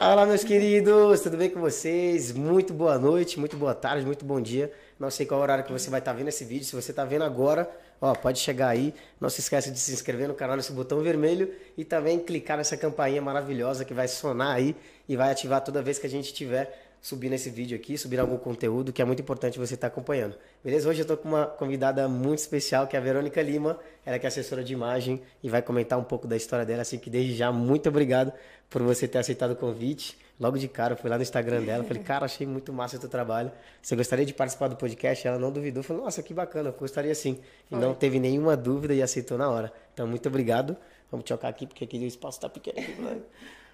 Fala, meus queridos, tudo bem com vocês? Muito boa noite, muito boa tarde, muito bom dia. Não sei qual horário que você vai estar vendo esse vídeo. Se você está vendo agora, ó, pode chegar aí. Não se esqueça de se inscrever no canal nesse botão vermelho e também clicar nessa campainha maravilhosa que vai sonar aí e vai ativar toda vez que a gente tiver subir nesse vídeo aqui, subir algum conteúdo que é muito importante você estar tá acompanhando. Beleza? Hoje eu estou com uma convidada muito especial, que é a Verônica Lima. Ela que é assessora de imagem e vai comentar um pouco da história dela. Assim que desde já, muito obrigado por você ter aceitado o convite. Logo de cara, eu fui lá no Instagram dela, falei, cara, achei muito massa o teu trabalho. Você gostaria de participar do podcast? Ela não duvidou, falou, nossa, que bacana, eu gostaria sim. E não teve nenhuma dúvida e aceitou na hora. Então, muito obrigado. Vamos chocar aqui, porque aqui o espaço está pequeno.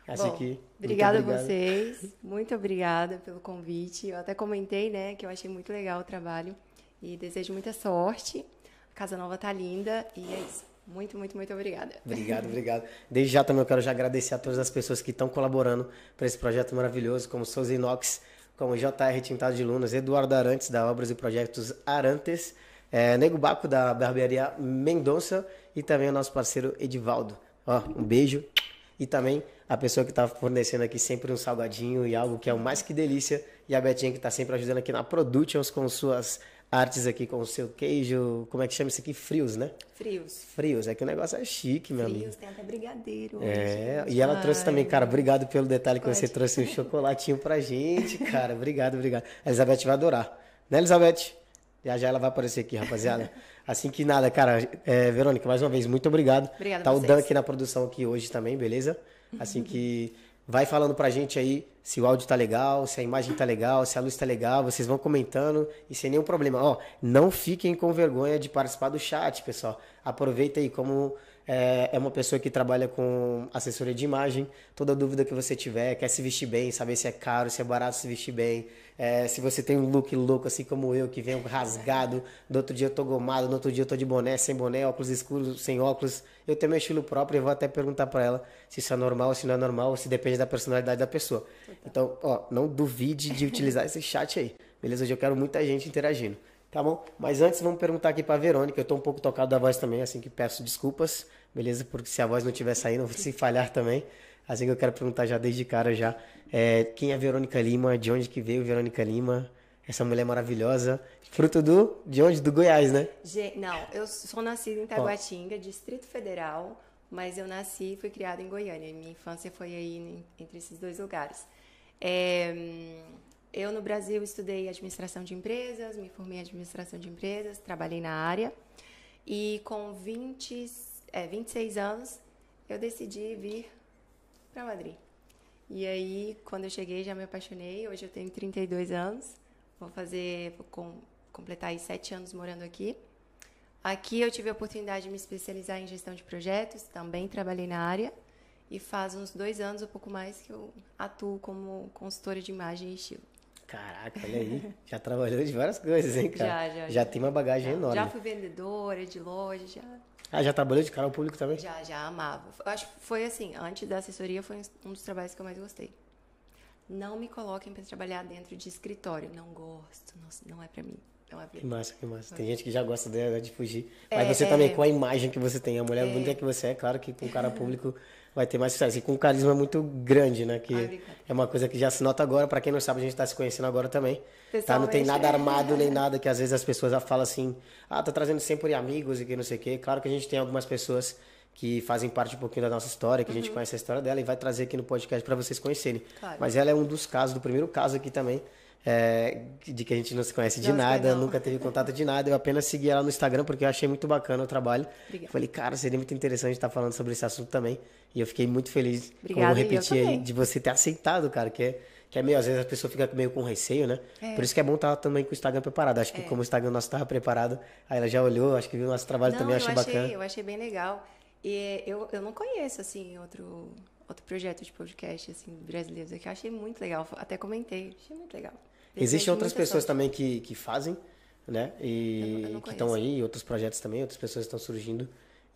Assim Bom, que, obrigada a vocês, muito obrigada pelo convite. Eu até comentei, né, que eu achei muito legal o trabalho e desejo muita sorte. A Casa Nova tá linda e é isso. Muito, muito, muito obrigada. Obrigado, obrigado. Desde já também eu quero já agradecer a todas as pessoas que estão colaborando para esse projeto maravilhoso, como Souza Inox, como JR Tintado de Lunas, Eduardo Arantes, da Obras e Projetos Arantes, é, Nego Baco, da Barbearia Mendonça e também o nosso parceiro Edivaldo. Ó, um beijo e também a pessoa que está fornecendo aqui sempre um salgadinho e algo que é o mais que delícia, e a Betinha que está sempre ajudando aqui na Productions com suas artes aqui, com o seu queijo, como é que chama isso aqui? Frios, né? Frios. Frios, é que o negócio é chique, meu amigo. Frios, tem até brigadeiro. É, e ela trouxe também, cara, obrigado pelo detalhe que Pode. você trouxe um chocolatinho pra gente, cara, obrigado, obrigado. A Elizabeth vai adorar. Né, Elizabeth? Já já ela vai aparecer aqui, rapaziada. Assim que nada, cara, é, Verônica, mais uma vez, muito obrigado. Obrigada Tá o Dan aqui na produção aqui hoje também, beleza? Assim que vai falando pra gente aí se o áudio tá legal, se a imagem tá legal, se a luz tá legal, vocês vão comentando e sem nenhum problema. Ó, não fiquem com vergonha de participar do chat, pessoal. Aproveita aí como é, é uma pessoa que trabalha com assessoria de imagem. Toda dúvida que você tiver, quer se vestir bem, saber se é caro, se é barato se vestir bem, é, se você tem um look louco assim como eu, que vem rasgado, do outro dia eu tô gomado, no outro dia eu tô de boné, sem boné, óculos escuros, sem óculos. Eu tenho meu estilo próprio e vou até perguntar para ela se isso é normal se não é normal, se depende da personalidade da pessoa. Então, ó, não duvide de utilizar esse chat aí. Beleza? Hoje eu quero muita gente interagindo. Tá bom? Mas antes vamos perguntar aqui pra Verônica. Eu tô um pouco tocado da voz também, assim que peço desculpas. Beleza? Porque se a voz não estiver saindo, se falhar também. Assim que eu quero perguntar já desde cara já. É, quem é Verônica Lima? De onde que veio Verônica Lima? Essa mulher maravilhosa. Fruto do. De onde? Do Goiás, né? Não, eu sou nascida em Taguatinga, Distrito Federal, mas eu nasci e fui criada em Goiânia. Minha infância foi aí entre esses dois lugares. É, eu no Brasil estudei administração de empresas, me formei em administração de empresas, trabalhei na área e com 20, é, 26 anos eu decidi vir para Madrid. E aí, quando eu cheguei, já me apaixonei. Hoje eu tenho 32 anos. Vou fazer, vou com, completar aí sete anos morando aqui. Aqui eu tive a oportunidade de me especializar em gestão de projetos, também trabalhei na área. E faz uns dois anos, um pouco mais, que eu atuo como consultora de imagem e estilo. Caraca, olha aí. Já trabalhou de várias coisas, hein, cara? Já, já. Já tem uma bagagem já, enorme. Já fui vendedora de loja, já. Ah, já trabalhou de cara ao público também? Já, já amava. Acho que foi assim, antes da assessoria foi um dos trabalhos que eu mais gostei. Não me coloquem para trabalhar dentro de escritório. Não gosto, não, não é para mim. Não é pra que massa, que massa. Tem gente que já gosta de, de fugir. Mas é, você é... também, com a imagem que você tem, a mulher é... bonita que você é, claro que com cara público vai ter mais sucesso. E com um carisma muito grande, né? Que Ai, é uma coisa que já se nota agora. Para quem não sabe, a gente está se conhecendo agora também. Tá? Não tem nada armado nem nada que às vezes as pessoas já falam assim: ah, tá trazendo sempre amigos e que não sei o quê. Claro que a gente tem algumas pessoas que fazem parte um pouquinho da nossa história, que uhum. a gente uhum. conhece a história dela e vai trazer aqui no podcast para vocês conhecerem. Claro. Mas ela é um dos casos, do primeiro caso aqui também. É, de que a gente não se conhece de não, nada, nunca teve contato de nada. Eu apenas segui ela no Instagram porque eu achei muito bacana o trabalho. Obrigada. Falei, cara, seria muito interessante estar falando sobre esse assunto também. E eu fiquei muito feliz, Obrigada, como eu repeti aí, de você ter aceitado, cara, que é, que é meio, às vezes a pessoa fica meio com receio, né? É. Por isso que é bom estar também com o Instagram preparado. Acho que é. como o Instagram nosso estava preparado, aí ela já olhou, acho que viu o nosso trabalho não, também, achei, achei bacana. Eu achei bem legal. E eu, eu não conheço, assim, outro, outro projeto de podcast, assim, brasileiros aqui. Eu achei muito legal. Até comentei, achei muito legal. Existem outras pessoas também que, que fazem, né? E eu, eu que estão aí, outros projetos também, outras pessoas estão surgindo.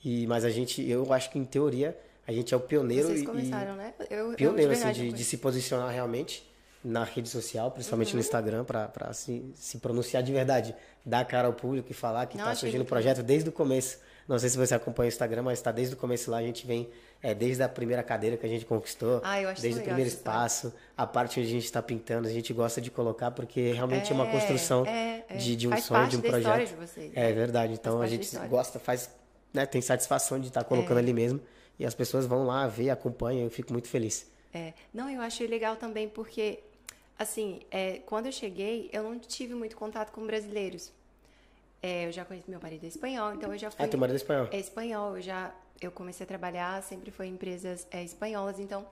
E, mas a gente, eu acho que em teoria, a gente é o pioneiro Vocês começaram, e, né? Eu, pioneiro, eu de assim, de, de, se posicionar realmente. na rede social, principalmente uhum. no Instagram, para se, se pronunciar de verdade, dar cara ao público e falar que está surgindo o projeto desde o começo. Não sei se você acompanha o Instagram, mas está desde o começo lá. A gente vem é, desde a primeira cadeira que a gente conquistou, ah, desde o primeiro espaço, a parte onde a gente está pintando, a gente gosta de colocar porque realmente é, é uma construção é, é. de, de, um faz sonho, de um projeto. De vocês, é verdade. Então a gente gosta, faz, né, tem satisfação de estar tá colocando é. ali mesmo e as pessoas vão lá ver, acompanham. Eu fico muito feliz. É. Não, eu achei legal também porque, assim, é, quando eu cheguei, eu não tive muito contato com brasileiros. É, eu já conheci meu marido é espanhol, então eu já fui. Ah, teu marido é espanhol? É espanhol, eu já eu comecei a trabalhar, sempre foi em empresas é, espanholas, então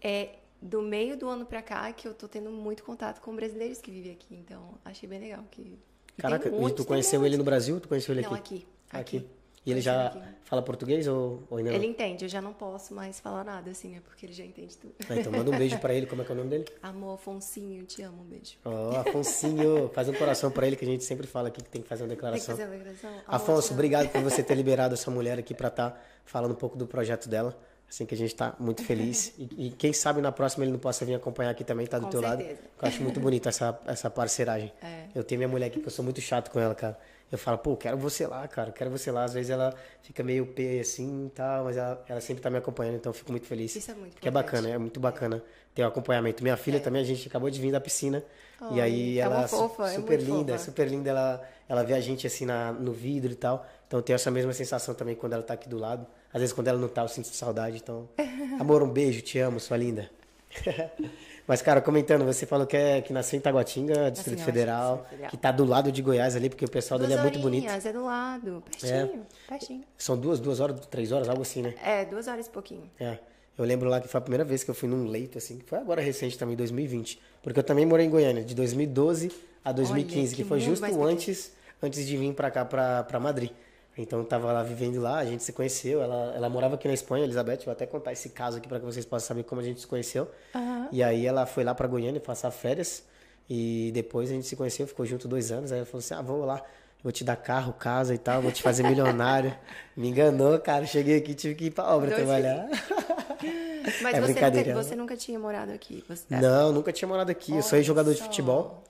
é do meio do ano pra cá que eu tô tendo muito contato com brasileiros que vivem aqui, então achei bem legal que. Caraca, e tu conheceu ele no Brasil? Tu conheceu ele aqui? Não, aqui. Aqui. aqui. E ele já aqui. fala português ou, ou ainda não? Ele entende, eu já não posso mais falar nada, assim, né? Porque ele já entende tudo. Ah, então manda um beijo pra ele, como é que é o nome dele? Amor, Afonsinho, te amo, um beijo. Ó, oh, Afonsinho, faz um coração pra ele que a gente sempre fala aqui que tem que fazer uma declaração. Tem que fazer uma declaração. Afonso, obrigado por você ter liberado essa mulher aqui pra estar tá falando um pouco do projeto dela. Assim que a gente está muito feliz. E, e, quem sabe na próxima ele não possa vir acompanhar aqui também, tá do com teu certeza. lado. Eu acho muito bonito essa, essa parceragem. É. Eu tenho minha mulher aqui que eu sou muito chato com ela, cara. Eu falo, pô, quero você lá, cara, quero você lá. Às vezes ela fica meio p assim e tal, mas ela, ela sempre tá me acompanhando, então eu fico muito feliz. Isso é muito Que é bacana, é muito bacana ter o um acompanhamento. Minha filha é. também, a gente acabou de vir da piscina. Oh, e aí é ela fofa, é super é linda, fofa. super linda. Ela, ela vê a gente assim na, no vidro e tal. Então eu tenho essa mesma sensação também quando ela tá aqui do lado. Às vezes quando ela não tá, eu sinto saudade. Então, amor, um beijo, te amo, sua linda. Mas, cara, comentando, você falou que, é, que nasceu em Taguatinga, Distrito assim, Federal, Federal, que tá do lado de Goiás ali, porque o pessoal duas dele é muito bonito. é do lado, pertinho, É. pertinho. São duas, duas horas, três horas, algo assim, né? É, duas horas e pouquinho. É. Eu lembro lá que foi a primeira vez que eu fui num leito, assim, que foi agora recente também, 2020. Porque eu também morei em Goiânia, de 2012 a 2015, Olha, que, que foi justo antes, antes de vir pra cá, pra Madrid. Então eu tava lá vivendo lá, a gente se conheceu, ela, ela morava aqui na Espanha, Elizabeth, vou até contar esse caso aqui para que vocês possam saber como a gente se conheceu. Aham. E aí ela foi lá pra Goiânia passar férias e depois a gente se conheceu, ficou junto dois anos, aí ela falou assim, ah, vou lá, vou te dar carro, casa e tal, vou te fazer milionário. Me enganou, cara, cheguei aqui, tive que ir pra obra Dois trabalhar. Mas É você, nunca, você nunca tinha morado aqui? Você... Não, nunca tinha morado aqui, eu sou Olha jogador de só. futebol.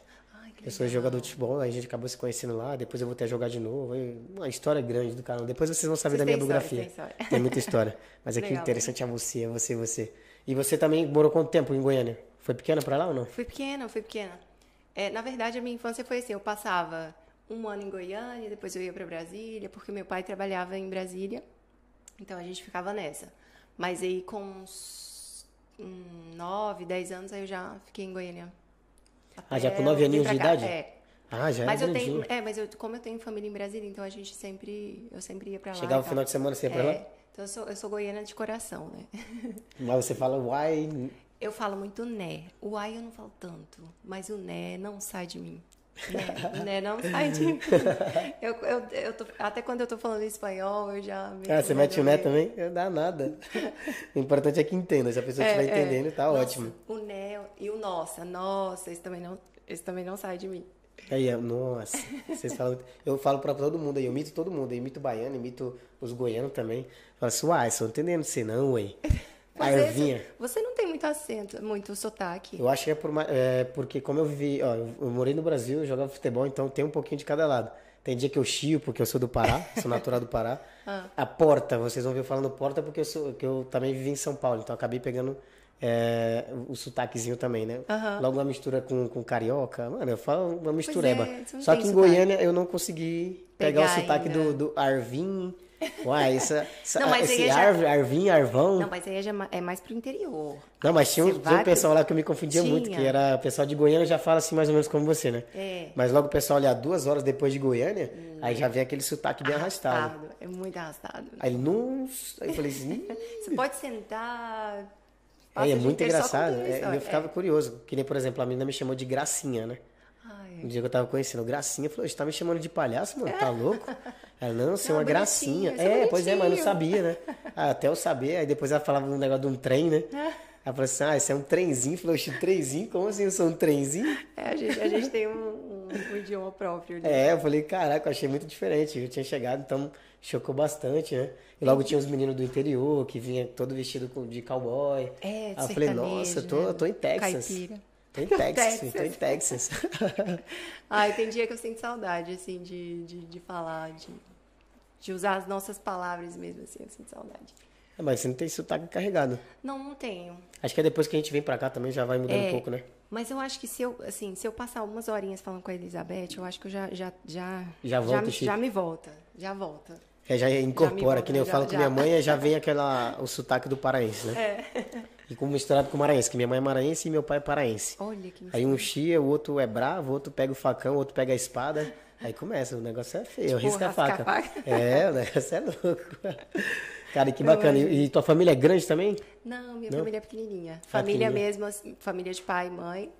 Eu sou jogador de futebol, a gente acabou se conhecendo lá, depois eu voltei a jogar de novo. e Uma história grande do canal. Depois vocês vão saber Vocês da minha biografia. história. Tem muita história. Mas aqui Legal. interessante é você, é você, é você. E você também morou quanto tempo em Goiânia? Foi pequena pra lá ou não? Fui pequena, fui pequena. É, na verdade, a minha infância foi assim: eu passava um ano em Goiânia, depois eu ia para Brasília, porque meu pai trabalhava em Brasília, então a gente ficava nessa. Mas aí, com uns hum, 9, 10 anos, aí eu já fiquei em Goiânia. Ah, já com nove eu vim aninhos de cá. idade? É. Ah, já Mas era eu tenho, é, mas eu, como eu tenho família em Brasília, então a gente sempre, eu sempre ia pra lá. Chegava no tal. final de semana, você ia pra lá? É, então eu sou, eu sou goiana de coração, né? Mas você fala uai. Eu falo muito né. O ai eu não falo tanto, mas o né não sai de mim. Né, o né não sai de mim. Eu, eu, eu tô- até quando eu tô falando espanhol, eu já... meto Ah, você mete o né também? Não dá nada. O importante é que entenda. Se a pessoa É, estiver é. entendendo, tá Nossa, ótimo. O né e o nossa, nossa, esse também não, esse também não sai de mim. Aí, é, nossa, vocês falam. Eu falo pra todo mundo aí, eu imito todo mundo, eu imito o baiano, imito os goianos também. Falo assim, uai, você não entendendo você não, ué. A Você, não tem muito acento, muito sotaque. Eu acho que é, por, é porque como eu vivi, ó, eu, morei no Brasil, eu jogava futebol, então tem um pouquinho de cada lado. Tem dia que eu chio porque eu sou do Pará, sou natural do Pará. Ah. A porta, vocês vão ver eu falando porta porque eu sou, que eu também vivi em São Paulo, então acabei pegando é, o sotaquezinho também, né? Logo uma mistura com, com carioca, mano, eu falo uma mistureba. é, Só que em sotaque. Goiânia eu não consegui pegar, Pegar o sotaque ainda. do, do Arvin. Uai, essa, Não, mas esse já- Arv, Arvin, Arvão. Não, mas aí é ma- é mais pro interior. Não, mas tinha um, tinha um pessoal pro- lá que eu me confundia muito, Tinha. que era o pessoal de Goiânia já fala assim mais ou menos como você, né? É. Mas logo o pessoal olhar duas horas depois de Goiânia, aí já vem aquele sotaque bem arrastado. É muito arrastado. Aí não. Aí eu falei assim. Você pode sentar. é, é muito engraçado. É, eu ficava curioso. Que nem, por exemplo, a menina me chamou de Gracinha, né? Ai, Um dia que eu tava conhecendo, Gracinha, falou, você tá me chamando de palhaço, mano? Tá louco? Ela, não, você é Não, uma gracinha. é É, pois é, mas não sabia, né? Ah, até eu saber, aí depois ela falava um negócio de um trem, né? Ela falou assim, ah, esse é um trenzinho. Falou, oxe, trenzinho? Como assim eu sou um trenzinho? É, a gente, a gente tem um, um- um idioma próprio. né? É, eu falei, caraca, eu achei muito diferente. Eu tinha chegado, então chocou bastante, né? E logo tinha os meninos do interior que vinha todo vestido de cowboy. É, Aí eu falei, nossa, eu tô, né? eu tô em Texas. Caipira. Tô em Texas, tô em Texas. Ai, tem dia que eu sinto saudade, assim, de, de, de falar, de, de usar as nossas palavras mesmo, assim, eu sinto saudade. É, mas você não tem sotaque carregado. Não, não tenho. Acho que é depois que a gente vem pra cá também já vai mudando É. um pouco, né? Mas eu acho que se eu, assim, se eu passar umas horinhas falando com a Elizabeth, eu acho que eu já já já Já volta chip. já me volta, já volta. É, já incorpora, volta, que nem eu já- falo com já. minha mãe, já vem aquela, o sotaque do paraense, né? É. E com misturado com maranhense, que minha mãe é maranhense e meu pai é paraense. Olha que Aí um chia, o outro é bravo, o outro pega o facão, o outro pega a espada. Aí começa, o negócio é feio, risca a faca. a faca. É, o negócio é louco. Cara, que bacana. E, e tua família é grande também? Não, minha Não? família é pequenininha. Família pequenininha. mesmo, assim, família de pai e mãe,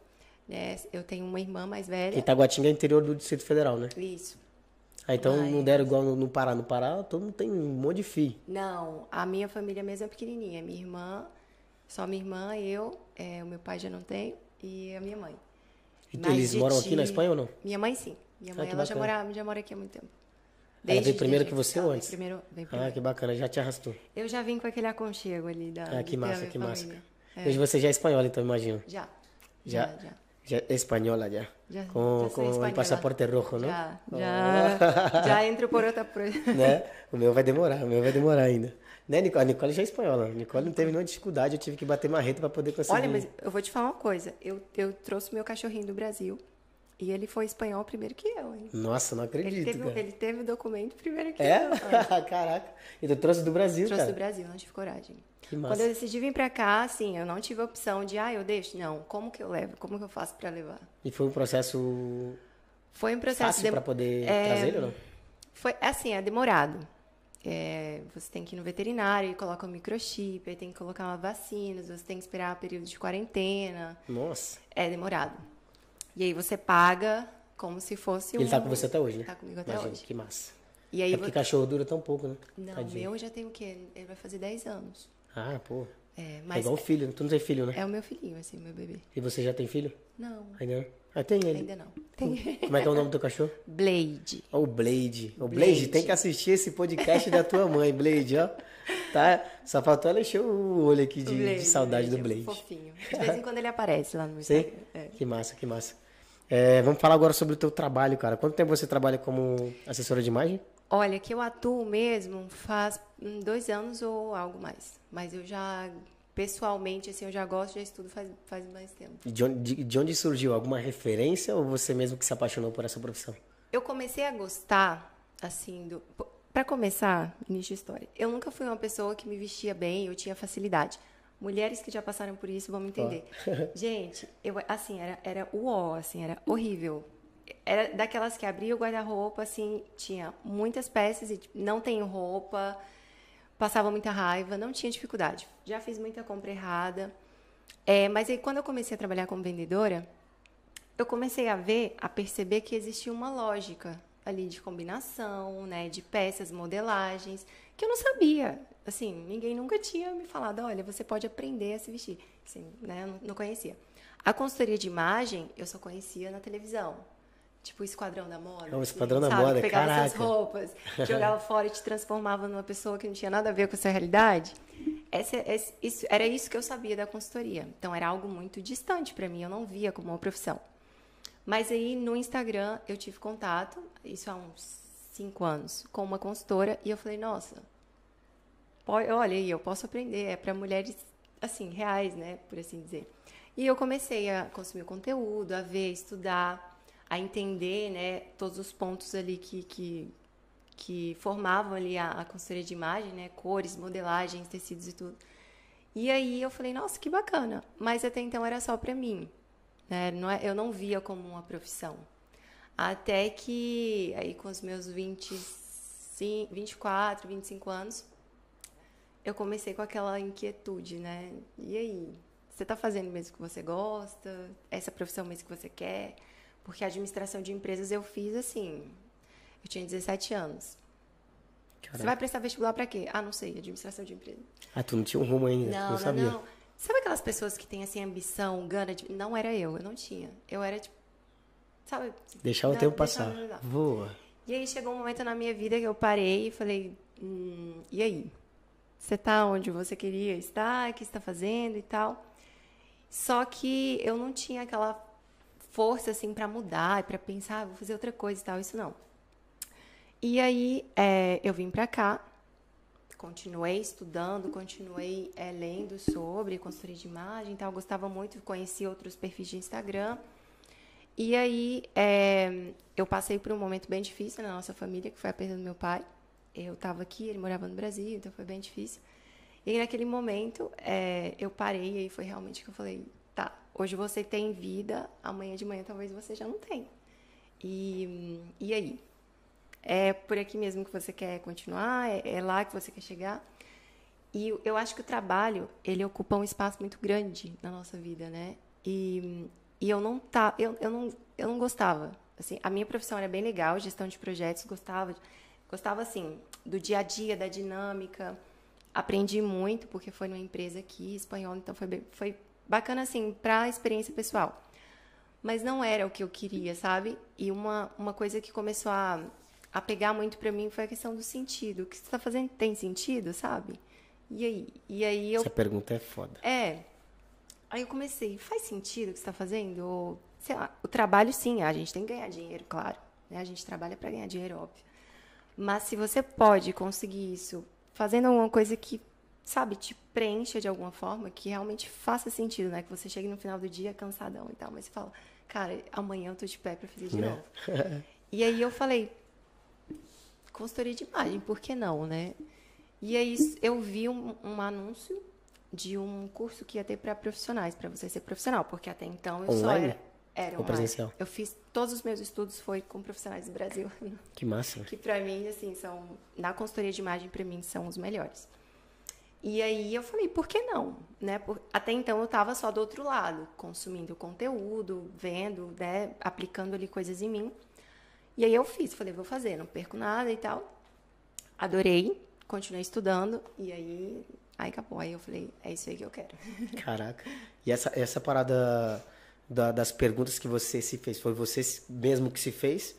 né? Eu tenho uma irmã mais velha. Itaguatinga é interior do Distrito Federal, né? Isso. Ah, então Mas- não deram igual no, no Pará. No Pará, todo mundo tem um monte de fio. Não, a minha família mesmo é pequenininha. Minha irmã, só minha irmã, eu, é, o meu pai já não tem e a minha mãe. E eles moram aqui na Espanha ou não? Minha mãe sim. Minha Ah, mãe que ela já mora, já mora aqui há muito tempo. Ela veio primeiro desde- que você ou veio antes? Primeiro, veio Ah, primeiro. que bacana, já te arrastou. Eu já vim com aquele aconchego ali da, Ah, que massa, que massa. família. Hoje você já é espanhola, então imagino. Já. Já? Já, já. Já é espanhola já. Já- com já sou com o espanhola. passaporte rojo, não? Já, já, já entro por outra... né? O meu vai demorar, o meu vai demorar ainda. Né, Nicole? A Nicole já é espanhola. A Nicole não teve nenhuma dificuldade, eu tive que bater marreta pra poder conseguir. Olha, mas eu vou te falar uma coisa. Eu, eu trouxe meu cachorrinho do Brasil e ele foi espanhol primeiro que eu, hein? Nossa, não Ele acredito, teve, cara. ele teve o documento primeiro que É? eu. Caraca. E tu trouxe do Brasil, Trouxe cara. do Brasil, não tive coragem. Que massa. Quando eu decidi vir pra cá, assim, eu não tive a opção de, ah, eu deixo. Não, como que eu levo? Como que eu faço pra levar? E foi um processo Foi um processo... fácil dem- pra poder é, trazer ele ou não? Foi, assim, é demorado. É, você tem que ir no veterinário e coloca um microchip, aí tem que colocar uma vacina, você tem que esperar período de quarentena. Nossa. É demorado. E aí você paga como se fosse um... Ele tá com você até hoje, né? Tá comigo até Imagina, hoje. que massa. E aí é porque vo- cachorro dura tão pouco, né? Não, o Tadinho. meu já tem o quê? Ele vai fazer 10 anos. Ah, pô. É, É mas igual filho, né? tu não tem filho, né? é o meu filhinho, assim, meu bebê. E você já tem filho? Não, Ainda não? Ah, tem ele. ainda não. Tem Como é que é o nome do teu cachorro? Blade. O Blade. O Blade, Blade. tem que assistir esse podcast da tua mãe, Blade, ó. Tá? Só faltou ela encher o olho aqui de, O de Blade, saudade do é Blade. Fofinho. De vez em quando ele aparece lá no Sim? Instagram. É. Que massa, que massa. É, vamos falar agora sobre o teu trabalho, cara. Quanto tempo você trabalha como assessora de imagem? Olha, que eu atuo mesmo faz hum, dois anos ou algo mais. Mas eu já, pessoalmente, assim, eu já gosto, já estudo faz, faz mais tempo. E De onde, de, de onde surgiu? Alguma referência ou você mesmo que se apaixonou por essa profissão? Eu comecei a gostar, assim, do. Pra começar, início de história, eu nunca fui uma pessoa que me vestia bem, eu tinha facilidade. Mulheres que já passaram por isso vão me entender. Gente, eu, assim, era, era uó, assim, era horrível. Era daquelas que abria o guarda-roupa, assim, tinha muitas peças e tipo, não tenho roupa, passava muita raiva, não tinha dificuldade. Já fiz muita compra errada. É, mas aí, quando eu comecei a trabalhar como vendedora, eu comecei a ver, a perceber que existia uma lógica ali de combinação, né, de peças, modelagens, que eu não sabia. Assim, ninguém nunca tinha me falado, olha, você pode aprender a se vestir. Assim, né, não, não conhecia. A consultoria de imagem, eu só conhecia na televisão. Tipo o Esquadrão da Moda. É o assim, Esquadrão da sabe? Moda, Que Pegava suas caraca. roupas, jogava fora e te transformava numa pessoa que não tinha nada a ver com a sua realidade. Essa, esse- isso, era isso que eu sabia da consultoria. Então, era algo muito distante para mim. Eu não via como uma profissão. Mas aí, no Instagram, eu tive contato, isso há uns cinco anos, com uma consultora. E eu falei, nossa, olha aí, eu posso aprender. É para mulheres, assim, reais, né? Por assim dizer. E eu comecei a consumir conteúdo, a ver, estudar, a entender, né? Todos os pontos ali que... que que formavam ali a, a consultoria de imagem, né? Cores, modelagens, tecidos e tudo. E aí eu falei, nossa, que bacana. Mas até então era só para mim. Né? Não é, eu não via como uma profissão. Até que, aí com os meus 25, 24, 25 anos, eu comecei com aquela inquietude, né? E aí? Você está fazendo mesmo o que você gosta? Essa profissão mesmo que você quer? Porque a administração de empresas eu fiz assim. Eu tinha 17 anos. Você vai prestar vestibular para quê? Ah, não sei, administração de empresa. Ah, tu não tinha um rumo ainda, Não, não, sabia. não. Sabe aquelas pessoas que têm assim ambição, gana de. Não era eu, eu não tinha. Eu era tipo. Sabe? Deixar o Não, tempo deixar- passar. Voa. E aí chegou um momento na minha vida que eu parei e falei: hum, e aí? Você tá onde você queria estar? O que está fazendo e tal? Só que eu não tinha aquela força assim para mudar para pensar, ah, vou fazer outra coisa e tal, isso não. E aí é, eu vim para cá, continuei estudando, continuei é, lendo sobre consultoria de imagem, tal, gostava muito, conheci outros perfis de Instagram. E aí é, eu passei por um momento bem difícil na nossa família, que foi a perda do meu pai. Eu estava aqui, ele morava no Brasil, então foi bem difícil. E naquele momento é, eu parei e aí foi realmente que eu falei, tá, hoje você tem vida, amanhã de manhã talvez você já não tenha. E, e aí? É por aqui mesmo que você quer continuar? É, é lá que você quer chegar? E eu acho que o trabalho, ele ocupa um espaço muito grande na nossa vida, né? E, e eu não tá, eu, eu não eu não gostava. Assim, a minha profissão era bem legal, gestão de projetos, gostava, gostava assim do dia a dia, da dinâmica. Aprendi muito porque foi numa empresa aqui espanhola, então foi bem, foi bacana assim para a experiência pessoal. Mas não era o que eu queria, sabe? E uma uma coisa que começou a a pegar muito para mim foi a questão do sentido. O que você está fazendo tem sentido, sabe? E aí, e aí eu Essa pergunta é foda. É. Aí eu comecei, faz sentido o que você está fazendo? Ou, sei lá, o trabalho sim, a gente tem que ganhar dinheiro, claro. Né? A gente trabalha para ganhar dinheiro, óbvio. Mas se você pode conseguir isso fazendo alguma coisa que, sabe, te preencha de alguma forma, que realmente faça sentido, né? Que você chegue no final do dia cansadão e tal, mas você fala, cara, amanhã eu tô de pé para fazer de né? novo. e aí eu falei, consultoria de imagem, por que não, né? E aí eu vi um, um anúncio de um curso que ia ter para profissionais, para você ser profissional, porque até então eu online? só era, era Ou presencial? Eu fiz todos os meus estudos foi com profissionais do Brasil. Que massa. Que para mim assim são na consultoria de imagem para mim são os melhores. E aí eu falei, por que não? Né? Por, até então eu estava só do outro lado, consumindo conteúdo, vendo, né, aplicando ali coisas em mim. E aí eu fiz, falei, vou fazer, não perco nada e tal. Adorei, continuei estudando e aí aí acabou. Aí eu falei, é isso aí que eu quero. Caraca. E essa essa parada da, das perguntas que você se fez, foi você mesmo que se fez?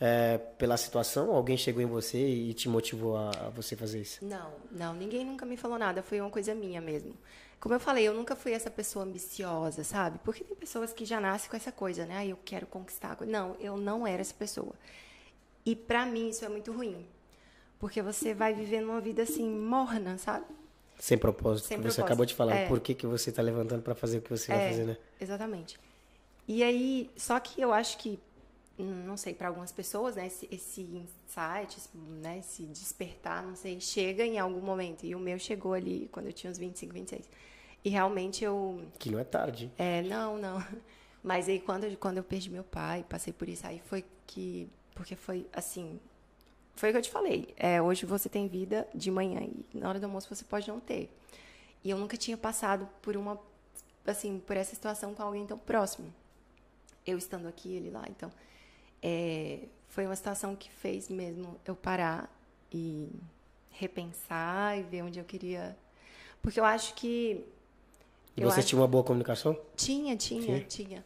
É, pela situação? Alguém chegou em você e te motivou a, a, você fazer isso? Não, não, ninguém nunca me falou nada, foi uma coisa minha mesmo. Como eu falei, eu nunca fui essa pessoa ambiciosa, sabe? Porque tem pessoas que já nascem com essa coisa, né? Ah, eu quero conquistar. Não, eu não era essa pessoa. E para mim isso é muito ruim. Porque você vai vivendo uma vida assim, morna, sabe? Sem propósito. Sem propósito. Você acabou de falar. É. Por que, que você está levantando para fazer o que você é, vai fazer, né? Exatamente. E aí, só que eu acho que, não sei, para algumas pessoas, né, esse, esse insight, né, esse despertar, não sei, chega em algum momento. E o meu chegou ali quando eu tinha uns 25, 26. E realmente eu. Que não é tarde. É, não, não. Mas aí quando, quando eu perdi meu pai, passei por isso, aí foi que. Porque foi assim. Foi o que eu te falei. É, hoje você tem vida de manhã e na hora do almoço você pode não ter. E eu nunca tinha passado por uma. Assim, por essa situação com alguém tão próximo. Eu estando aqui, ele lá. Então, é, foi uma situação que fez mesmo eu parar e repensar e ver onde eu queria. Porque eu acho que e você acho... tinha uma boa comunicação? Tinha, tinha, Sim. tinha.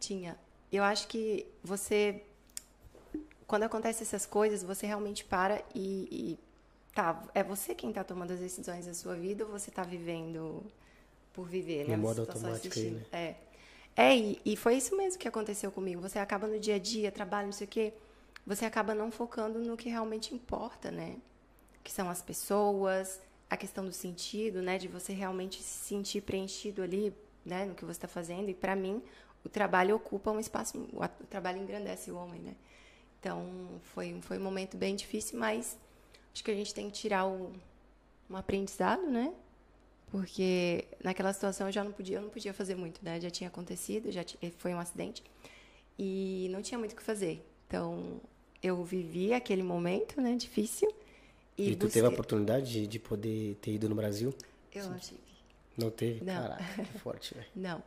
Tinha. Eu acho que você. Quando acontecem essas coisas, você realmente para e, e. Tá, é você quem está tomando as decisões da sua vida ou você está vivendo por viver, né? No modo automático aí, né? É. É, e, e foi isso mesmo que aconteceu comigo. Você acaba no dia a dia, trabalho, não sei o quê, você acaba não focando no que realmente importa, né? Que são as pessoas, a questão do sentido, né, de você realmente se sentir preenchido ali, né, no que você está fazendo. E para mim, o trabalho ocupa um espaço, o trabalho engrandece o homem, né? Então foi foi um momento bem difícil, mas acho que a gente tem que tirar o, um aprendizado, né? Porque naquela situação eu já não podia, eu não podia fazer muito, né? Já tinha acontecido, já foi um acidente e não tinha muito o que fazer. Então eu vivi aquele momento, né, difícil e, e tu busquei... teve a oportunidade de, de, poder ter ido no Brasil? Eu não tive. Não teve? Não. Caraca, que forte, velho. Não.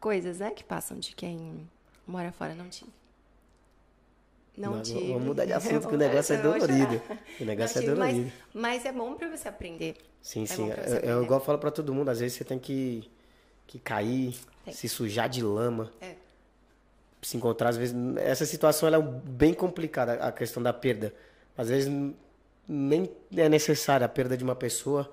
Coisas, né, que passam de quem mora fora, não tive. Não, não tive. Vamos mudar de assunto, que o negócio é dolorido. O negócio é dolorido. Mas, mas, é bom para você aprender. Sim, é sim. Eu, eu, igual falo para todo mundo, às vezes você tem que, que cair, tem. se sujar de lama. É. Se encontrar, às vezes. Essa situação é bem complicada, a questão da perda. Às vezes nem é necessária a perda de uma pessoa,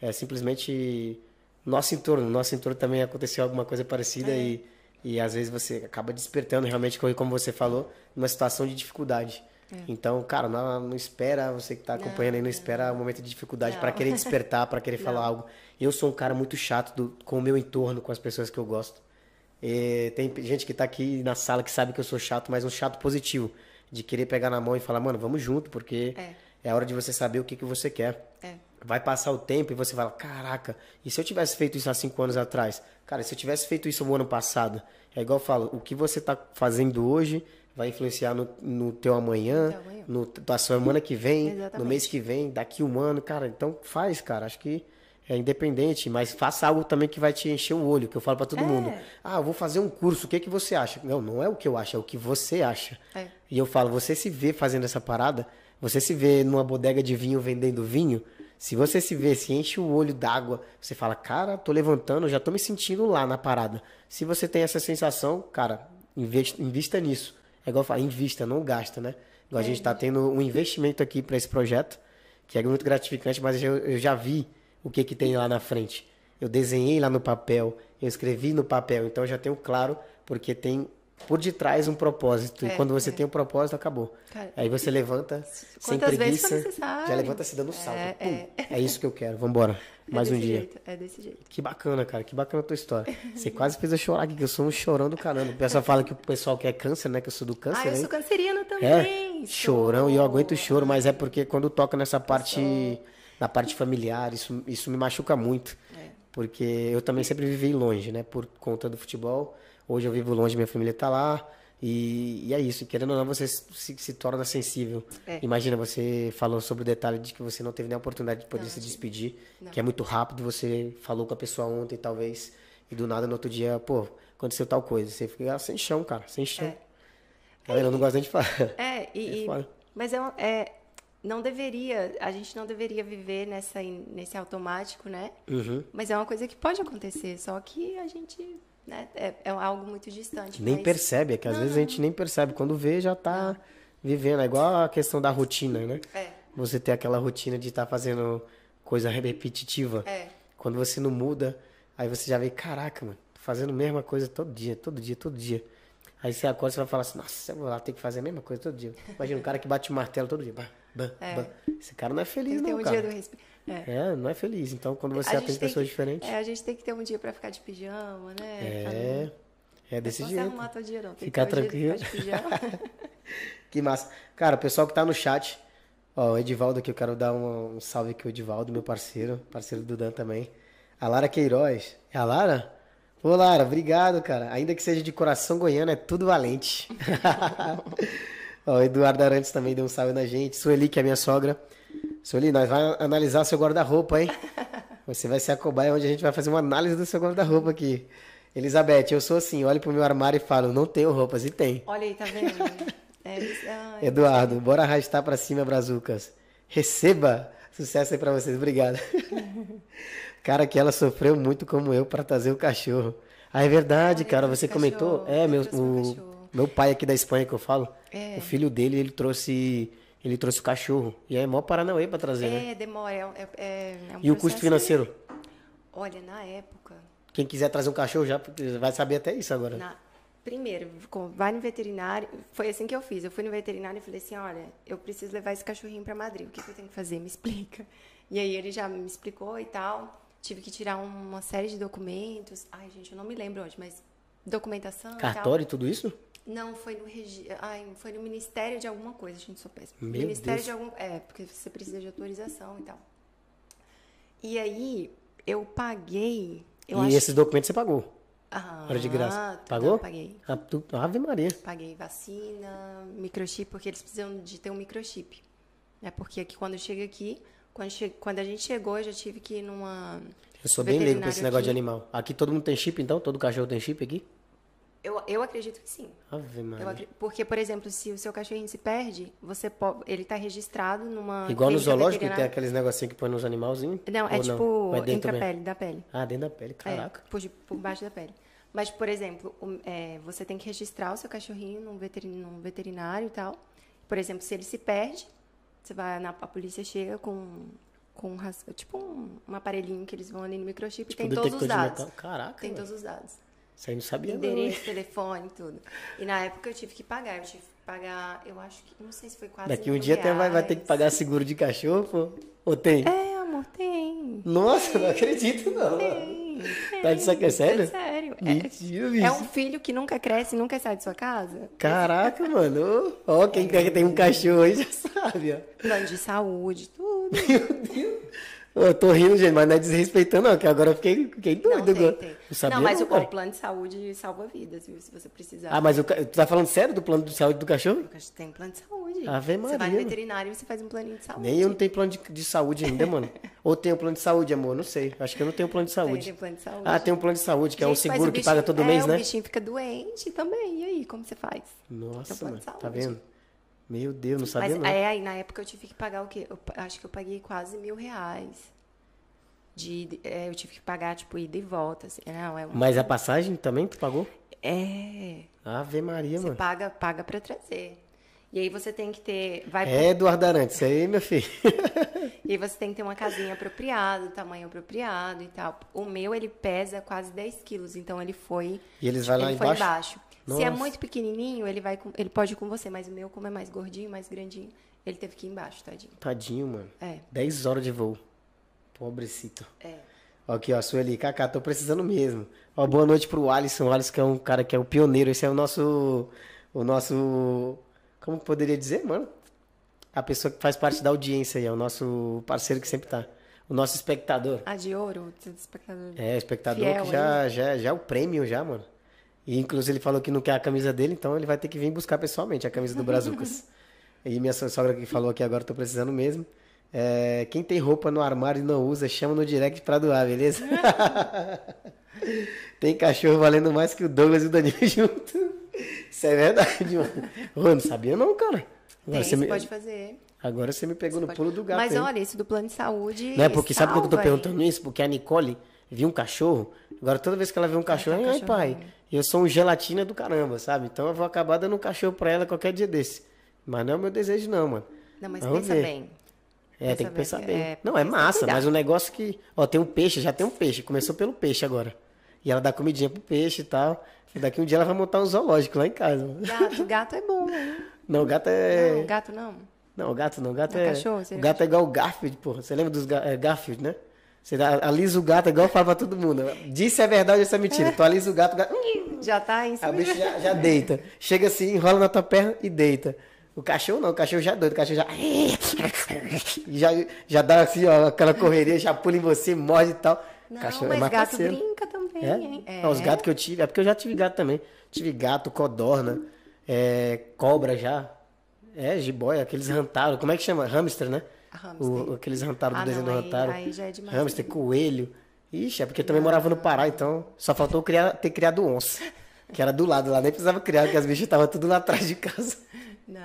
é simplesmente nosso entorno, nosso entorno também aconteceu alguma coisa parecida é. e, e às vezes você acaba despertando realmente, como você falou, numa situação de dificuldade. É. Então, cara, não, não espera, você que está acompanhando não, aí, não espera o um momento de dificuldade para querer despertar, para querer falar algo. Eu sou um cara muito chato do, com o meu entorno, com as pessoas que eu gosto. E tem gente que está aqui na sala que sabe que eu sou chato, mas um chato positivo. De querer pegar na mão e falar, mano, vamos junto, porque é, é hora de você saber o que, que você quer. É. Vai passar o tempo e você fala, caraca, e se eu tivesse feito isso há cinco anos atrás? Cara, se eu tivesse feito isso no ano passado, é igual eu falo, o que você está fazendo hoje vai influenciar no, no teu amanhã, amanhã. no da semana que vem, Exatamente. no mês que vem, daqui um ano, cara. Então faz, cara. Acho que é independente, mas faça algo também que vai te encher o olho, que eu falo para todo é. mundo. Ah, eu vou fazer um curso, o que que você acha? Não, não é o que eu acho, é o que você acha. É. E eu falo, você se vê fazendo essa parada, você se vê numa bodega de vinho vendendo vinho, se você se vê, se enche o olho d'água, você fala, cara, tô levantando, já tô me sentindo lá na parada. Se você tem essa sensação, cara, investa, invista nisso. É igual eu falo, invista, não gasta, né? Igual é. a gente está tendo um investimento aqui para esse projeto, que é muito gratificante, mas eu, eu já vi o que, que tem lá na frente. Eu desenhei lá no papel, eu escrevi no papel, então eu já tenho claro, porque tem por detrás um propósito. É, e quando você é. tem um propósito, acabou. Cara, Aí você levanta sem preguiça, já levanta se dando salto. É, é. é, isso que eu quero. Vambora. É Mais um dia. Jeito, é desse jeito. Que bacana, cara. Que bacana a tua história. Você quase fez eu chorar aqui, que eu sou um chorão do caramba. O pessoal fala que o pessoal quer câncer, né? Que eu sou do câncer. Ah, eu sou cancerina também. É, chorão. E eu aguento o choro, mas é porque quando toca nessa parte, na parte familiar, isso, isso me machuca muito. Porque eu também sempre vivi longe, né? Por conta do futebol. Hoje eu vivo longe, minha família está lá. E, e, é isso, querendo ou não, você se, se torna sensível. É. Imagina, você falou sobre o detalhe de que você não teve nem a oportunidade de poder não, se despedir, não. que é muito rápido, você falou com a pessoa ontem, talvez, e do nada no outro dia, pô, aconteceu tal coisa. Você fica sem chão, cara, sem chão. É. Galera, eu não gosto nem de falar. É, e, é mas é, é, não deveria, a gente não deveria viver nessa, nesse automático, né? Uhum. Mas é uma coisa que pode acontecer, só que a gente né? É, é algo muito distante. Nem mas... percebe, é que às não. vezes a gente nem percebe. Quando vê, já está vivendo. É igual a questão da rotina, né? É. Você ter aquela rotina de estar tá fazendo coisa repetitiva. É. Quando você não muda, aí você já vê, caraca, mano, fazendo a mesma coisa todo dia, todo dia, todo dia. Aí você acorda e vai falar assim, nossa, eu vou lá ter que fazer a mesma coisa todo dia. Imagina um cara que bate o martelo todo dia. Bah, bah, é. bah. Esse cara não é feliz, Tem não, um cara. Dia do resp... É. é. não é feliz. Então, quando você atende pessoas que, diferentes. É, a gente tem que ter um dia para ficar de pijama, né? É. É desse jeito. Não arrumar todo dia, não. Tem Ficar tranquilo. que massa. Cara, o pessoal que tá no chat, ó, o Edivaldo aqui, eu quero dar um, um salve aqui, o Edivaldo, meu parceiro, parceiro do Dan também. A Lara Queiroz. É a Lara? Ô, Lara, obrigado, cara. Ainda que seja de coração goiano, é tudo valente. ó, o Eduardo Arantes também deu um salve na gente. Sueli, que é minha sogra. Sueli, nós vamos analisar seu guarda-roupa, hein? Você vai ser a cobaia onde a gente vai fazer uma análise do seu guarda-roupa aqui. Elizabeth, eu sou assim, olho pro meu armário e falo, não tenho roupas, e tem. Olha aí, tá vendo? É, ai, Eduardo, bora arrastar pra cima, Brazucas. Receba! Sucesso aí pra vocês, obrigado. cara, que ela sofreu muito como eu para trazer o cachorro. Ah, é verdade, cara, você comentou. É, meu, o, meu pai aqui da Espanha que eu falo, é. o filho dele, ele trouxe ele trouxe o cachorro. E é mó Paranauê para trazer, é, né? É, demora. É, é, é um e o custo financeiro? Olha, na época... Quem quiser trazer um cachorro já vai saber até isso agora. Na, primeiro, vai no veterinário. Foi assim que eu fiz. Eu fui no veterinário e falei assim, olha, eu preciso levar esse cachorrinho para Madrid. O que, que eu tenho que fazer? Me explica. E aí ele já me explicou e tal. Tive que tirar uma série de documentos. Ai, gente, eu não me lembro onde, mas documentação Cartório e tudo isso? Não, foi no regi... Ai, foi no Ministério de alguma coisa, a gente sou péssima. Meu Ministério Deus. de algum. É, porque você precisa de autorização e tal. E aí, eu paguei. Eu e acho... esses documentos você pagou? Ah, Hora de graça. Pagou? Paguei. Ah, tu... Ave Maria. Paguei vacina, microchip, porque eles precisam de ter um microchip. É porque aqui, quando chega aqui, quando, che... quando a gente chegou, eu já tive que ir numa. Eu sou bem leigo com esse negócio aqui. de animal. Aqui todo mundo tem chip, então? Todo cachorro tem chip aqui? Eu, eu acredito que sim. Ave Maria. porque, por exemplo, se o seu cachorrinho se perde, você pode, ele está registrado numa. Igual no zoológico, tem aqueles negocinhos que põe nos animalzinhos? Não, é tipo é entre a pele, da pele. Ah, dentro da pele, é, caraca. É, por, por baixo da pele. Mas, por exemplo, é, você tem que registrar o seu cachorrinho num veterinário, num veterinário e tal. Por exemplo, se ele se perde, você vai na, a polícia chega com com tipo um, um, aparelhinho que eles vão ali no microchip tipo, e tem todos os dados. Caraca. Tem todos os dados. Isso aí não sabia Endereço, não, telefone, tudo. E na época eu tive que pagar. Eu tive que pagar, eu acho que, não sei se foi quase Daqui um dia até vai, vai ter que pagar seguro de cachorro, pô. Ou tem? É, amor, tem. Nossa, não acredito não. Tem. tem. Tá de sacanagem? Sério? É sério. Mentira, é, bicho. é um filho que nunca cresce e nunca sai de sua casa. Caraca, mano. Ó, quem quer que tem um cachorro aí já sabe, ó. Plano de saúde, tudo. Meu Deus. Eu tô rindo, gente, mas não é desrespeitando, não, que agora eu fiquei, fiquei doido. Não, tem, tem. Não, sabia, não mas não, o, cara. o plano de saúde salva vidas, viu? Se você precisar. Ah, mas o, tu tá falando sério do plano de saúde do cachorro? Tem um plano de saúde. Ave Você vai no mano. veterinário e você faz um planinho de saúde. Nem eu não tenho plano de, de saúde ainda, mano. Ou tenho plano de saúde, amor? Não sei. Acho que eu não tenho plano de Tem, saúde. tem plano de saúde. Ah, tem um plano de saúde, que é um Gente, mas seguro o que bichinho- paga todo é, mês, o né? bichinho fica doente também. E aí, como você faz? Nossa, plano mano. Tá vendo? Meu Deus, não sabia Mas não. é, aí na época eu tive que pagar o quê? Eu acho que eu paguei quase mil reais. De, é, eu tive que pagar, tipo, ida e volta. Assim. Não, é, um, Mas a passagem também tu pagou? é. Ave Maria, Você mano. paga, paga pra trazer. E aí você tem que ter. Vai É, Eduardo Arantes, isso aí, meu filho. E aí você tem que ter uma casinha apropriada, tamanho apropriado e tal. O meu, ele pesa quase 10 quilos, então ele foi. E eles vão lá ele foi embaixo? Embaixo. Se é Nossa. muito pequenininho, ele vai com- ele pode ir com você, mas o meu, como é mais gordinho, mais grandinho, ele teve que ir embaixo, tadinho. Tadinho, mano. É. 10 horas de voo. Pobrecito. É. Aqui, ó, Sueli. Kaká, tô precisando mesmo. Ó, boa noite pro Alisson. O Alisson que é um cara que é o pioneiro. Esse é o nosso... O nosso... Como que poderia dizer, mano? A pessoa que faz parte da audiência aí. É o nosso parceiro que sempre tá. O nosso espectador. A de ouro, o espectador. É, espectador Fiel que já, já, já é o prêmio já, mano. E inclusive ele falou que não quer a camisa dele, então ele vai ter que vir buscar pessoalmente a camisa do Brazucas. e minha so- sogra que falou aqui agora, tô precisando mesmo. É, quem tem roupa no armário e não usa, chama no direct pra doar, beleza? tem cachorro valendo mais que o Douglas e o Danilo junto. Isso é verdade, mano. Ô, não sabia não, cara. Tem, Agora você você me, pode fazer. agora você me pegou no Pode- pulo do gato Mas aí. olha, isso do plano de saúde. Não é porque sabe por que eu tô salva, hein? perguntando isso? Porque a Nicole viu um cachorro. Agora toda vez que ela vê um cachorro, quer um ai pai, cachorrinho." eu sou um gelatina do caramba, sabe? Então eu vou acabar dando um cachorro pra ela qualquer dia desse. Mas não é o meu desejo não, mano. Não, mas Vamos pensa ver. bem. É, Pensa tem que bem, pensar é, bem. porque não, é massa, mas um negócio que. Ó, tem um peixe, já tem um peixe. Começou pelo peixe agora. E ela dá comidinha pro peixe e tal. E daqui um dia ela vai montar um zoológico lá em casa. Gato, gato é bom, hein? Não, o gato é. Não, gato não. Não, o gato não. O gato Não, é. cachorro, o seria gato é igual o Garfield, porra. Você lembra dos é, Garfield, né? Você dá- alisa o gato é igual fala pra todo mundo. Disse é verdade isso é mentira. Tu alisa o gato, o gato. Já tá em A cima. bicha já, já deita. Chega assim, enrola na tua perna e deita. O cachorro não, o cachorro já é doido, o cachorro já. Já, já dá assim, ó, aquela correria, já pula em você, morde e tal. Não, cachorro mas é mais gato parceiro. brinca também, É? hein? Ah, os gatos que eu tive, é porque eu já tive gato também. Tive gato, codorna, é, cobra já. É, jiboia, aqueles rantaro. Como é que chama? Hamster, né? O, aqueles rantaro do Ah, desenho não, do aí- rantaro. aí já é demais Hamster, também. coelho. Ixi, é porque eu também morava no Pará, então só faltou criar, ter criado onça. Que era do lado lá, nem precisava criar, porque as bichas estavam tudo lá atrás de casa. Não,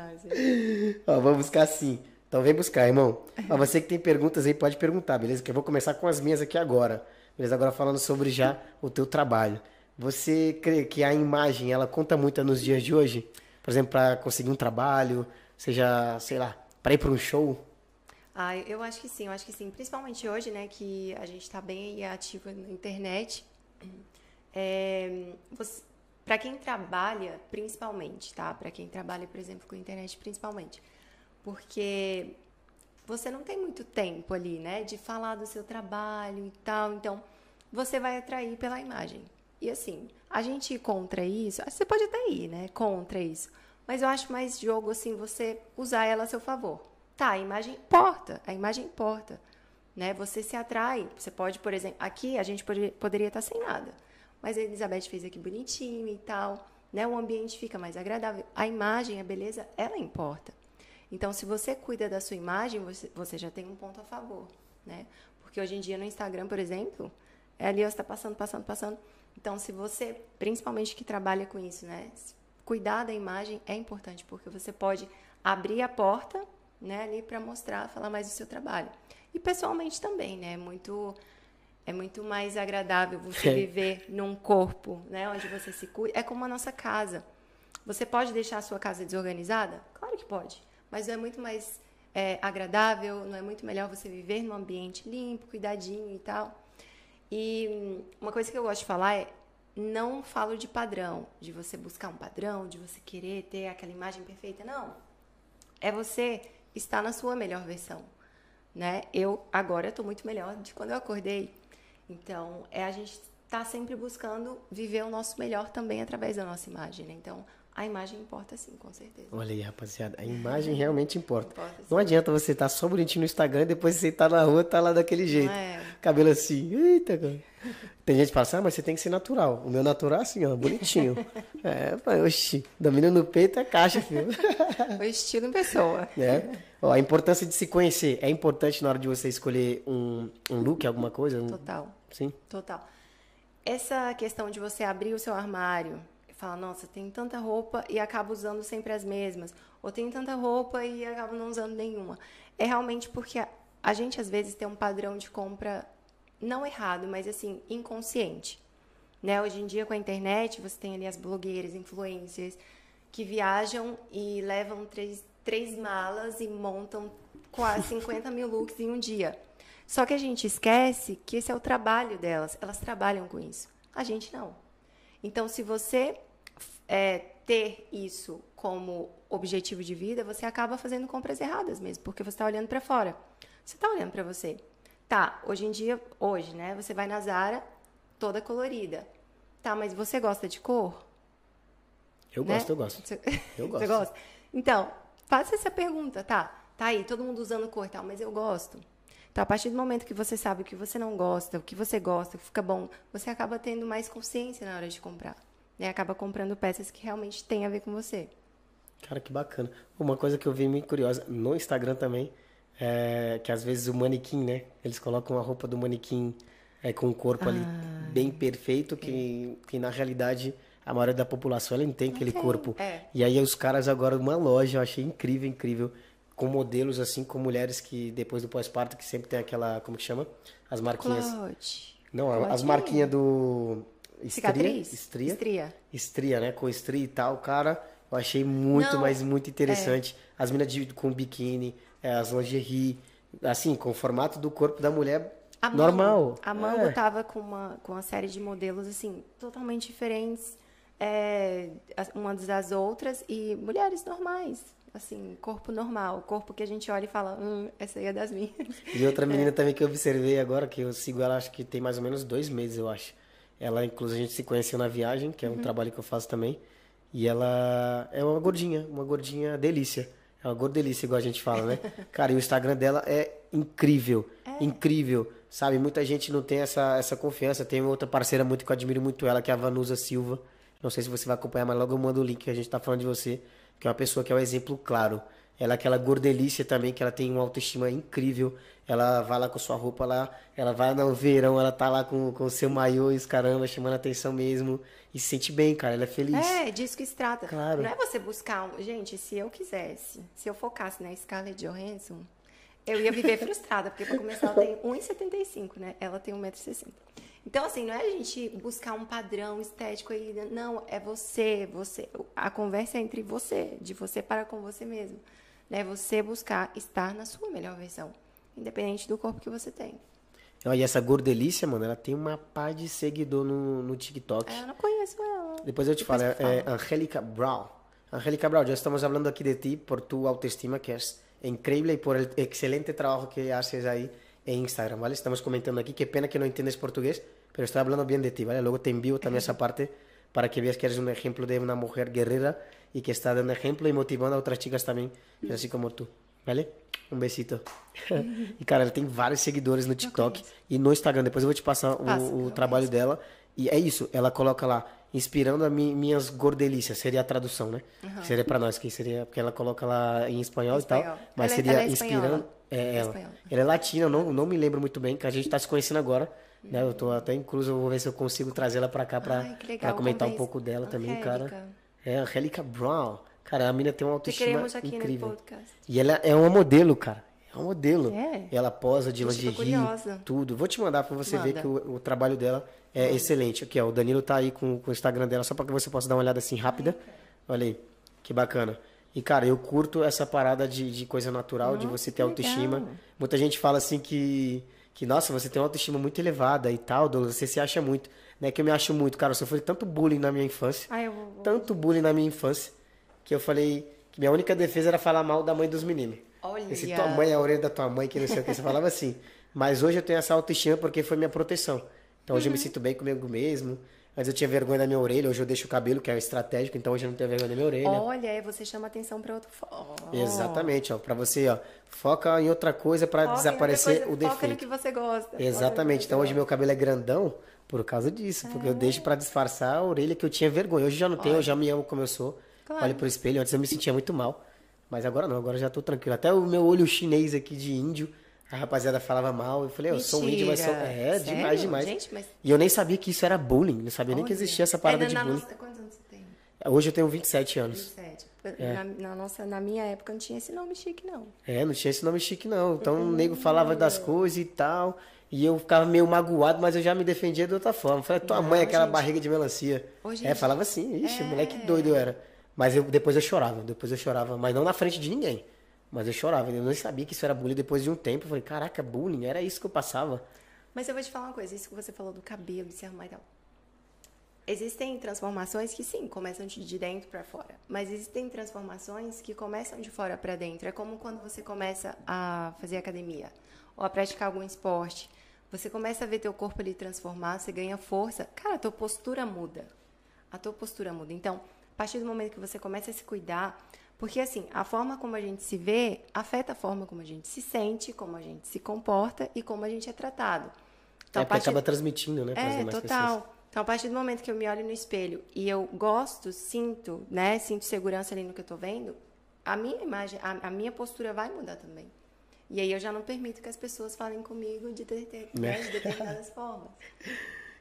Ó, vamos buscar sim. Então vem buscar, irmão. Ó, você que tem perguntas aí, pode perguntar, beleza? Que eu vou começar com as minhas aqui agora. Beleza? Agora falando sobre já o teu trabalho. Você crê que a imagem, ela conta muito nos dias de hoje? Por exemplo, para conseguir um trabalho, seja, sei lá, para ir para um show? Ah, eu acho que sim, eu acho que sim. Principalmente hoje, né, que a gente está bem ativo na internet. É, para quem trabalha, principalmente, tá? Para quem trabalha, por exemplo, com internet, principalmente. Porque você não tem muito tempo ali, né, de falar do seu trabalho e tal. Então, você vai atrair pela imagem. E assim, a gente ir contra isso, você pode até ir, né, contra isso. Mas eu acho mais jogo, assim, você usar ela a seu favor. Tá, a imagem importa, a imagem importa. Né? Você se atrai. Você pode, por exemplo, aqui a gente pode- poderia estar sem nada. Mas a Elizabeth fez aqui bonitinho e tal. Né? O ambiente fica mais agradável. A imagem, a beleza, ela importa. Então, se você cuida da sua imagem, você, você já tem um ponto a favor. Né? Porque hoje em dia no Instagram, por exemplo, é ali você está passando, passando, passando. Então, se você, principalmente que trabalha com isso, né? Cuidar da imagem é importante, porque você pode abrir a porta né, ali para mostrar, falar mais do seu trabalho. E pessoalmente também, né? É muito, é muito mais agradável você É. viver num corpo, né? Onde você se cuida. É como a nossa casa. Você pode deixar a sua casa desorganizada? Claro que pode. Mas é muito mais é, agradável, não é muito melhor você viver num ambiente limpo, cuidadinho e tal. E uma coisa que eu gosto de falar é não falo de padrão, de você buscar um padrão, de você querer ter aquela imagem perfeita, não. É você estar na sua melhor versão, né? Eu agora estou muito melhor de quando eu acordei. Então, é a gente estar tá sempre buscando viver o nosso melhor também através da nossa imagem, né? Então, a imagem importa sim, com certeza. Olha aí, rapaziada, a imagem realmente importa. importa não adianta você estar tá só bonitinho no Instagram e depois você tá na rua, tá lá daquele jeito. É. Cabelo assim, eita, cara. Tem gente que fala assim, ah, mas você tem que ser natural. O meu natural é assim, ó, bonitinho. é, pai, oxi, domínio no peito é caixa, filho. o estilo em pessoa. É. Ó, a importância de se conhecer é importante na hora de você escolher um, um look, alguma coisa? Um... Total. Sim? Total. Essa questão de você abrir o seu armário fala, nossa, tem tanta roupa e acabo usando sempre as mesmas, ou tem tanta roupa e acabo não usando nenhuma. É realmente porque a, a gente às vezes tem um padrão de compra não errado, mas assim, inconsciente. Né? Hoje em dia com a internet, você tem ali as blogueiras, influencers que viajam e levam três, três malas e montam quase 50 mil looks em um dia. Só que a gente esquece que esse é o trabalho delas. Elas trabalham com isso. A gente não. Então, se você é, ter isso como objetivo de vida, você acaba fazendo compras erradas mesmo, porque você está olhando para fora. Você está olhando para você. Tá, hoje em dia, hoje, né? Você vai na Zara toda colorida. Tá, mas você gosta de cor? Eu né? gosto, eu gosto. Você... Eu gosto. Você gosta? Então, faça essa pergunta, tá? Tá aí, todo mundo usando cor e tal, mas eu gosto. Então, a partir do momento que você sabe o que você não gosta, o que você gosta, o que fica bom, você acaba tendo mais consciência na hora de comprar né? Acaba comprando peças que realmente têm a ver com você. Cara, que bacana. Uma coisa que eu vi muito curiosa no Instagram também, é que às vezes o manequim, né? Eles colocam a roupa do manequim é, com o corpo ah, ali bem perfeito, que, que na realidade a maioria da população ela não tem aquele okay. corpo. É. E aí os caras agora, uma loja, eu achei incrível, incrível, com modelos assim, com mulheres que depois do pós-parto, que sempre tem aquela, como que chama? As marquinhas. Claude. Não, Claude. as marquinhas do Cicatriz? Estria? Estria. Estria, né? Com estria e tal, cara. Eu achei muito, Não, mas muito interessante. É. As minas com biquíni, é, as lingerie, assim, com o formato do corpo da mulher a normal. Mango, a Mango é. tava com uma, com uma série de modelos, assim, totalmente diferentes é, umas das outras e mulheres normais. Assim, corpo normal, corpo que a gente olha e fala, hum, essa aí é das minhas. E outra menina é. também que eu observei agora, que eu sigo ela, acho que tem mais ou menos dois meses, eu acho. Ela, inclusive, a gente se conheceu na viagem, que é um uhum. trabalho que eu faço também. E ela é uma gordinha, uma gordinha delícia. É uma gordelícia, igual a gente fala, né? Cara, e o Instagram dela é incrível. É. Incrível. Sabe, muita gente não tem essa, essa confiança. Tem outra parceira muito que eu admiro muito ela, que é a Vanusa Silva. Não sei se você vai acompanhar, mas logo eu mando o link que a gente tá falando de você. Que é uma pessoa que é um exemplo claro. Ela é aquela gordelícia também, que ela tem uma autoestima incrível. Ela vai lá com sua roupa lá, ela vai no verão, ela tá lá com o seu maiô e os caramba, chamando atenção mesmo. E se sente bem, cara, ela é feliz. É, disso que se trata. Claro. Não é você buscar um... Gente, se eu quisesse, se eu focasse na Scarlett Johansson, eu ia viver frustrada, porque pra começar ela tem 1,75, né? Ela tem 1,60m. Então, assim, não é a gente buscar um padrão estético aí, não, é você, você. A conversa é entre você, de você para com você mesmo. Né? Você buscar estar na sua melhor versão independente do corpo que você tem. E essa gordelícia, mano, ela tem uma par de seguidor no, no TikTok. É, eu não conheço ela. Depois eu te Depois falo, é, é Angélica Brown. Angélica Brown, já estamos falando aqui de ti por tu autoestima, que é incrível, e por o excelente trabalho que haces aí em Instagram, ¿vale? Estamos comentando aqui, que pena que não entendes português, mas estou falando bem de ti, ¿vale? Logo te envio também essa parte para que veas que eres um exemplo de uma mulher guerreira e que está dando exemplo e motivando a outras chicas também, assim como tu, ¿vale? Um besito. e, cara, ela tem vários seguidores no TikTok e no Instagram. Depois eu vou te passar Passa, o, o trabalho dela. E é isso, ela coloca lá, inspirando a mi, minhas gordelícias, seria a tradução, né? Uhum. Seria para nós, que seria, porque ela coloca lá em espanhol, espanhol. e tal. Mas ela, é- seria é inspirando. É, ela. ela é latina, não, não me lembro muito bem, que a gente tá se conhecendo agora. Né? Eu tô até incluso, eu vou ver se eu consigo trazer ela para cá para comentar um pouco dela também, cara. É, Angélica Brown. Cara, a mina tem uma autoestima incrível. E ela é uma modelo, cara. É uma modelo. É. Ela posa de lingerie, tudo. Vou te mandar para você Manda. ver que o, o, trabalho dela é Manda. excelente. Aqui, ó, o Danilo tá aí com, com o Instagram dela, só para que você possa dar uma olhada assim rápida. Olha aí, que bacana. E, cara, eu curto essa parada de, de coisa natural, Nossa, de você ter autoestima. legal. Muita gente fala assim que, que, nossa, você tem uma autoestima muito elevada e tal, Douglas, você se acha muito. Né? Que eu me acho muito, cara. Eu sofri tanto bullying na minha infância. Ah, eu vou. vou- Tanto bullying na minha infância, que eu falei que minha única defesa era falar mal da mãe dos meninos. Olha. Esse tua mãe é a orelha da tua mãe, que não sei o que. Você falava assim. Mas hoje eu tenho essa autoestima porque foi minha proteção. Então hoje eu Uhum. me sinto bem comigo mesmo. Antes eu tinha vergonha da minha orelha, hoje eu deixo o cabelo, que é o estratégico, então hoje eu não tenho vergonha da minha orelha. Olha, aí você chama atenção para outro foco. Exatamente, ó. Pra você, ó, foca em outra coisa outra desaparecer coisa, o Foca no defeito. que você gosta. Exatamente. Então hoje meu cabelo é grandão por causa disso, porque eu É. deixo pra disfarçar a orelha que eu tinha vergonha. Hoje já não tenho, eu já me amo como eu sou. Claro. Olho pro espelho, antes eu me sentia muito mal. Mas agora não, agora já tô tranquilo. Até o meu olho chinês aqui de índio, a rapaziada falava mal. Eu falei, eu sou um índio, mas sou. Mentira. É, Sério? demais, demais. Gente, mas- E eu nem sabia que isso era bullying, não sabia nem que existia essa parada É, de na bullying. nossa- Quantos anos você tem? Hoje eu tenho 27 anos. 27. É. Na, na nossa, na minha época não tinha esse nome chique, não. É, não tinha esse nome chique não. Então o nego falava das coisas e tal. E eu ficava meio magoado, mas eu já me defendia de outra forma. Falei, tua Não, mãe, aquela gente. barriga de melancia. Hoje é, falava assim, ixi, É. moleque doido eu era. Mas eu, depois eu chorava, depois eu chorava, mas não na frente de ninguém. Mas eu chorava, eu nem sabia que isso era bullying depois de um tempo. Eu falei, caraca, bullying, era isso que eu passava. Mas eu vou te falar uma coisa, isso que você falou do cabelo, de se arrumar e tal. Existem transformações que sim, começam de de dentro para fora, mas existem transformações que começam de fora para dentro. É como quando você começa a fazer academia ou a praticar algum esporte. Você começa a ver teu corpo ali transformar, você ganha força. Cara, a tua postura muda. A tua postura muda. Então, a partir do momento que você começa a se cuidar, porque assim, a forma como a gente se vê afeta a forma como a gente se sente, como a gente se comporta e como a gente é tratado. Então, é a porque partir acaba transmitindo, né, é, total. pessoas. Então, a partir do momento que eu me olho no espelho e eu gosto, sinto, né, sinto segurança ali no que eu tô vendo, a minha imagem, a, a minha postura vai mudar também. E aí eu já não permito que as pessoas falem comigo de, de, de, né, de determinadas formas.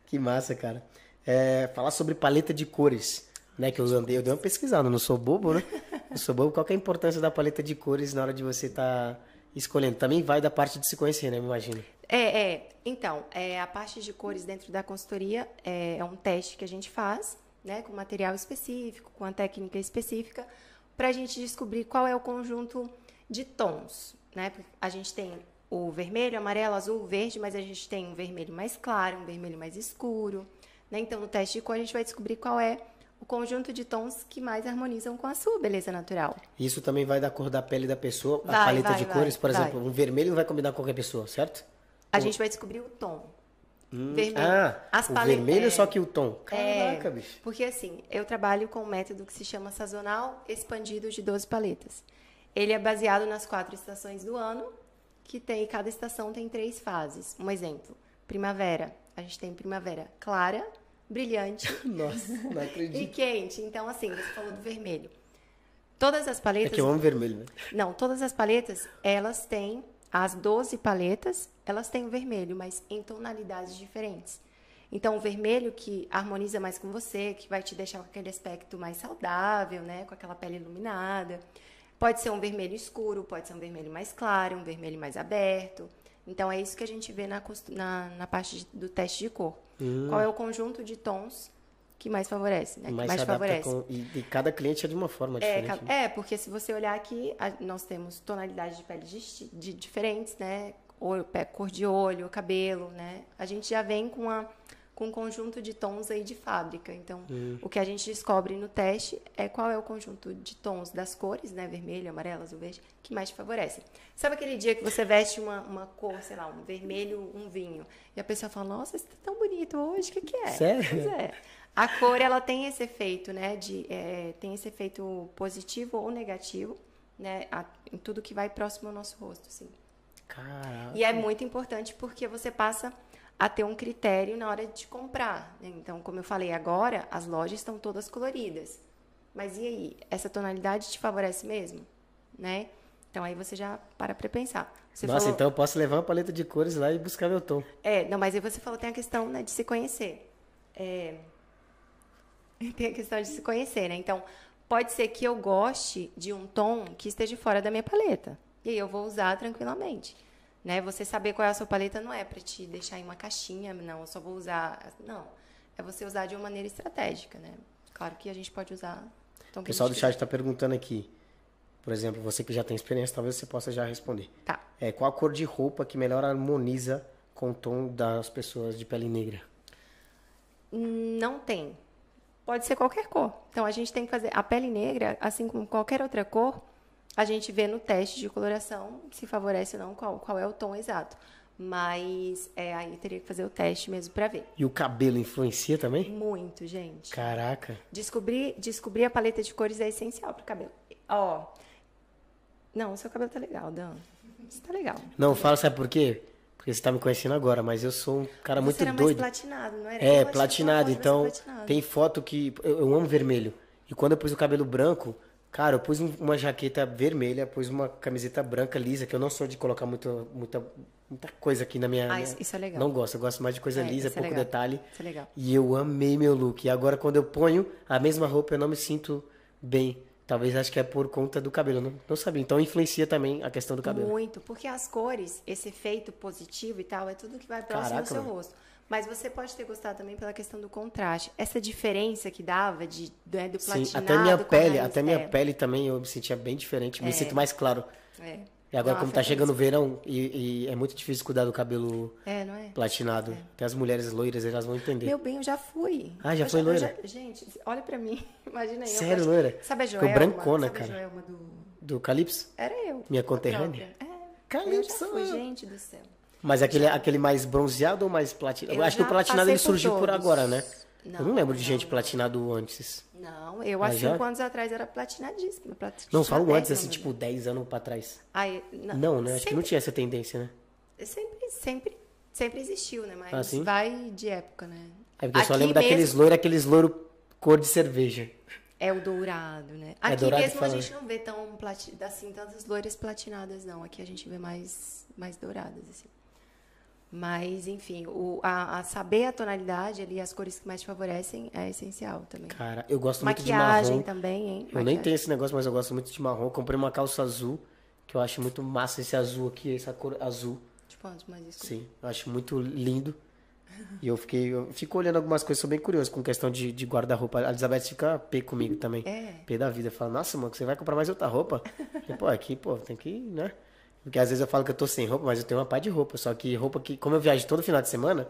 Que massa, cara. É, falar sobre paleta de cores, né? Que eu andei, eu dei uma pesquisada, não sou bobo, né? Não sou bobo. Qual que é a importância da paleta de cores na hora de você estar escolhendo? Também vai da parte de se conhecer, né? Me imagino. É, é. Então, é, a parte de cores dentro da consultoria é, é um teste que a gente faz, né, com material específico, com a técnica específica, para a gente descobrir qual é o conjunto de tons, né? A gente tem o vermelho, amarelo, azul, verde, mas a gente tem um vermelho mais claro, um vermelho mais escuro, né? Então, no teste de cor a gente vai descobrir qual é o conjunto de tons que mais harmonizam com a sua beleza natural. Isso também vai da cor da pele da pessoa, a Vai, paleta vai, de vai, cores, por exemplo, um vermelho não vai combinar com qualquer pessoa, certo? A gente vai descobrir o tom. vermelho. Ah, As o vermelho é. só que o tom. É, Caraca, bicho. Porque assim, eu trabalho com um método que se chama sazonal expandido de 12 paletas. Ele é baseado nas quatro estações do ano, que tem cada estação tem três fases. Um exemplo, primavera. A gente tem primavera clara, brilhante Nossa, não e acredito. quente. Então assim, você falou do vermelho. Todas as É paletas que eu amo vermelho, né? não, todas as paletas, elas têm, as 12 paletas, elas têm o vermelho, mas em tonalidades diferentes. Então, o vermelho que harmoniza mais com você, que vai te deixar com aquele aspecto mais saudável, né? Com aquela pele iluminada. Pode ser um vermelho escuro, pode ser um vermelho mais claro, um vermelho mais aberto. Então, é isso que a gente vê na, na, na parte de- do teste de cor. Qual é o conjunto de tons que mais favorece, né? Que Mais mais favorece. com... E, e cada cliente é de uma forma É, diferente. né? é, porque se você olhar aqui, a- nós temos tonalidades de pele disti- de, diferentes, né? Olho, cor de olho, cabelo, né? A gente já vem com, a, com um conjunto de tons aí de fábrica. Então, Hum. o que a gente descobre no teste é qual é o conjunto de tons das cores, né? Vermelho, amarelo, azul, verde, que mais te favorece. Sabe aquele dia que você veste uma, uma cor, sei lá, um vermelho, um vinho, e a pessoa fala, nossa, você tá tão bonito hoje, o que, que é? Sério? Pois é. A cor, ela tem esse efeito, né? De, é, tem esse efeito positivo ou negativo, né? a- em tudo que vai próximo ao nosso rosto, assim. Caraca. E é muito importante porque você passa a ter um critério na hora de comprar. né? Então, como eu falei agora, as lojas estão todas coloridas. Mas e aí? Essa tonalidade te favorece mesmo? Né? Então, aí você já para pra pensar. Você Nossa, falou- então eu posso levar uma paleta de cores lá e buscar meu tom. é, não, mas aí você falou, tem a questão né, de se conhecer. É, tem a questão de se conhecer, né? Então, pode ser que eu goste de um tom que esteja fora da minha paleta. E aí eu vou usar tranquilamente. Né? Você saber qual é a sua paleta não é para te deixar em uma caixinha, não, eu só vou usar. Não. É você usar de uma maneira estratégica, né? Claro que a gente pode usar. tom O pessoal do chat está perguntando aqui. Por exemplo, você que já tem experiência, talvez você possa já responder. Tá. É, qual a cor de roupa que melhor harmoniza com o tom das pessoas de pele negra? Não tem. Pode ser qualquer cor. Então a gente tem que fazer a pele negra, assim como qualquer outra cor, a gente vê no teste de coloração se favorece ou não, qual, qual é o tom exato. Mas é, aí teria que fazer o teste mesmo para ver. E o cabelo influencia também? Muito, gente. Caraca. Descobrir, descobrir a paleta de cores é essencial pro cabelo. Ó. Não, o seu cabelo tá legal, Dan. Você tá legal. Não, fala, sabe por quê? Porque você tá me conhecendo agora, mas eu sou um cara Você muito era doido. mais platinado, não era? É, que platinado. Então, platinado. tem foto que. Eu, eu amo vermelho. E quando eu pus o cabelo branco, cara, eu pus um- uma jaqueta vermelha, pus uma camiseta branca lisa, que eu não sou de colocar muito, muita, muita coisa aqui na minha. Ah, minha- isso- é legal. Não gosto, eu gosto mais de coisa É, lisa, é pouco legal. detalhe. Isso é legal. E eu amei meu look. E agora, quando eu ponho a mesma roupa, eu não me sinto bem. Talvez acho que é por conta do cabelo. eu Não, não sabia. Então influencia também a questão do cabelo. Muito, porque as cores, esse efeito positivo e tal, é tudo que vai próximo Caraca, do seu mano. rosto. Mas você pode ter gostado também pela questão do contraste. Essa diferença que dava de, né, do Sim, platinado até minha pele, até minha é, pele também eu me sentia bem diferente, me sinto mais claro. É. E agora, Não, como tá chegando o verão e, e é muito difícil cuidar do cabelo É, é? platinado. Até as mulheres loiras, elas vão entender. Meu bem, eu já fui. Ah, já Eu foi eu loira? gente, olha pra mim. Imagina aí. eu Sério, gosto- loira? Sabe a Ficou Joelma? brancona, sabe cara. a Joelma do... Do Calypso? Era eu. Minha conterrânea? É. Calypso. Eu já fui, gente do céu. Mas aquele, aquele mais bronzeado ou mais platinado? Eu acho que o platinado ele por surgiu por todos. agora, né? eu não Não, lembro de não, gente não. platinado antes. Não, eu Ah, há já? cinco anos atrás era platinadíssima. Não, falo antes, assim, tipo, 10 anos pra trás. Ai, Não, né? Acho que não tinha essa tendência, né? Sempre, sempre, sempre existiu, né? Mas Ah, sim? vai de época, né? É porque eu só lembro daqueles mesmo loiros, aqueles loiro cor de cerveja. É o dourado, né? É Aqui dourado que mesmo a gente não vê tão plati... assim tantas loiras platinadas, não. Aqui a gente vê mais, mais douradas, assim. Mas, enfim, o, a, a saber a tonalidade ali, as cores que mais te favorecem, é essencial também. Cara, eu gosto muito de Maquiagem marrom. também, hein? Eu nem Maquiagem. tenho esse negócio, mas eu gosto muito de marrom. Eu comprei uma calça azul, que eu acho muito massa esse azul aqui, essa cor azul. Tipo, antes, mais escuro. Sim, eu acho muito lindo. E eu fiquei, eu fico olhando algumas coisas, sou bem curioso com questão de, de guarda-roupa. A Elizabeth fica pé comigo também. É. Pé da vida. Fala, nossa, mano, você vai comprar mais outra roupa? E, pô, aqui, pô, tem que, né? Porque às vezes eu falo que eu tô sem roupa, mas eu tenho uma pá de roupa. Só que roupa que, como eu viajo todo final de semana,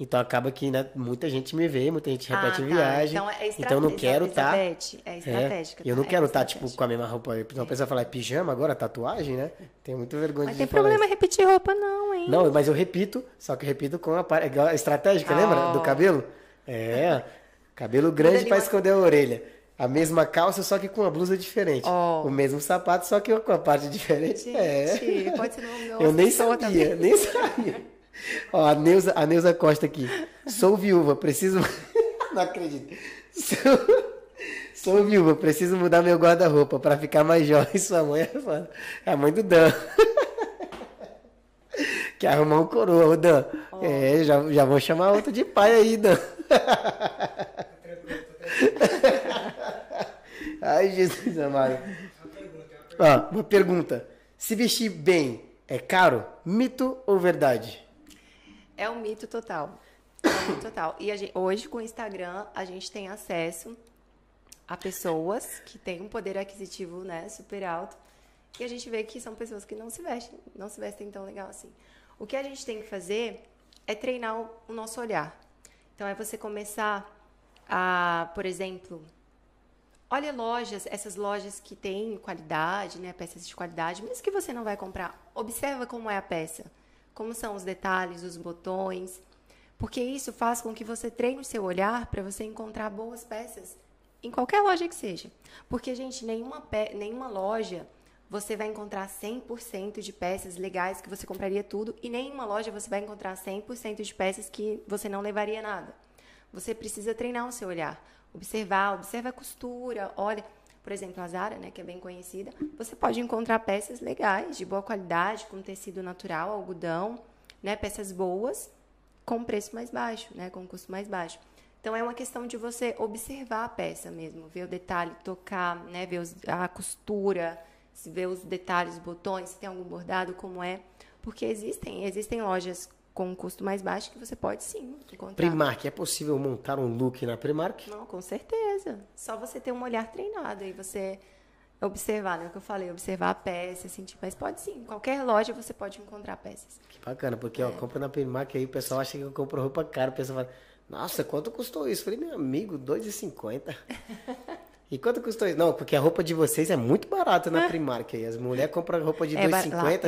então acaba que né, muita gente me vê, muita gente repete Hum. Ah, tá. viagem. Então, é então eu não quero estar. Elizabeth, é estratégica, eu tá? não É quero estar, tipo, estratégica. com a mesma roupa. Então a pessoa fala, é pijama agora, tatuagem, né? Tenho muito vergonha Mas de tem falar problema isso. repetir roupa, não, hein? Não, mas eu repito, só que eu repito com a par- igual a estratégica, lembra? Do Oh. cabelo? É, cabelo grande uma- esconder a orelha. A mesma calça, só que com uma blusa diferente. Oh. O mesmo sapato, só que com a parte diferente. Gente, é. pode ser no meu Eu nem sabia, também. nem sabia. Ó, a Neuza, a Neuza Costa aqui. Sou viúva, preciso. Não acredito. Sou, sou viúva, preciso mudar meu guarda-roupa pra ficar mais jovem. Sua mãe é. É a mãe do Dan. Quer arrumar um coroa, ô Dan. É, já, já vou chamar outro de pai aí, Dan. Ai, Jesus amado. Ó, uma pergunta. Se vestir bem é caro? Mito ou verdade? É um mito total. É um mito total. E gente- hoje, com o Instagram, a gente tem acesso a pessoas que têm um poder aquisitivo né, super alto. E a gente vê que são pessoas que não se vestem, não se vestem tão legal assim. O que a gente tem que fazer é treinar o, o nosso olhar. Então, é você começar a, por exemplo, Olha lojas, essas lojas que têm qualidade, né, peças de qualidade, mesmo que você não vai comprar, observa como é a peça, como são os detalhes, os botões, porque isso faz com que você treine o seu olhar para você encontrar boas peças em qualquer loja que seja. Porque, gente, nenhuma, pe- nenhuma loja você vai encontrar 100% de peças legais que você compraria tudo e nenhuma loja você vai encontrar 100% de peças que você não levaria nada. Você precisa treinar o seu olhar, observar, observa a costura, olha, por exemplo, a Zara, né, que é bem conhecida, você pode encontrar peças legais, de boa qualidade, com tecido natural, algodão, né, peças boas, com preço mais baixo, né, com custo mais baixo. Então é uma questão de você observar a peça mesmo, ver o detalhe, tocar, né, ver os- a costura, ver os detalhes, os botões, se tem algum bordado, como é, porque existem, existem lojas com um custo mais baixo que você pode sim encontrar. Primark, é possível montar um look na Primark? Não, com certeza. Só você ter um olhar treinado e você observar, né? O que eu falei, observar a peça, assim, tipo, mas pode sim, em qualquer loja você pode encontrar peças. Que bacana, porque, ó, compra na Primark aí, o pessoal acha que eu compro roupa cara, o pessoal fala, nossa, quanto custou isso? Eu falei, meu amigo, R$ 2,50. E quanto custou isso? Não, porque a roupa de vocês é muito barata na Primark aí. As mulheres compram roupa de É, ba- 2,50, lá, é.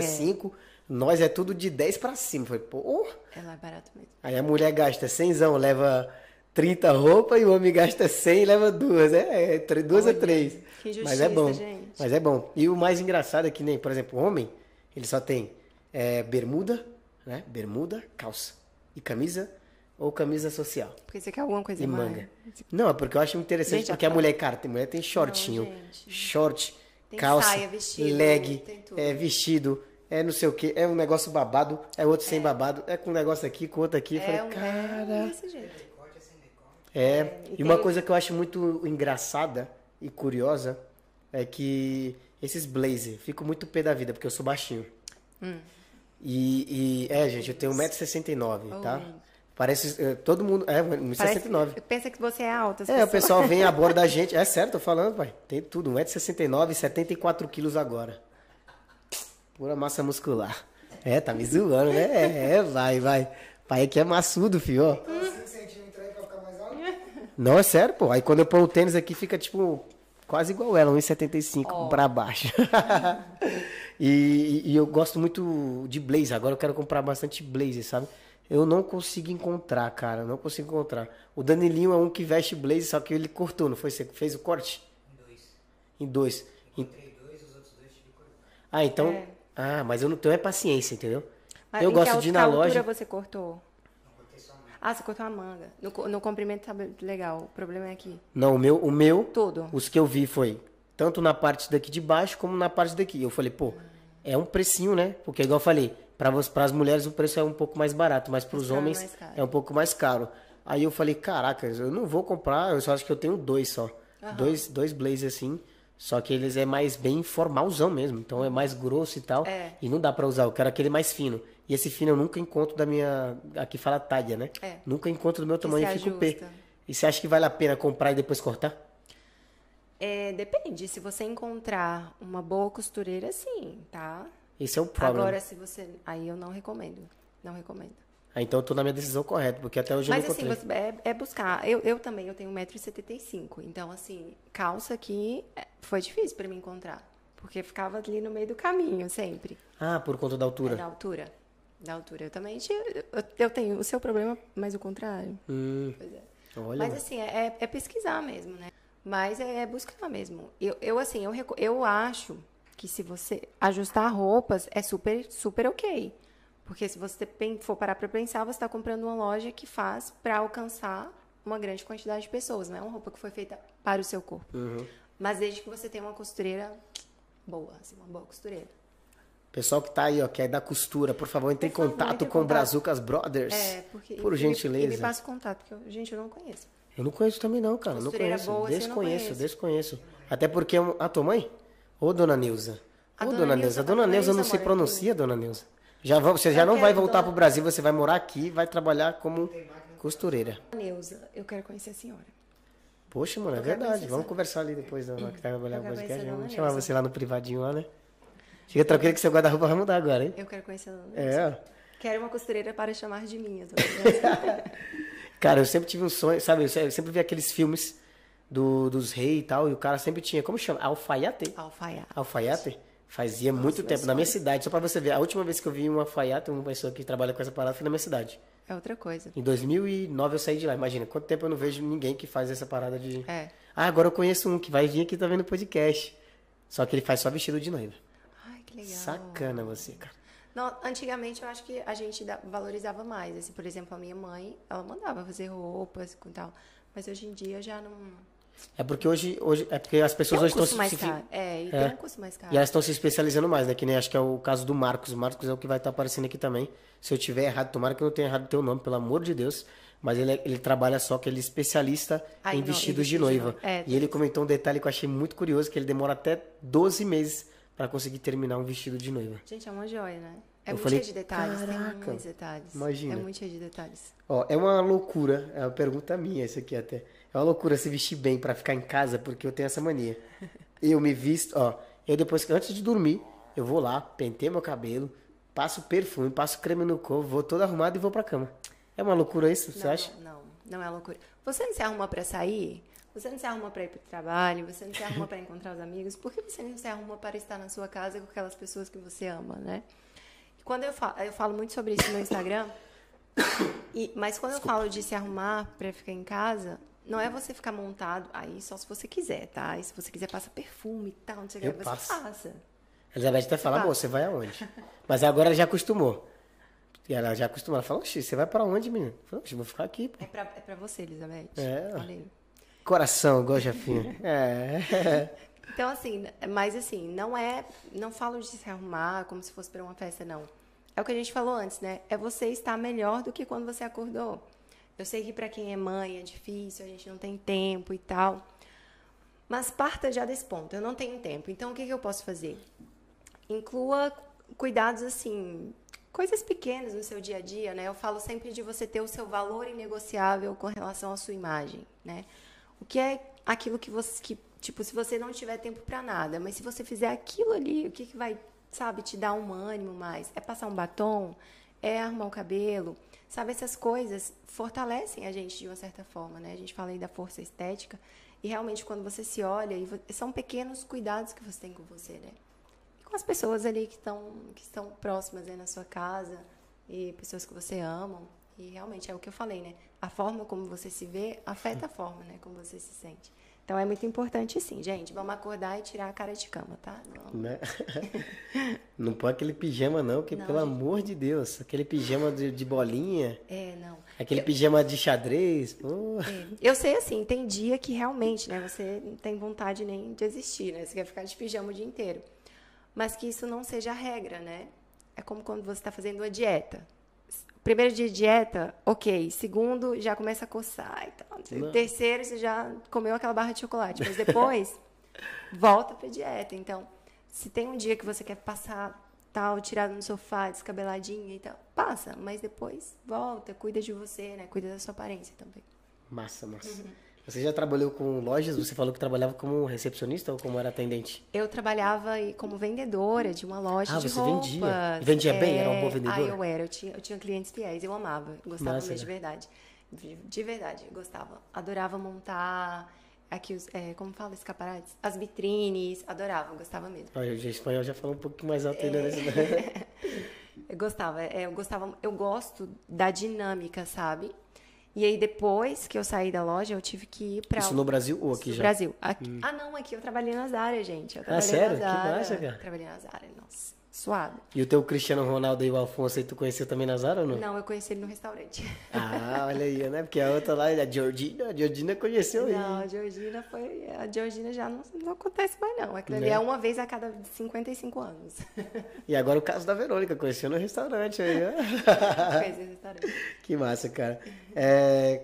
5. Nós é tudo de 10 pra cima. Foi, pô. É lá barato mesmo. Aí a mulher gasta 100, leva 30 roupas e o homem gasta 100 e leva duas. É, é duas Olha, a três. que Mas é bom. gente. Mas é bom. E o mais engraçado é que nem, por exemplo, o homem, ele só tem é, bermuda, né? Bermuda, calça e camisa ou camisa social. Porque você quer alguma coisa E mais? manga. Não, é porque eu acho interessante, Gente, porque a mulher, cara, tem mulher tem shortinho, gente. short, Tem calça, saia, vestido, leg, é vestido, é não sei o que, é um negócio babado, é outro sem babado, é com um negócio aqui, com outro aqui. Eu É, falei, um, cara, é desse jeito. é. e E uma coisa que eu acho muito engraçada e curiosa é que esses blazer, fico muito pé da vida, porque eu sou baixinho. Hum. E, e- é, gente, eu tenho 1,69m, tá? Parece, é, todo mundo, é, 1,69m. Parece, pensa que você é alta. É, o pessoas- pessoal vem a bordo da gente. É certo, tô falando, pai. Tem tudo. 1,69m, 74 quilos agora. Pura massa muscular. É, tá me zoando, né? É, é, vai, vai. Pai aqui é maçudo, filho, ó. 5 centímetros aí pra ficar mais alto. Não, é sério, pô. Aí quando eu pôr o tênis aqui, fica tipo quase igual ela, 1,75 pra baixo. e, e eu gosto muito de blazer. Agora eu quero comprar bastante blazer, sabe? Eu não consigo encontrar, cara. Não consigo encontrar. O Danilinho é um que veste blazer, só que ele cortou, não foi? Você que fez o corte? Em dois. Em... Ah, então. É. Ah, mas eu não tenho é paciência, entendeu? Mas eu gosto de ir na loja. você cortou? Ah, você cortou a manga. No, no comprimento tá legal. O problema é aqui. Não, o meu, o meu, Todo. os que eu vi foi tanto na parte daqui de baixo como na parte daqui. Eu falei, pô, é um precinho, né? Porque igual eu falei, para as mulheres o preço é um pouco mais barato, mas para os homens é um pouco mais caro. Aí eu falei, caraca, eu não vou comprar, eu só acho que eu tenho dois só. Dois, dois blazers assim. Só que eles é mais bem formalzão mesmo. Então é mais grosso e tal. É. E não dá pra usar. Eu quero aquele mais fino. E esse fino eu nunca encontro da minha. Aqui fala talha, né? É. Nunca encontro do meu tamanho e fico P. E você acha que vale a pena comprar e depois cortar? É, depende. Se você encontrar uma boa costureira, sim, tá? Esse é o problema. Agora, se você. Aí eu não recomendo. Não recomendo. Ah, então eu tô na minha decisão correta, porque até hoje Mas eu não assim, encontrei. você- é, é buscar. Eu, eu também, eu tenho 1,75m. Então, assim, calça aqui é, foi difícil pra mim encontrar. Porque ficava ali no meio do caminho, sempre. Ah, por conta da É altura. da altura. Da altura. Eu também tinha. Eu, eu tenho o seu problema, mas o contrário. Hum, Pois é. olha. Mas assim, é, é pesquisar mesmo, né? Mas é, é buscar mesmo. Eu, eu assim, eu, eu acho que se você ajustar roupas, é super, super ok. Porque se você for parar pra pensar, você está comprando uma loja que faz para alcançar uma grande quantidade de pessoas. Não é uma roupa que foi feita para o seu corpo. Uhum. Mas desde que você tenha uma costureira boa, assim, uma boa costureira. Pessoal que tá aí, ó, que é da costura, por favor, entre em contato com o. Brazucas Brothers. É, porque. Por e gentileza. E me passa o contato, porque, eu, gente, eu não conheço. Eu não conheço também não, cara. Não Costureira conheço. boa, assim, eu não desconheço, conheço. desconheço. Até porque é a tua mãe? Ô, dona Neuza. Ô, dona dona Neuza-. A a dona Neuza não se mora pronuncia, dona Neuza. Já vão, você já Eu não vai voltar dona- pro Brasil, você vai morar aqui e vai trabalhar como costureira. Neuza, eu quero conhecer a senhora. Poxa, mano, é verdade. Vamos conversar ali depois da hora que tá trabalhando podcast. Vamos chamar Neuza. você lá no privadinho lá, né? Fica tranquilo que seu guarda-roupa vai mudar agora, hein? Eu quero conhecer a dona Neuza. É. Quero uma costureira para chamar de minha. Cara, eu sempre tive um sonho, sabe? Eu sempre vi aqueles filmes do, dos reis e tal, e o cara sempre tinha, como chama? Alfaiate? Alfaiate. Alfaiate? Fazia muito meu tempo, na minha cidade. Só pra você ver, a última vez que eu vi uma alfaiate, uma pessoa que trabalha com essa parada, foi na minha cidade. É outra coisa. Em 2009 eu saí de lá. Imagina, quanto tempo eu não vejo ninguém que faz essa parada de... É. Ah, agora eu conheço um que vai vir aqui também no podcast. Só que ele faz só vestido de noiva. Ai, que legal. Sacana você, cara. Não, antigamente eu acho que a gente valorizava mais. Assim, por exemplo, a minha mãe, ela mandava fazer roupas e tal. Mas hoje em dia já não. É porque hoje, hoje é porque as pessoas um hoje estão mais se, caro. É, e É. tem um custo mais caro. E elas estão se especializando mais, né? Que nem acho que é o caso do Marcos. O Marcos é o que vai estar aparecendo aqui também. Se eu tiver errado, tomara que eu não tenha errado o teu nome, pelo amor de Deus. Mas ele, é- ele trabalha só que ele é especialista Ah, em em vestidos de noiva. É, e ele comentou um detalhe que eu achei muito curioso, que ele demora até 12 meses para conseguir terminar um vestido de noiva. Gente, é uma joia, né? É Eu muito falei, cheio de detalhes. "Caraca, tem muitos detalhes. imagina." É muito cheio de detalhes. Ó, é uma loucura, é uma pergunta minha isso aqui até. É uma loucura se vestir bem para ficar em casa, porque eu tenho essa mania. Eu me visto, ó. Eu depois, que antes de dormir, eu vou lá, penteio meu cabelo, passo perfume, passo creme no corpo, vou todo arrumado e vou pra cama. É uma loucura isso, você não, acha? Não, não é loucura. Você não se arruma pra sair? Você não se arruma para ir para o trabalho, você não se arruma para encontrar os amigos, por que você não se arruma para estar na sua casa com aquelas pessoas que você ama, né? E quando eu falo, eu falo muito sobre isso no Instagram, e, mas quando Desculpa. eu falo de se arrumar para ficar em casa, não é você ficar montado aí só se você quiser, tá? E se você quiser passa perfume e tal, não sei o que, você passa. A Elizabeth até fala, você vai aonde? Mas agora ela já acostumou. E ela já acostumou. Ela fala, oxi, você vai para onde, menina? Eu falei, vou ficar aqui. Pô. É pra, é pra você, Elizabeth. É. Aí. Coração, igual Jefinho. é. Então, assim, mas assim, não é. Não falo de se arrumar como se fosse para uma festa, não. É o que a gente falou antes, né? É você estar melhor do que quando você acordou. Eu sei que para quem é mãe é difícil, a gente não tem tempo e tal. Mas parta já desse ponto. Eu não tenho tempo. Então, o que, que eu posso fazer? Inclua cuidados assim, coisas pequenas no seu dia a dia, né? Eu falo sempre de você ter o seu valor inegociável com relação à sua imagem, né? O que é aquilo que você que tipo, se você não tiver tempo para nada, mas se você fizer aquilo ali, o que que vai, sabe, te dar um ânimo mais? É passar um batom, é arrumar o cabelo, sabe essas coisas fortalecem a gente de uma certa forma, né? A gente fala aí da força estética e realmente quando você se olha, são pequenos cuidados que você tem com você, né? E com as pessoas ali que estão que estão próximas aí na sua casa e pessoas que você ama. E realmente é o que eu falei, né? A forma como você se vê afeta a forma, né? Como você se sente. Então é muito importante sim, gente. Vamos acordar e tirar a cara de cama, tá? Não, né? não põe aquele pijama, não, que não, pelo gente... amor de Deus, aquele pijama de, de, bolinha. É, não. Aquele eu... pijama de xadrez. É. Eu sei assim, tem dia que realmente, né, você não tem vontade nem de existir, né? Você quer ficar de pijama o dia inteiro. Mas que isso não seja a regra, né? É como quando você está fazendo uma dieta primeiro dia de dieta, ok. Segundo, já começa a coçar e tal. Terceiro, você já comeu aquela barra de chocolate. Mas depois, volta pra dieta. Então, se tem um dia que você quer passar tal, tirado no sofá, descabeladinha e tal, passa. Mas depois, volta, cuida de você, né? Cuida da sua aparência também. Massa, massa. Uhum. Você já trabalhou com lojas? Você falou que trabalhava como recepcionista ou como era atendente? Eu trabalhava como vendedora de uma loja ah, de você roupas. vendia? Vendia bem? Era uma boa vendedora? Ah, eu era. Eu tinha, eu tinha clientes fiéis. Eu amava. Gostava Massa, mesmo, de verdade. De, de, verdade, gostava. Adorava montar aqui os, é, como fala, escaparates? As vitrines. Adorava, gostava mesmo. Olha, o espanhol já falou um pouco mais alto ainda. É... eu gostava. É, eu gostava. Eu gosto da dinâmica, sabe? E aí, depois que eu saí da loja, eu tive que ir pra. Isso no Brasil ou aqui no já? Brasil. Aqui... Hum. Ah, não, aqui eu trabalhei nas áreas, gente. Eu ah, sério? Que massa, cara. Trabalhei nas áreas, nossa. Suado. E o teu Cristiano Ronaldo e o Alfonso aí, tu conheceu também nas áreas ou não? Não, eu conheci ele no restaurante. Ah, olha aí, né? Porque a outra lá, a Georgina, a Georgina conheceu ele. Não, a Georgina foi. A Georgina já não, não acontece mais, não. Aquilo ali né? é uma vez a cada 55 anos. E agora o caso da Verônica, conheceu no restaurante aí, né? Conheci no restaurante. Que massa, cara. É,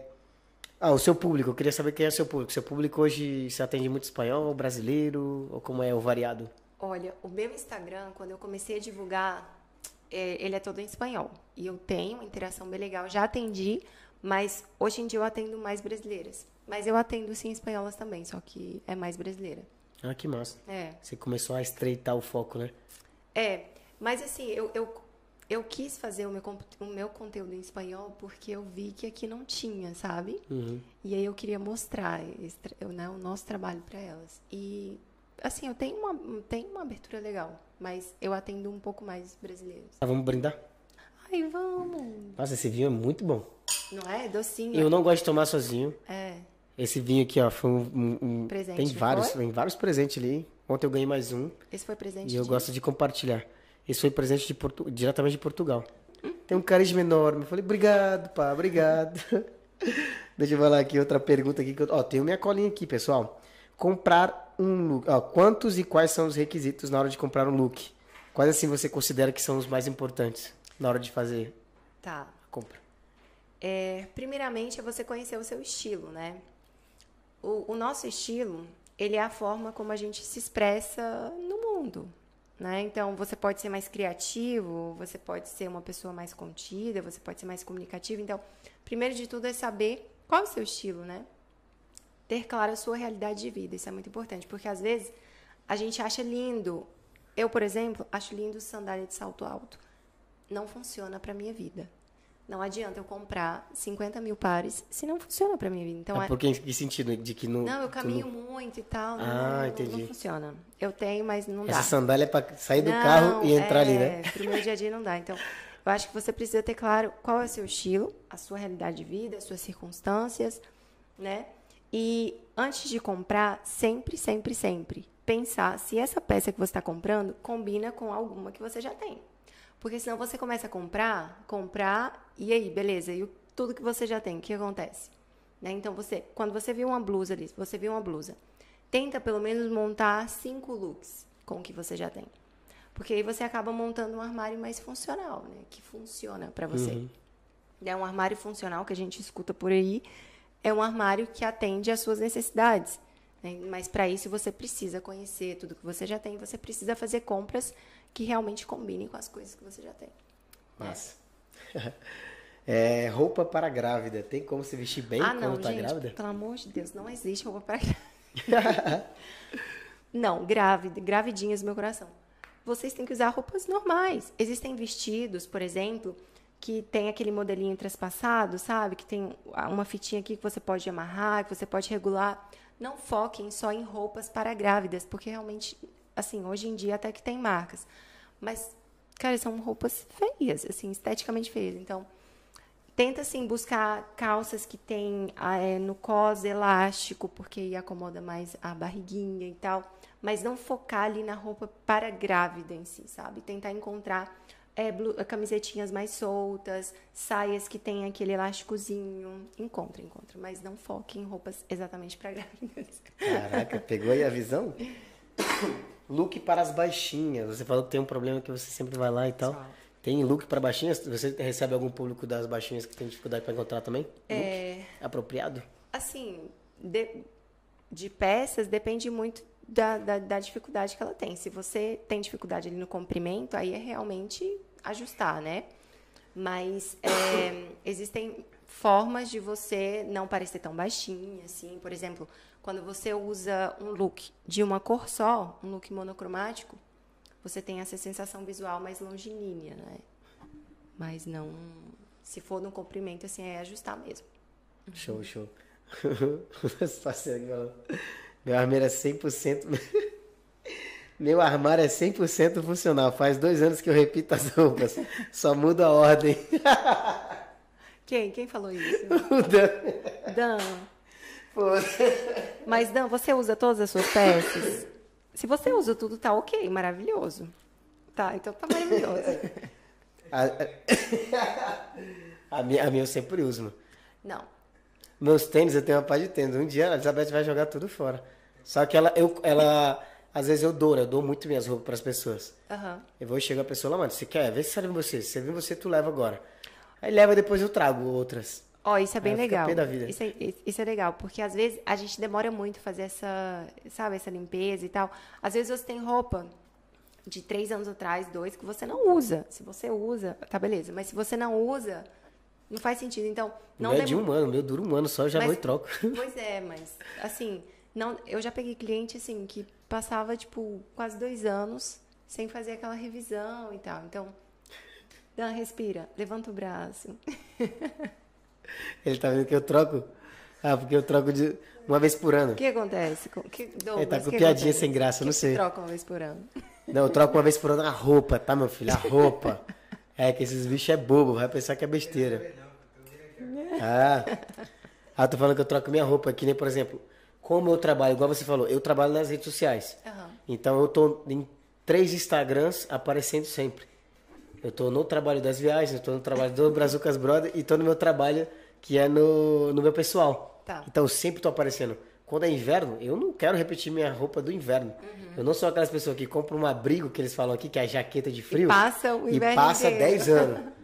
ah, o seu público, eu queria saber quem é o seu público. Seu público hoje se atende muito espanhol, brasileiro, ou como é o variado? Olha, o meu Instagram, quando eu comecei a divulgar, é, ele é todo em espanhol. E eu tenho uma interação bem legal. Já atendi, mas hoje em dia eu atendo mais brasileiras. Mas eu atendo sim espanholas também, só que é mais brasileira. Ah, que massa. É. Você começou a estreitar o foco, né? É, mas assim, eu, eu eu quis fazer o meu, o meu conteúdo em espanhol porque eu vi que aqui não tinha, sabe? Uhum. E aí eu queria mostrar eu, né, o nosso trabalho para elas. E, assim, eu tenho uma, tenho uma abertura legal, mas eu atendo um pouco mais brasileiros. Ah, vamos brindar? Ai, vamos! Nossa, esse vinho é muito bom. Não é? Docinho. Eu não gosto de tomar sozinho. É. Esse vinho aqui, ó, foi um. um, um presente. Tem vários, tem vários presentes ali. Ontem eu ganhei mais um. Esse foi presente. E eu de... gosto de compartilhar. Esse foi presente de Portu... diretamente de Portugal. Tem um carisma enorme. Eu falei, obrigado, pá, obrigado. Deixa eu falar aqui outra pergunta aqui. Que eu... Ó, tenho minha colinha aqui, pessoal. Comprar um look. Ó, quantos e quais são os requisitos na hora de comprar um look? Quais assim você considera que são os mais importantes na hora de fazer tá. a compra? É, primeiramente é você conhecer o seu estilo, né? O, o nosso estilo, ele é a forma como a gente se expressa no mundo, né? Então, você pode ser mais criativo, você pode ser uma pessoa mais contida, você pode ser mais comunicativo. Então, primeiro de tudo é saber qual é o seu estilo, né? Ter claro a sua realidade de vida, isso é muito importante, porque às vezes a gente acha lindo. Eu, por exemplo, acho lindo sandália de salto alto. Não funciona para minha vida. Não adianta eu comprar 50 mil pares se não funciona para minha vida. Então, é porque em que sentido? De que não. Não, eu caminho não... muito e tal. Ah, não, entendi. Não funciona. Eu tenho, mas não Essa dá. Essa sandália é para sair do não, carro e entrar é, ali, né? Pro meu dia a dia não dá. Então, eu acho que você precisa ter claro qual é o seu estilo, a sua realidade de vida, as suas circunstâncias, né? E antes de comprar, sempre, sempre, sempre pensar se essa peça que você está comprando combina com alguma que você já tem. Porque senão você começa a comprar, comprar, e aí, beleza, e tudo que você já tem, o que acontece? Né? Então, você, quando você viu uma blusa ali, você viu uma blusa, tenta pelo menos montar cinco looks com o que você já tem. Porque aí você acaba montando um armário mais funcional, né? Que funciona para você. Uhum. É um armário funcional que a gente escuta por aí, é um armário que atende às suas necessidades. Né? Mas para isso você precisa conhecer tudo que você já tem, você precisa fazer compras que realmente combinem com as coisas que você já tem. Massa. É, roupa para grávida. Tem como se vestir bem ah, quando não, está grávida? Pelo amor de Deus, não existe roupa para grávida. não, grávida, gravidinhas do meu coração. Vocês têm que usar roupas normais. Existem vestidos, por exemplo, que tem aquele modelinho traspassado, sabe? Que tem uma fitinha aqui que você pode amarrar, que você pode regular. Não foquem só em roupas para grávidas, porque realmente, assim, hoje em dia até que tem marcas. Mas, cara, são roupas feias, assim, esteticamente feias. Então, tenta, assim, buscar calças que tem é, no cos elástico, porque acomoda mais a barriguinha e tal. Mas não focar ali na roupa para grávida em si, sabe? Tentar encontrar é, camisetinhas mais soltas, saias que tem aquele elásticozinho. Encontra, encontra, mas não foque em roupas exatamente para grávidas. Caraca, pegou aí a visão? look para as baixinhas. Você falou que tem um problema que você sempre vai lá e tal. Só. Tem look para baixinhas? Você recebe algum público das baixinhas que tem dificuldade para encontrar também? É... apropriado? Assim, de, de peças depende muito da, da, da, dificuldade que ela tem. Se você tem dificuldade ali no comprimento, aí é realmente ajustar, né? Mas é, existem formas de você não parecer tão baixinha, assim. Por exemplo, quando você usa um look de uma cor só, um look monocromático, você tem essa sensação visual mais longilínea, né? Mas não... Se for no comprimento, assim, é ajustar mesmo. Show, show. Meu armário é 100%... Meu armário é 100% funcional. Faz dois anos que eu repito as roupas. Só muda a ordem. Quem? Quem falou isso? O Dan. Dan. Pô. Mas, Dan, você usa todas as suas peças? Se você usa tudo, tá ok, maravilhoso. Tá, então tá maravilhoso. A, a, minha, a minha eu sempre uso. Não. Meus tênis, eu tenho uma pá de tênis. Um dia a Elizabeth vai jogar tudo fora. Só que ela, eu, ela às vezes eu dou, né? Eu dou muito minhas roupas para as pessoas. Uhum. Eu vou chegar a pessoa lá, mano, você quer? Vê se serve você. Se serve em você, tu leva agora. Aí leva depois eu trago outras. Ó, oh, isso é bem Aí legal. Isso, é, isso é legal, porque às vezes a gente demora muito fazer essa, sabe, essa limpeza e tal. Às vezes você tem roupa de três anos atrás, dois, que você não usa. Se você usa, tá beleza. Mas se você não usa, não faz sentido. Então, não. Não é de um ano, meu dura um ano só, eu já mas, vou e troco. Pois é, mas assim, não, eu já peguei cliente assim que passava, tipo, quase dois anos sem fazer aquela revisão e tal. Então, Dan, respira, levanta o braço. Ele tá vendo que eu troco? Ah, porque eu troco de uma vez por ano. O que acontece? Que, Douglas, Ele tá com piadinha acontece? sem graça, eu não sei. troca uma vez por ano? Não, eu troco uma vez por ano a roupa, tá, meu filho? A roupa. É que esses bichos é bobo, vai pensar que é besteira. Ah. Ah, tô falando que eu troco minha roupa, que nem, por exemplo, como eu trabalho, igual você falou, eu trabalho nas redes sociais. Uhum. Então eu tô em três Instagrams aparecendo sempre. Eu tô no trabalho das viagens, eu tô no trabalho do Brazucas Brother e tô no meu trabalho que é no, no meu pessoal. Tá. Então eu sempre tô aparecendo. Quando é inverno, eu não quero repetir minha roupa do inverno. Uhum. Eu não sou aquelas pessoas que compram um abrigo que eles falam aqui, que é a jaqueta de frio. E passa o inverno E passa 10 anos.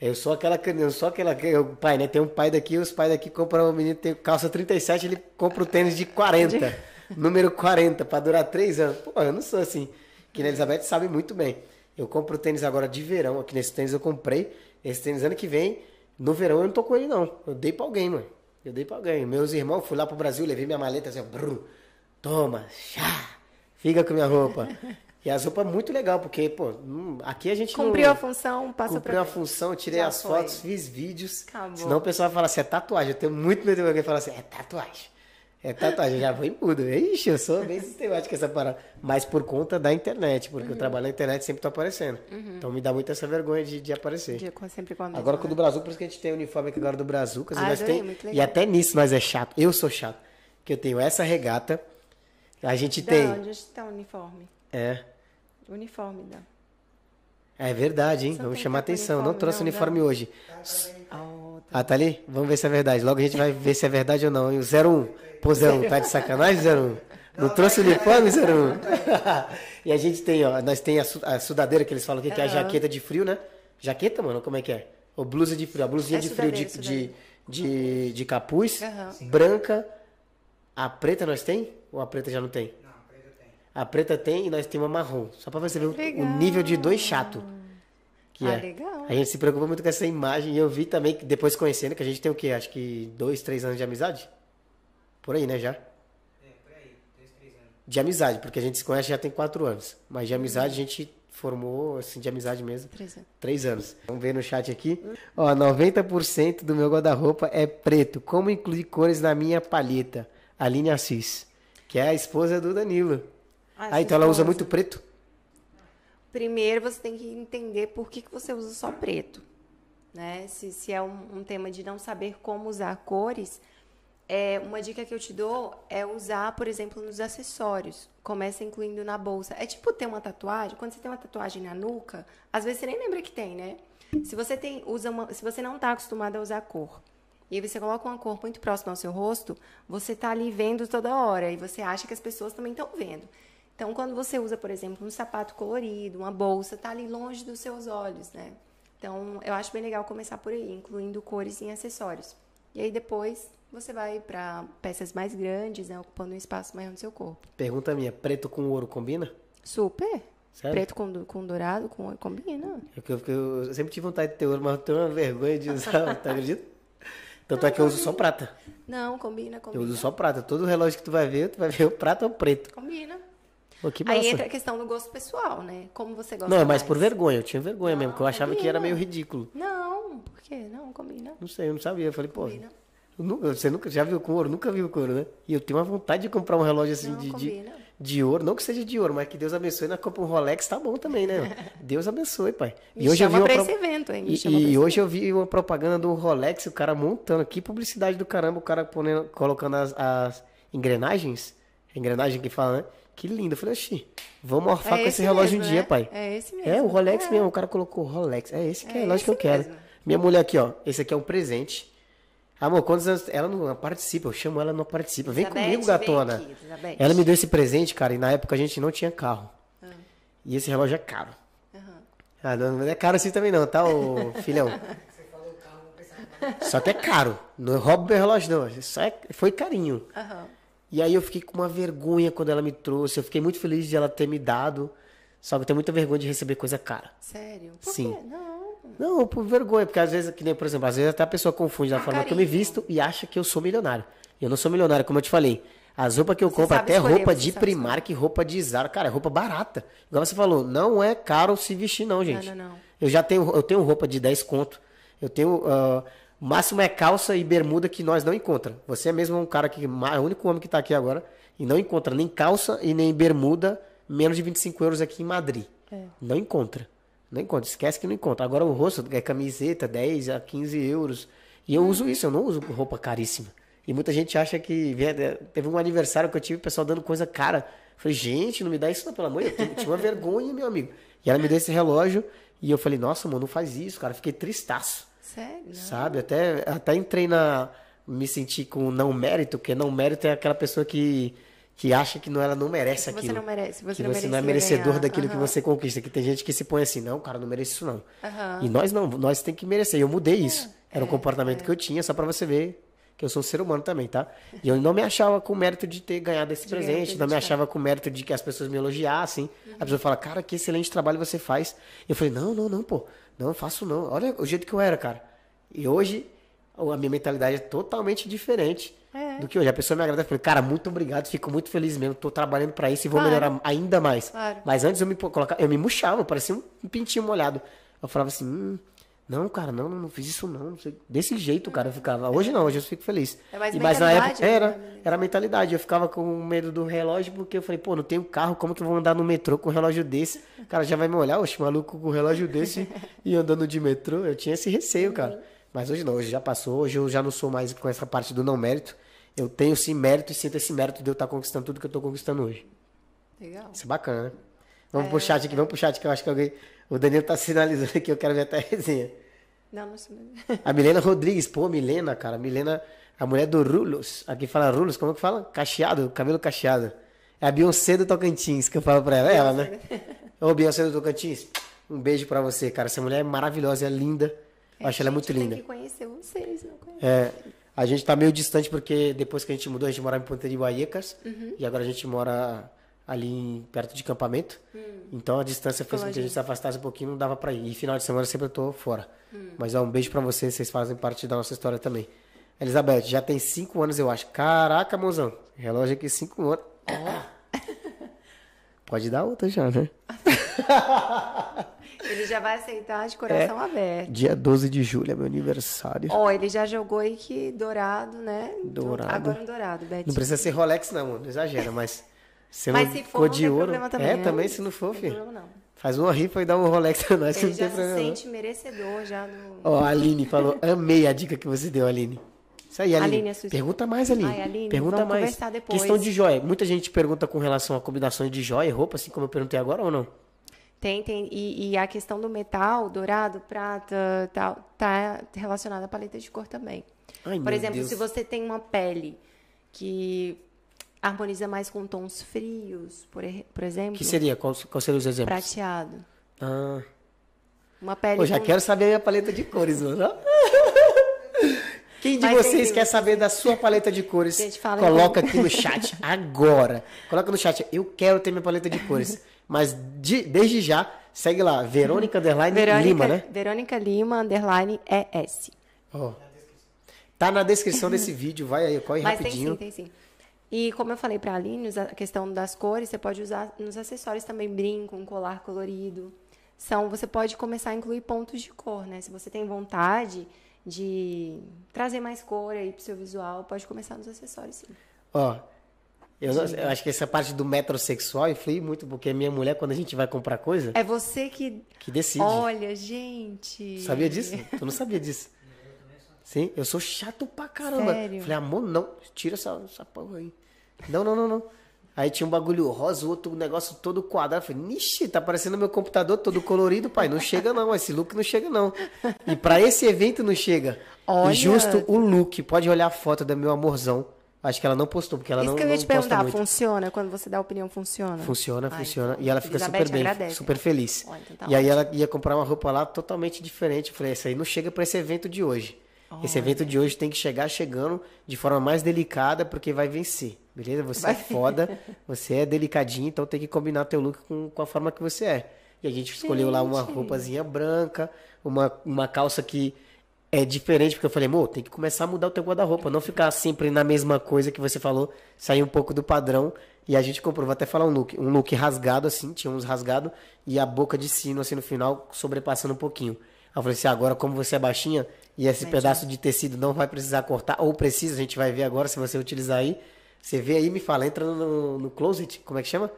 Eu sou aquela eu sou aquela o pai, né? Tem um pai daqui, os pais daqui compram o menino tem calça 37, ele compra o tênis de 40, número 40 para durar 3 anos. Pô, eu não sou assim. Que a Elizabeth sabe muito bem. Eu compro o tênis agora de verão, aqui nesse tênis eu comprei. Esse tênis ano que vem, no verão eu não tô com ele não. Eu dei para alguém, mano. Eu dei para alguém. Meus irmãos, fui lá pro Brasil, levei minha maleta assim, brum, toma, chá, Fica com minha roupa. E as roupas muito legal, porque, pô, hum, aqui a gente Cumpriu não... a função, passou Cumpriu pra a função, tirei Já as foi. fotos, fiz vídeos. Acabou. Senão o pessoal vai falar assim, é tatuagem. Eu tenho muito medo de alguém falar assim, é tatuagem. É tatuagem, eu já vou em mudo. Ixi, eu sou bem sistemático com essa parada. Mas por conta da internet, porque Uhum. eu trabalho na internet sempre tô aparecendo. Então me dá muito essa vergonha de, de aparecer. Com- sempre com Agora com o né? do Brasil, por isso que a gente tem o uniforme aqui agora do e, Ah, nós adorei, tem, e até nisso nós é chato. Eu sou chato. Que eu tenho essa regata. A gente Da tem. onde está o uniforme? É. Uniforme da. É verdade, hein? Não Vamos chamar atenção. Não trouxe não, uniforme não. hoje. Oh, Ah, tá ali? Vamos ver se é verdade. Logo a gente vai ver se é verdade ou não. E o 01. Pô, 01, tá de sacanagem, 01? Não trouxe uniforme, 01? e a gente tem, ó, nós tem a, su- a sudadeira que eles falam aqui, que é a jaqueta de frio, né? Jaqueta, mano, como é que é? Ou blusa de frio. A blusinha É de frio de, de, de, de capuz, Aham. branca. A preta nós tem? Ou a preta já não tem? Não, preta tem. A preta tem e nós temos a marrom. Só pra você ver o- Legal. o nível de dois chato. Que Ah, é. legal. A gente se preocupa muito com essa imagem. E eu vi também, que depois conhecendo, que a gente tem o quê? Acho que dois, três anos de amizade? Por aí, né, já? É, por aí, dois, três anos. De amizade, porque a gente se conhece já tem quatro anos. Mas de amizade a gente formou, assim, de amizade mesmo, Três anos. três anos. Vamos ver no chat aqui. Ó, 90% do meu guarda-roupa é preto. Como incluir cores na minha palheta? Aline Assis, que é a esposa do Danilo. Ah, Ah, sua então ela usa muito preto? Primeiro você tem que entender por que, que você usa só preto. Né? Se, se é um, um tema de não saber como usar cores, é, uma dica que eu te dou é usar, por exemplo, nos acessórios. Começa incluindo na bolsa. É tipo ter uma tatuagem. Quando você tem uma tatuagem na nuca, às vezes você nem lembra que tem, né? Se você tem, usa uma, se você não está acostumado a usar cor, e você coloca uma cor muito próxima ao seu rosto, você está ali vendo toda hora e você acha que as pessoas também estão vendo. Então, quando você usa, por exemplo, um sapato colorido, uma bolsa, tá ali longe dos seus olhos, né? Então, eu acho bem legal começar por aí, incluindo cores em acessórios. E aí depois você vai para peças mais grandes, né, ocupando um espaço maior no seu corpo. Pergunta minha, preto com ouro combina? Super. Sério? Preto com, com dourado, com ouro, combina. É Eu, eu- eu sempre tive vontade de ter ouro, mas eu tenho uma vergonha de usar, tá acredita? Tanto é que eu uso só prata. Não, combina, Eu combina. uso só prata. Todo relógio que tu vai ver, tu vai ver o prata ou o preto. Combina. Pô. Aí entra a questão do gosto pessoal, né? Como você gosta Não, é mais por vergonha. Eu tinha vergonha mesmo, porque eu Não, achava que era combina. meio ridículo. Não, por quê? Não, combina. Não sei, eu não sabia. Eu falei, pô, Combina. eu nunca- você nunca já viu com ouro? Nunca viu com ouro, né? E eu tenho uma vontade de comprar um relógio assim Não, de, de, combina. de ouro. Não que seja de ouro, mas que Deus abençoe. Na compra um Rolex tá bom também, né? Deus abençoe, pai. Me chama uma pra pro- esse evento, hein? Me E, chama pra e esse hoje eu vi uma propaganda do Rolex, o cara montando. Que publicidade do caramba, o cara ponendo, colocando as, as engrenagens. Engrenagem que fala, né? Que lindo. Eu falei, oxi, vamos morfar É com esse esse relógio mesmo, um dia, né? pai. É esse mesmo. É, o Rolex É. mesmo. O cara colocou Rolex. É esse que é, É o relógio que eu quero. mesmo. Minha mulher aqui, ó. Esse aqui é um presente. Amor, quantos anos? Ela não participa. Eu chamo ela, não participa. Vem Elizabeth, comigo, vem gatona. aqui, Elizabeth. ela me deu esse presente, cara, e na época a gente não tinha carro. E esse relógio é caro. Ah, não, não é caro assim também não, tá, ô filhão? Só que é caro. Não roubo meu relógio, não. Só é- foi carinho. Aham. E aí eu fiquei com uma vergonha quando ela me trouxe. Eu fiquei muito feliz de ela ter me dado. Só que eu tenho muita vergonha de receber coisa cara. Sério? Por Sim. quê? Não. Não, por vergonha, porque às vezes, que nem, por exemplo, às vezes até a pessoa confunde da forma que eu me carinho. visto e acha que eu sou milionário. Eu não sou milionário, como eu te falei. As roupas que eu compro, sabe até escolher, roupa você de Primark, roupa de Zara, cara, é roupa barata. Igual você falou, não é caro se vestir não, gente. não, não. Eu já tenho, eu tenho roupa de 10 conto. Eu tenho, ah, o máximo é calça e bermuda que nós não encontramos. Você é mesmo um cara que, é o único homem que tá aqui agora e não encontra nem calça e nem bermuda menos de 25 euros aqui em Madrid. É. Não encontra. Não encontra. Esquece que não encontra. Agora o rosto é camiseta, 10 a 15 euros. E eu uso isso, eu não uso roupa caríssima. E muita gente acha que. Teve um aniversário que eu tive, o pessoal dando coisa cara. Eu falei, gente, não me dá isso não, pelo amor de Deus. Eu tinha uma vergonha, meu amigo. E ela me deu esse relógio e eu falei, nossa, mano, não faz isso, cara. Fiquei tristaço. Sério? Sabe? Até, até entrei na. Me senti com não mérito, porque não mérito é aquela pessoa que, que acha que não, ela não merece Que aquilo. você não merece, você que não você não é merecedor ganhar. daquilo que Aham. você conquista. Que tem gente que se põe assim, não, cara, não merece isso não. Aham. E nós não, nós tem que merecer. Eu mudei isso. Era um comportamento que eu tinha, só pra você ver que eu sou um ser humano também, tá? E eu não me achava com mérito de ter ganhado esse um presente, não me achava com mérito de que as pessoas me elogiassem. A pessoa fala, cara, que excelente trabalho você faz. Eu falei, não, não, não, pô, não faço não. Olha o jeito que eu era, cara. E hoje, a minha mentalidade é totalmente diferente É. do que hoje. A pessoa me agradece, eu falei, cara, muito obrigado, fico muito feliz mesmo, tô trabalhando pra isso e vou Claro. melhorar ainda mais. Claro. Mas antes eu me colocava, eu me murchava, parecia um pintinho molhado. Eu falava assim, hum, não, cara, não, não, fiz isso não. Desse jeito, cara, eu ficava. Hoje não, hoje eu fico feliz. É mais E, mas na época né? era, era a mentalidade. Eu ficava com medo do relógio porque eu falei, pô, não tenho carro, como que eu vou andar no metrô com um relógio desse? O cara já vai me olhar, oxe, maluco com um relógio desse e andando de metrô. Eu tinha esse receio, cara. Mas hoje não, hoje já passou, hoje eu já não sou mais com essa parte do não mérito. Eu tenho sim mérito e sinto esse mérito de eu estar conquistando tudo que eu tô conquistando hoje. Legal. Isso é bacana, né? Vamos pro chat aqui, vamos pro chat que eu acho que alguém. O Danilo tá sinalizando aqui, eu quero ver até a resenha. Não, não sei. A Milena Rodrigues, pô, Milena, cara. Milena, a mulher do Rulos. Aqui fala Rulos, como que fala? Cacheado, cabelo cacheado. É a Beyoncé do Tocantins que eu falo pra ela. É ela, né? Ô, Beyoncé do Tocantins, um beijo pra você, cara. Essa mulher é maravilhosa, é linda. Eu acho ela muito linda. Tem que conhecer vocês, não conheço. É, a gente tá meio distante porque depois que a gente mudou, a gente morava em Ponta de Guaiecas Uhum. e agora a gente mora ali em- perto de campamento. Hum. Então a distância fez com que a gente se afastasse um pouquinho, não dava pra ir. E final de semana sempre eu tô fora. Hum. Mas ó, um beijo pra vocês, vocês fazem parte da nossa história também. Elizabeth, já tem cinco anos, eu acho. Caraca, mozão. Relógio aqui, cinco anos. Pode dar outra já, né? Ele já vai aceitar É. de coração aberto. Dia 12 de julho é meu aniversário. Ó, ele já jogou aí que dourado, né? Dourado. Agora um dourado, Betinho. Não precisa ser Rolex, não, mano. Não exagera, mas. Se Mas não se for, de tem ouro. problema também, é, né? também se não for, Não tem filho. problema, não. Faz uma rifa e dá um Rolex pra nós, Ele não já tem se problema. não. sente merecedor já do... Ó, a Aline falou, amei a dica que você deu, Aline. Isso aí, Aline. Aline, sua- Pergunta mais, Aline. Ai, Aline, pergunta vamos mais. conversar depois. Questão de joia. Muita gente pergunta com relação a combinações de joia e roupa, assim como eu perguntei agora ou não? Tem, tem. E, e a questão do metal, dourado, prata, tal, tá relacionada à paleta de cor também. Ai, Por exemplo, Deus. se você tem uma pele que harmoniza mais com tons frios, por, por exemplo, que seria? Qual, qual seria os exemplos? prateado. Ah. Uma pele Pô, já com- quero saber a minha paleta de cores, mano. Quem de Mas vocês tem- quer saber da sua paleta de cores? Gente, Coloca aqui no chat agora. Coloca no chat. Eu quero ter minha paleta de cores. Mas de- desde já, segue lá. Verônica Underline Verônica Lima, né? Verônica Lima, underline ES. Ó. Tá na descrição desse vídeo. Vai aí, corre Mas tem rapidinho. sim, tem sim. E como eu falei para a Aline, a questão das cores, você pode usar nos acessórios também brinco, um colar colorido. São, você pode começar a incluir pontos de cor, né? Se você tem vontade de trazer mais cor aí pro seu visual, pode começar nos acessórios, sim. Ó. Eu, eu acho que essa parte do metrosexual influi muito, porque minha mulher, quando a gente vai comprar coisa, É você que. que decide. Olha, gente. Sabia disso? Tu não sabia disso? Sim, eu sou chato pra caramba. Sério? Falei, amor, não, tira essa, essa porra aí. Não, não, não, não. Aí tinha um bagulho rosa, outro negócio todo quadrado. Falei, nixe, tá parecendo meu computador todo colorido, pai. Não chega não, esse look não chega não. E pra esse evento não chega. Olha. E justo o look, pode olhar a foto da meu amorzão. Acho que ela não postou, porque ela Isso não, que eu ia te perguntar, muito. funciona? Quando você dá opinião, funciona? Funciona, Ah, funciona. então, E ela fica Elizabeth super bem, agradece. super feliz. Ó, então tá e aí ela ia comprar uma roupa lá totalmente diferente. Eu falei, essa aí não chega para esse evento de hoje. Esse evento de hoje tem que chegar chegando de forma mais delicada, porque vai vencer. Beleza? Você é foda, você é delicadinho, então tem que combinar teu look com, com a forma que você é. E a gente escolheu lá uma Gente. roupazinha branca, uma, uma calça que é diferente, porque eu falei, amor, tem que começar a mudar o teu guarda-roupa, não ficar sempre na mesma coisa que você falou, sair um pouco do padrão. E a gente comprou, vou até falar um look, um look rasgado assim, tinha uns rasgados e a boca de sino assim no final, sobrepassando um pouquinho. Eu falei assim, agora como você é baixinha e esse pedaço de tecido não vai precisar cortar, ou precisa, a gente vai ver agora se você utilizar aí. Você vê aí, me fala, entra no, no closet, como é que chama?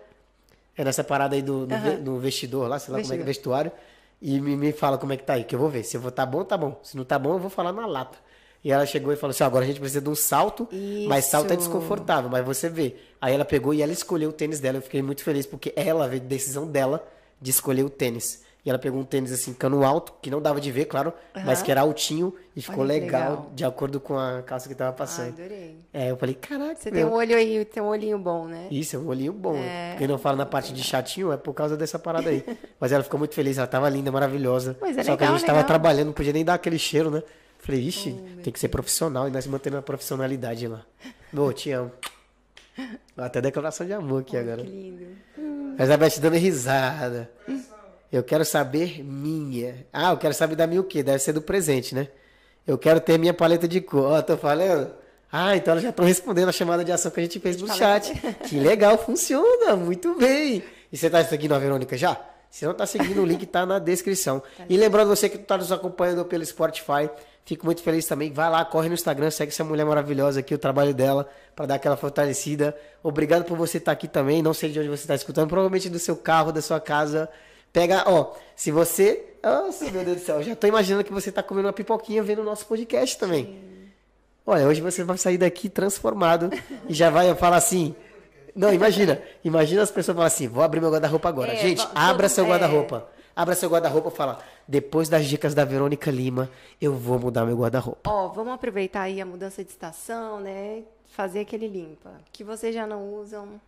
É nessa parada aí do, no, ve- no vestidor lá, sei lá como é que é vestuário. E me, me fala como é que tá aí, que eu vou ver. Se eu vou tá bom, tá bom. Se não tá bom, eu vou falar na lata. E ela chegou e falou assim: "Ó, agora a gente precisa de um salto, mas salto é Isso. desconfortável, mas você vê. Aí ela pegou e ela escolheu o tênis dela. Eu fiquei muito feliz porque ela veio decisão dela de escolher o tênis. E ela pegou um tênis assim, cano alto, que não dava de ver, claro, mas que era altinho e ficou Olha legal, legal. de acordo com a calça que tava Ah, passando. adorei. É, eu falei, caraca, Você meu. tem um olho aí, tem um olhinho bom, né? Isso, é um olhinho bom. É. Quem não fala na parte de chatinho é por causa dessa parada aí. Mas ela ficou muito feliz, ela tava linda, maravilhosa. Mas é Só que a legal, gente tava legal. trabalhando, não podia nem dar aquele cheiro, né? Falei, ixi, Oh, tem que ser profissional e nós mantendo a profissionalidade lá. Ô, te amo. Até declaração de amor aqui agora. Que lindo. Mas a Beth dando risada. Eu quero saber minha. Ah, eu quero saber da minha o quê? Deve ser do presente, né? Eu quero ter minha paleta de cor. Ó, tô falando? Ah, então elas já estão respondendo a chamada de ação que a gente fez no chat. Que legal, funciona, muito bem. E você tá seguindo a Verônica já? Se não tá seguindo, o link tá na descrição. E lembrando você que tá nos acompanhando pelo Spotify, fico muito feliz também. Vai lá, corre no Instagram, segue essa mulher maravilhosa aqui, o trabalho dela, para dar aquela fortalecida. Obrigado por você estar aqui também. Não sei de onde você está escutando, provavelmente do seu carro, da sua casa. Pega, ó, se você. Nossa, meu Deus do céu, já tô imaginando que você tá comendo uma pipoquinha vendo o nosso podcast também. Olha, hoje você vai sair daqui transformado e já vai falar assim. Não, imagina. Imagina as pessoas falam assim: vou abrir meu guarda-roupa agora. É, Gente, abra seu é. guarda-roupa. Abra seu guarda-roupa e fala: depois das dicas da Verônica Lima, eu vou mudar meu guarda-roupa. Ó, vamos aproveitar aí a mudança de estação, né? Fazer aquele limpa. Que vocês já não usam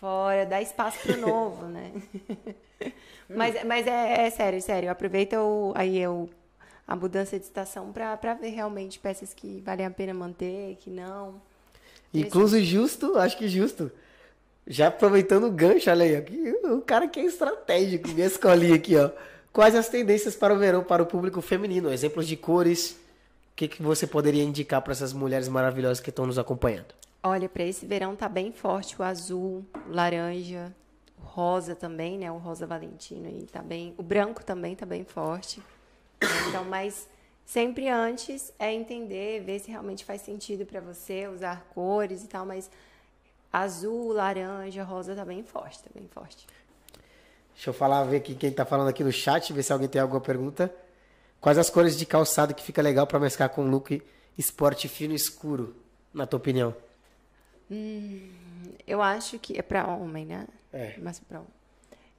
fora, dá espaço pro novo, né? mas mas é, é sério, sério. Aproveita o, aí eu, a mudança de estação pra, pra ver realmente peças que valem a pena manter, que não. Incluso justo, acho que justo. Já aproveitando o gancho, olha aí, aqui, o cara que é estratégico, minha escolinha aqui, ó. Quais as tendências para o verão para o público feminino? Exemplos de cores. O que, que você poderia indicar para essas mulheres maravilhosas que estão nos acompanhando? Olha, para esse verão tá bem forte o azul, laranja, rosa também, né? O rosa valentino aí tá bem. O branco também tá bem forte. Então, mas sempre antes é entender, ver se realmente faz sentido para você usar cores e tal, mas azul, laranja, rosa tá bem forte, tá bem forte. Deixa eu falar, ver aqui quem tá falando aqui no chat, ver se alguém tem alguma pergunta. Quais as cores de calçado que fica legal para mesclar com look esporte fino escuro, na tua opinião? Eu acho que é para homem, né? É. Mas para homem.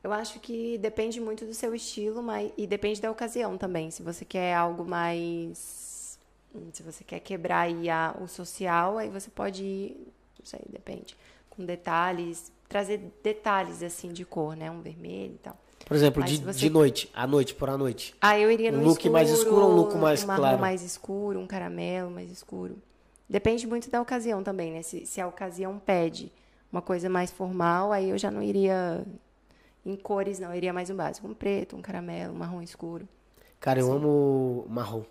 Eu acho que depende muito do seu estilo, mas e depende da ocasião também. Se você quer algo mais, hum, se você quer quebrar aí a, o social, aí você pode ir, não sei, depende, com detalhes, trazer detalhes assim de cor, né? Um vermelho e tal. Por exemplo, de, você- de noite, à noite, por à noite. Ah, eu iria Um no look escuro, mais escuro ou um look mais marrom claro? mais escuro, um caramelo mais escuro. Depende muito da ocasião também, né? Se, se a ocasião pede uma coisa mais formal, aí eu já não iria em cores, não. Eu iria mais um básico. Um preto, um caramelo, um marrom escuro. Cara, eu amo marrom.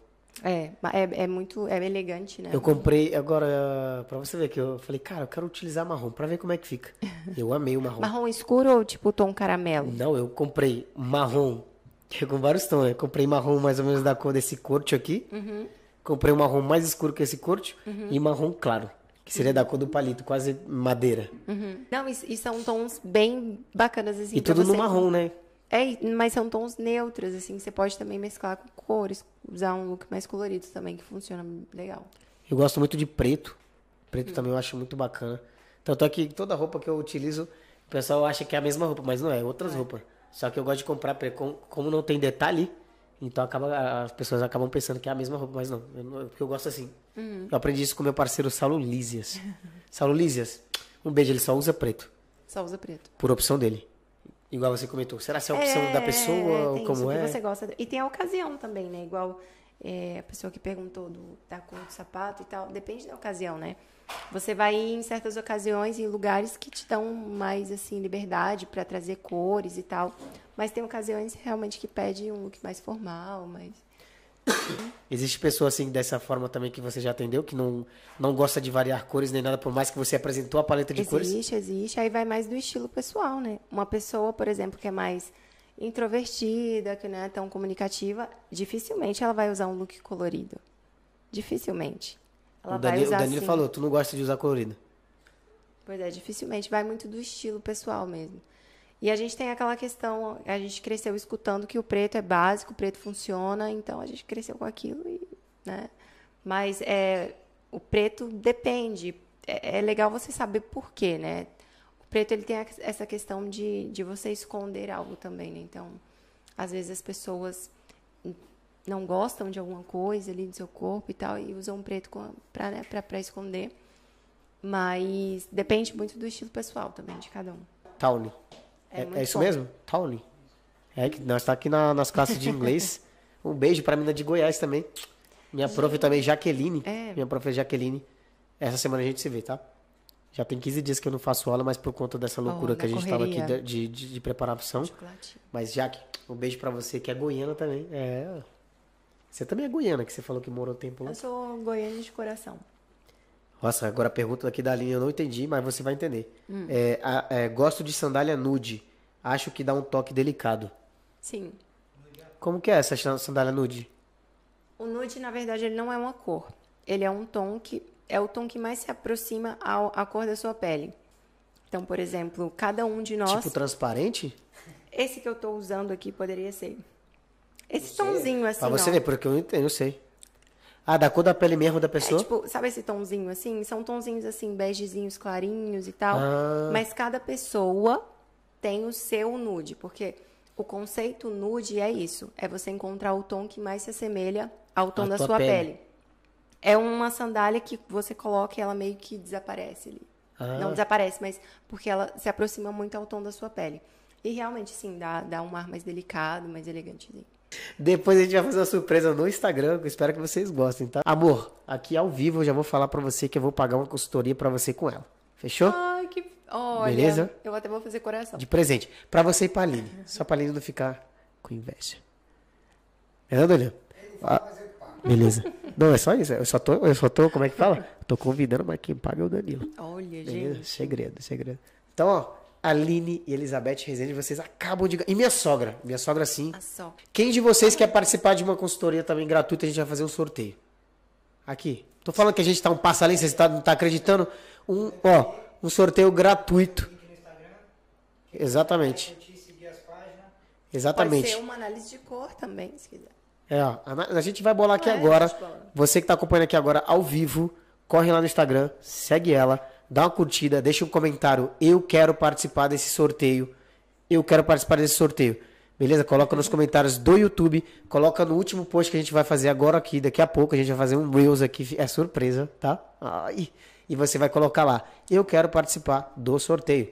É, é, é muito... É elegante, né? Eu comprei, agora, pra você ver que eu falei, cara, eu quero utilizar marrom, pra ver como é que fica. Eu amei o marrom. Marrom escuro ou tipo tom caramelo? Não, eu comprei marrom, que é com vários tons, né? Comprei marrom mais ou menos da cor desse corte aqui. Uhum. Comprei um marrom mais escuro que esse corte e marrom claro, que seria da cor do palito, quase madeira. Uhum. Não, e, e são tons bem bacanas, assim. e tudo no você- marrom, né? É, mas são tons neutros, assim. Você pode também mesclar com cores. Usar um look mais colorido também, que funciona legal. Eu gosto muito de preto. Preto também eu acho muito bacana. Tanto é que toda roupa que eu utilizo, o pessoal acha que é a mesma roupa, mas não é, é outras roupas. Só que eu gosto de comprar, como não tem detalhe, então acaba, as pessoas acabam pensando que é a mesma roupa, mas não. Eu, porque eu gosto assim. Uhum. Eu aprendi isso com meu parceiro Saulo Lísias. Saulo Lísias, um beijo, ele só usa preto, Só usa preto. por opção dele. Igual você comentou. Será que é a opção da pessoa ou tem como isso é? que você gosta. E tem a ocasião também, né? Igual é, a pessoa que perguntou do, da cor do sapato e tal. Depende da ocasião, né? Você vai em certas ocasiões em lugares que te dão mais assim liberdade para trazer cores e tal. Mas tem ocasiões realmente que pede um look mais formal, mais Existe pessoa assim dessa forma também que você já atendeu, que não, não gosta de variar cores nem nada, por mais que você apresentou a paleta de cores? Existe, existe. Aí vai mais do estilo pessoal, né? Uma pessoa, por exemplo, que é mais introvertida, que não é tão comunicativa, dificilmente ela vai usar um look colorido. Dificilmente. Ela o vai Danilo, o usar Danilo assim. falou, tu não gosta de usar colorido. Pois é, dificilmente. Vai muito do estilo pessoal mesmo. E a gente tem aquela questão, a gente cresceu escutando que o preto é básico, o preto funciona, então a gente cresceu com aquilo e, né? Mas é, o preto depende. É, é legal você saber por quê, né? Preto ele tem a- essa questão de, de você esconder algo também, né? Então, às vezes as pessoas não gostam de alguma coisa ali do seu corpo e tal e usam preto para né, pra- pra esconder. Mas depende muito do estilo pessoal também, de cada um. Tawny. É É, é isso bom. mesmo? Tawny. É que nós tá aqui na- nas classes de inglês. um beijo pra menina de Goiás também. Minha prof também, Jaqueline. É. Minha prof é Jaqueline. Essa semana a gente se vê, tá? Já tem 15 dias que eu não faço aula, mas por conta dessa loucura Oh, que a gente tava aqui de, de, de preparação. Chocolate. Mas, Jaque, um beijo pra você que é goiana também. É. Você também é goiana, que você falou que morou um tempo lá. Eu sou goiana de coração. Nossa, agora a pergunta aqui da linha eu não entendi, mas você vai entender. Hum. É, a- é, gosto de sandália nude. Acho que dá um toque delicado. Sim. Como que é essa sandália nude? O nude, na verdade, ele não é uma cor. Ele é um tom que é o tom que mais se aproxima ao, à cor da sua pele. Então, por exemplo, cada um de nós. Tipo transparente? Esse que eu tô usando aqui poderia ser. Esse tomzinho assim. pra você ó. ver, porque eu não entendo, eu sei. Ah, da cor da pele mesmo da É pessoa? tipo, sabe esse tomzinho assim? São tonzinhos assim, begezinhos clarinhos e tal. Ah. Mas cada pessoa tem o seu nude, porque o conceito nude é isso, é você encontrar o tom que mais se assemelha ao tom À da sua pele. pele. É uma sandália que você coloca e ela meio que desaparece ali. Ah. Não desaparece, mas porque ela se aproxima muito ao tom da sua pele. E realmente, sim, dá, dá um ar mais delicado, mais elegantezinho. Depois a gente vai fazer uma surpresa no Instagram, que eu espero que vocês gostem, tá? Amor, aqui ao vivo eu já vou falar pra você que eu vou pagar uma consultoria pra você com ela. Fechou? Ai, que. Olha, Beleza? eu até vou fazer coração. De presente. Pra você e pra Aline. Só pra Aline não ficar com inveja. É, Danilo? Beleza. Não, é só isso. Eu só tô, eu só tô, como é que fala? Tô convidando, mas quem paga é o Danilo. Olha, Beleza? gente. Segredo, segredo. Então, ó, Aline e Elizabeth Rezende, vocês acabam de. E minha sogra. Minha sogra, sim. A. Quem de vocês quer participar de uma consultoria também gratuita, a gente vai fazer um sorteio. Aqui. Tô falando que a gente tá um passo além, você tá, não tá acreditando? Um, ó, um sorteio gratuito. Exatamente. Curtir, seguir as páginas. Pode Exatamente. ser uma análise de cor também, se quiser. É, a, gente vai bolar aqui É, agora. Você que tá acompanhando aqui agora ao vivo, corre lá no Instagram, segue ela, dá uma curtida, deixa um comentário. Eu quero participar desse sorteio. Eu quero participar desse sorteio. Beleza? Coloca nos comentários do YouTube, coloca no último post que a gente vai fazer agora aqui, daqui a pouco a gente vai fazer um Reels aqui, é surpresa, tá? Ai, e você vai colocar lá, eu quero participar do sorteio.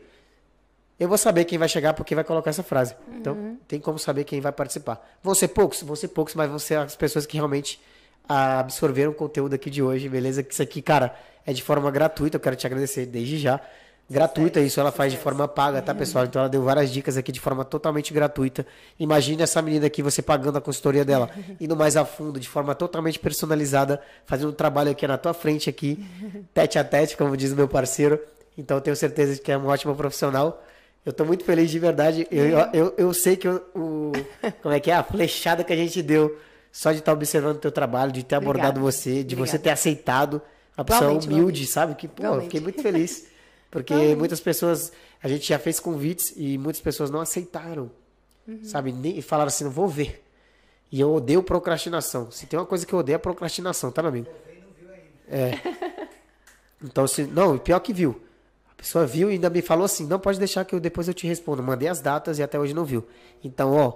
Eu vou saber quem vai chegar porque vai colocar essa frase. Então, tem como saber quem vai participar. Vão ser poucos? Vão ser poucos, mas vão ser as pessoas que realmente absorveram o conteúdo aqui de hoje, beleza? Que isso aqui, cara, é de forma gratuita. Eu quero te agradecer desde já. Gratuita, isso ela faz de forma paga, tá, pessoal? Então ela deu várias dicas aqui de forma totalmente gratuita. Imagine essa menina aqui, você pagando a consultoria dela, indo mais a fundo, de forma totalmente personalizada, fazendo um trabalho aqui na tua frente aqui, tete a tete, como diz o meu parceiro. Então eu tenho certeza de que é uma ótima profissional. Eu tô muito feliz de verdade. Eu, eu, eu, eu sei que o, o- Como é que é? A flechada que a gente deu só de estar observando o teu trabalho, de ter abordado Obrigada. você, de você Obrigada. ter aceitado. Uma pessoa humilde, igualmente. sabe? Que, pô, eu fiquei muito feliz. Porque muitas pessoas. A gente já fez convites e muitas pessoas não aceitaram. Uhum. Sabe? Nem, e falaram assim: não vou ver. E eu odeio procrastinação. Se tem uma coisa que eu odeio é procrastinação, tá, meu amigo? É. Então, se, não, pior que viu. Pessoa viu e ainda me falou assim: não pode deixar que eu, depois eu te respondo. Mandei as datas e até hoje não viu. Então, ó,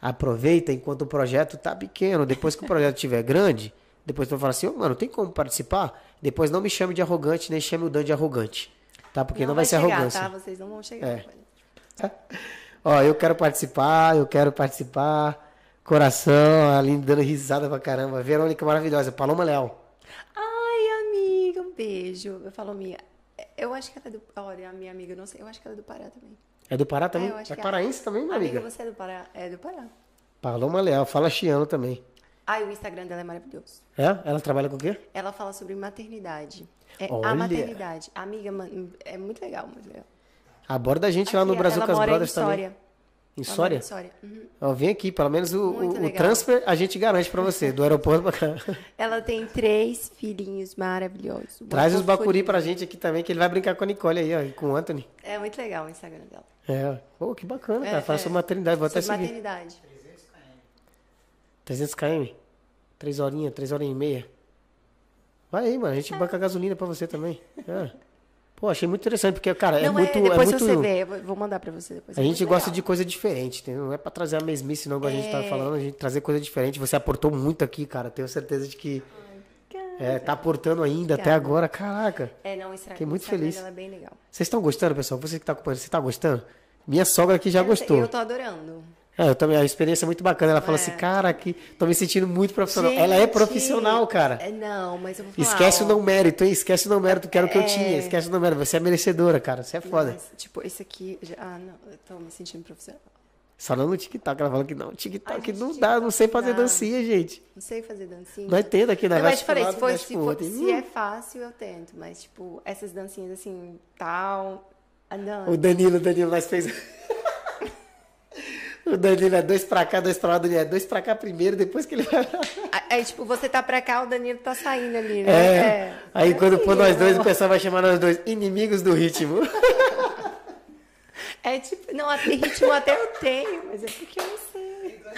aproveita enquanto o projeto tá pequeno. Depois que o projeto estiver grande, depois tu vai falar assim: ô, mano, tem como participar? Depois não me chame de arrogante, nem chame o Dan de arrogante. Tá? Porque não, vai, ser chegar, arrogância. Tá? Vocês não vão chegar. É. Ó, eu quero participar, eu quero participar. Coração, a Aline dando risada pra caramba. Verônica maravilhosa, Paloma Leal. Ai, amiga, um beijo. Eu falo, minha. Eu acho que ela é do. Olha, a minha amiga, não sei. Eu acho que ela é do Pará também. É do Pará também? É, é paraense também, minha amiga? Amiga, você é do Pará? É do Pará. Paloma Leal, fala chiano também. Ai, o Instagram dela é maravilhoso. É? Ela trabalha com o quê? Ela fala sobre maternidade. É Olha. a maternidade. Amiga, é muito legal, muito legal. Aborda a gente lá no Aqui, Brasil com as Brothers também. Em mora Soria? em História. Uhum. Ó, vem aqui, pelo menos o, o- transfer a gente garante pra você, do aeroporto pra cá. Ela tem três filhinhos maravilhosos. Traz os bacuri pra gente aqui também, que ele vai brincar com a Nicole aí, ó, e com o Anthony. É muito legal o Instagram dela. É, pô, que bacana, É, cara. Fala é. sobre maternidade, vou até seguir. maternidade. 300 km. Três horinhas, três horas e meia. Vai aí, mano. A gente banca gasolina pra você também. É. Pô, achei muito interessante, porque, cara, é não, muito. é, depois é muito... você vê. eu vou- mandar pra você depois. A É gente gosta legal. de coisa diferente, entendeu? Não é pra trazer a mesmice, não, igual a gente tava É. falando, a gente trazer coisa diferente. Você aportou muito aqui, cara. Tenho certeza de que é, tá aportando ainda até Obrigada. agora. Caraca. É, não, Instagram, Fiquei muito feliz. dela é bem legal. Vocês estão gostando, pessoal? Você que tá acompanhando, você tá gostando? Minha sogra aqui já Eu- gostou. Eu tô adorando. É, eu também, a experiência é muito bacana. Ela É. assim, cara, que tô me sentindo muito profissional. Ela é Gente, profissional, cara. é, não, mas eu vou falar. Esquece ó, o não mérito, hein? Esquece o não mérito, que era o que eu É. tinha. Esquece o não mérito. Você é merecedora, cara. Você é foda. mas, tipo, esse aqui. já- ah, não, eu tô me sentindo profissional. Só não no TikTok. Ela falou que não, TikTok Ai, gente, não dá, não sei fazer não dá. dancinha, gente. Não sei fazer dancinha. Nós temos aqui, né? Não, mas falei, se, for, se, for- se é fácil, eu tento. Mas, tipo, essas dancinhas assim, tal. Ah, não. O Danilo, o Danilo, nós fez. o Danilo é dois pra cá, dois pra lá, o Danilo é dois pra cá primeiro, depois que ele vai. Aí, tipo, você tá pra cá, o Danilo tá saindo ali, É. né? Aí quando for nós dois, o pessoal vai chamar nós dois inimigos do ritmo. É tipo, não, até ritmo até eu tenho, mas é porque eu não sei. Né?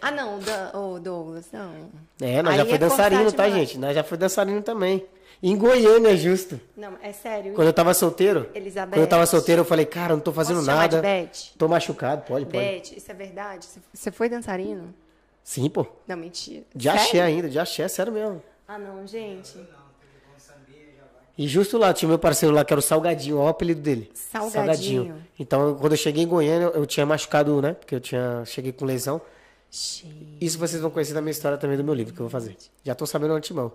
Ah, não, o Douglas, não. É, nós Aí já foi é dançarino, tá, demais. gente? Nós já foi dançarino também. Em Goiânia, justo. Não, é sério. Quando eu tava solteiro. Elizabeth. Quando eu tava solteiro, eu falei, cara, eu não tô fazendo Posso nada. de Beth? Tô machucado, pode, pode. Beth, isso é verdade? Você- foi dançarino? Sim, pô. Não, mentira. De axé Sério? ainda, de axé, sério mesmo. Ah, não, gente. E justo lá, tinha meu parceiro lá, que era o Salgadinho, ó o apelido dele. Salgadinho. Então, quando eu cheguei em Goiânia, eu tinha machucado, né? Porque eu tinha cheguei com lesão. Gente. Isso vocês vão conhecer da minha história também do meu livro que eu vou fazer. Já tô sabendo antemão.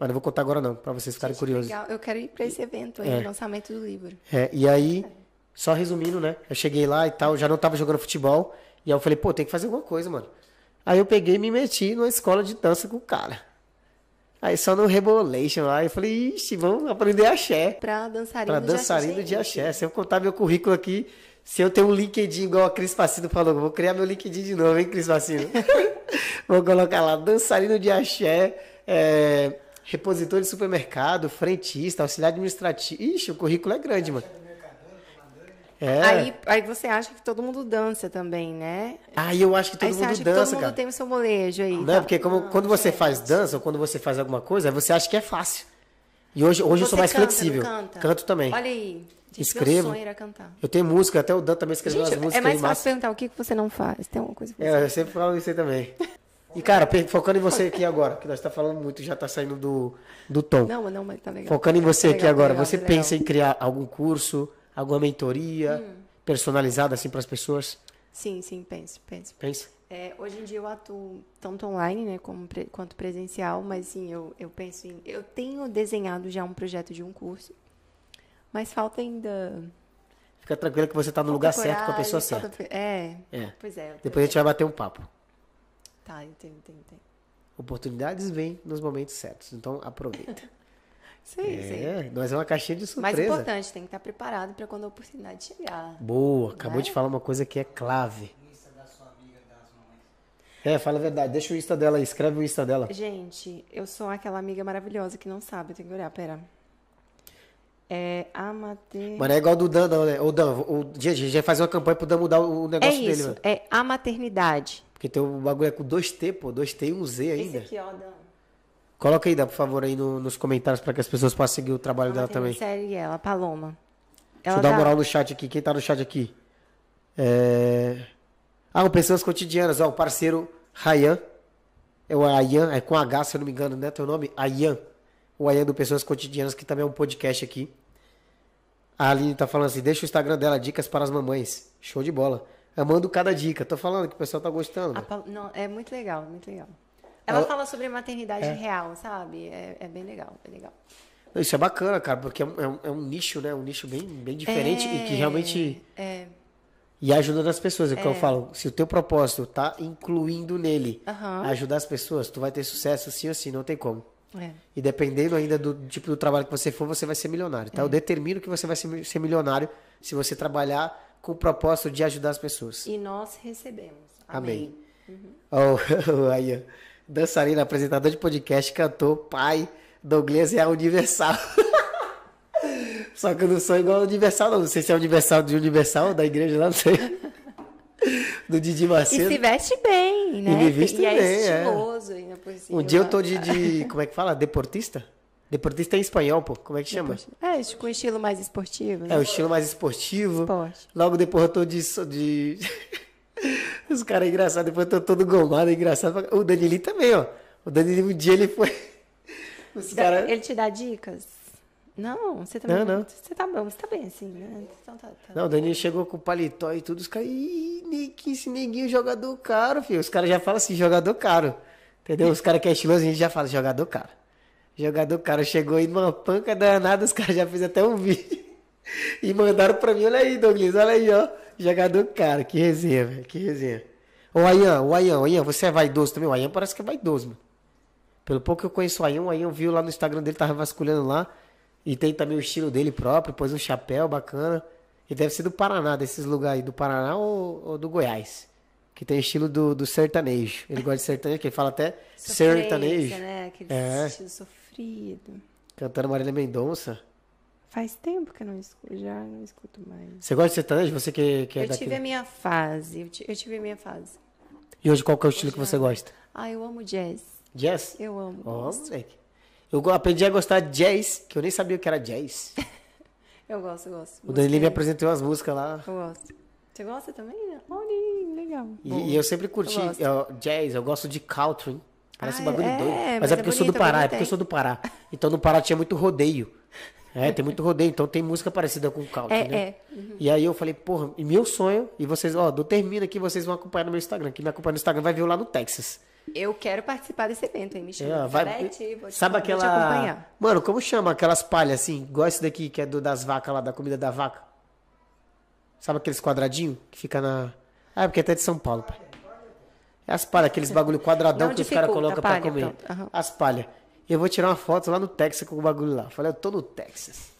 Mas não vou contar agora não, pra vocês ficarem curiosos. Legal, eu quero ir pra esse evento aí, É. lançamento do livro. É, e aí, só resumindo, né? Eu cheguei lá e tal, já não tava jogando futebol. E aí eu falei, pô, tem que fazer alguma coisa, mano. Aí eu peguei e me meti numa escola de dança com o cara. Aí só no Rebolation lá, eu falei, ixi, vamos aprender axé. Pra dançarino Pra de dançarino axé. de axé. Se eu contar meu currículo aqui, se eu tenho um LinkedIn igual a Cris Facino falou, vou criar meu LinkedIn de novo, hein, Cris Facino? vou colocar lá, dançarino de axé, é, repositor de supermercado, frentista, auxiliar administrativo. Ixi, o currículo é grande, mano. É. Aí, aí você acha que todo mundo dança também, né? Aí eu acho que todo aí você mundo acha que dança, todo mundo cara. tem o seu molejo aí. Não, tá? porque como, quando você faz dança ou quando você faz alguma coisa, você acha que é fácil. E hoje, hoje eu sou mais canta, flexível. não canta? Canto também. Olha aí. Gente, Escrevo. Meu sonho era cantar. Eu tenho música, até o Dan também escreveu Gente, umas músicas é mais fácil massa. perguntar o que que você não faz. Tem alguma coisa que você É, eu sempre falo isso aí também. E, cara, focando em você aqui agora, que nós tá falando muito, já tá saindo do, do tom. Não, mas não, mas tá legal. Focando em você Tá aqui legal, agora, tá legal, você tá pensa em criar algum curso, alguma mentoria Hum. personalizada assim para as pessoas? Sim, sim, penso, penso. Pensa? É, hoje em dia eu atuo tanto online, né, como quanto presencial, mas sim, eu, eu penso em... Eu tenho desenhado já um projeto de um curso, mas falta ainda... Fica tranquila que você tá no lugar certo com a pessoa certa. É, É. pois é. Depois a gente vai bater um papo. Tá, entendo, entendo, entendo. Oportunidades vêm nos momentos certos, então aproveita. Sim, sim. É, nós é uma caixinha de Mais surpresa. importante, tem que estar preparado para quando a oportunidade chegar. Boa, acabou Né? de falar uma coisa que é clave. É, fala a verdade. Deixa o Insta dela aí, escreve o Insta dela. Gente, eu sou aquela amiga maravilhosa que não sabe, eu tenho que olhar, pera. É Amate... Mas não é igual do Dan, não, né? Ô, Dan, o, gente vai fazer uma campanha pro Dan mudar o É negócio dele, isso, mano. é a maternidade. Porque tem o bagulho é com 2T, pô, 2T e um Z Esse ainda. aqui, ó, Dan. Coloca aí, Dan, por favor, aí no- nos comentários pra que as pessoas possam seguir o trabalho dela também. Série ela, Paloma. Deixa eu dar uma dá- moral no chat aqui. Quem tá no chat aqui? É... Ah, o Pessoas Cotidianas, ó, o parceiro Rayan. É o Ayan, é com H, se eu não me engano, né? Teu nome? Ayan. O Ayan do Pessoas Cotidianas, que também é um podcast aqui. A Aline tá falando assim, deixa o Instagram dela, dicas para as mamães. Show de bola. Amando cada dica. Tô falando que o pessoal tá gostando. a Não, é muito legal, muito legal. Ela Ela- fala sobre maternidade real, sabe? É, é bem legal, bem legal. Isso é bacana, cara, porque é um, é um- é um nicho, né? Um nicho bem, bem diferente e que realmente... É, E ajuda as pessoas, é o que eu falo. Se o teu propósito tá incluindo nele Aham. ajudar as pessoas, tu vai ter sucesso sim ou sim, não tem como. é. E dependendo ainda do tipo do trabalho que você for, você vai ser milionário, tá? Eu determino que você vai ser, ser milionário se você trabalhar com o propósito de ajudar as pessoas. E nós recebemos. Amém. Amém. Oh, aí, ó. dançarina, apresentador de podcast, cantor, pai, Douglas é a Universal. Só que eu não sou igual ao Universal, não. Não sei se é Universal de Universal, da igreja lá, não sei. Do Didi E Macedo. se veste bem, né? E me visto e é bem, é. estiloso ainda por cima. Um dia eu tô de, de- Como é que fala? Deportista? Deportista é em espanhol, pô. Como é que chama? É, com estilo mais esportivo, É né? o estilo mais esportivo. Esporte. Logo depois eu tô de. de... Os caras engraçados, depois eu tô todo gomado, é engraçado. O Danilinho também, ó. O Danilinho, um dia ele foi. Os caras. Ele te dá dicas? Não, você também. Não, não. Você tá bom, você tá bem assim, né? Então tá, tá. Não, o Danilo chegou com paletó e tudo, os caras, ih, neguinho, esse neguinho jogador caro, filho. Os caras já falam assim, jogador caro. Entendeu? Os caras que é estiloso, a gente já fala, jogador caro. Jogador caro, chegou aí numa panca danada, os caras já fizeram até um vídeo. E mandaram pra mim, olha aí, Douglas, olha aí, ó. Jogador cara, que resenha, velho. Que resenha. Ô, Ayan, o Ayan, o Ayan, você é vaidoso também? O Ayan parece que é vaidoso, mano. Pelo pouco que eu conheço o Ayan, o Ayan viu lá no Instagram dele, tava vasculhando lá. E tem também o estilo dele próprio, pôs um chapéu bacana. E deve ser do Paraná, desses lugares aí, do Paraná ou, ou do Goiás. Que tem estilo do, do sertanejo. Ele gosta de sertanejo, que ele fala até Sofrência, sertanejo. né? Aquele É. estilo sofrido. Cantando Marília Mendonça. Faz tempo que eu não escuto, já não escuto mais. Você gosta de sertanejo? Você que, que é eu daqui? tive a minha fase, eu, eu tive a minha fase. E hoje qual que é o estilo que você gosta? Ah, eu amo jazz. Jazz? Eu amo. Ó, moleque. Eu aprendi a gostar de jazz, que eu nem sabia o que era jazz. Eu gosto, eu gosto. O Danilo me Música- apresentou umas músicas lá. Eu gosto. Você gosta também? né? Olha, legal. E, e eu sempre curti Eu é, jazz, eu gosto de country. Parece Ah, um bagulho é, doido. Mas, mas é é porque eu sou do bonito, Pará, é bonito, porque eu sou do Pará. Então no Pará tinha muito rodeio. É, tem muito rodeio, então tem música parecida com country, É, né? é. E aí eu falei, porra, e meu sonho, e vocês, ó, do termino aqui, vocês vão acompanhar no meu Instagram. Quem me acompanha no Instagram vai ver eu lá no Texas. Eu quero participar desse evento, hein? Me É, chama. vai, te- sabe aquela. acompanhar. Mano, como chama aquelas palhas assim? Igual esse daqui, que é do, das vacas lá, da comida da vaca. Sabe aqueles quadradinhos que fica na. Ah, é porque até de São Paulo, pai. É as palhas, aqueles bagulho quadradão Não que os caras colocam pra comer. aham. As palhas. Eu vou tirar uma foto lá no Texas com o bagulho lá. Falei, eu tô no Texas.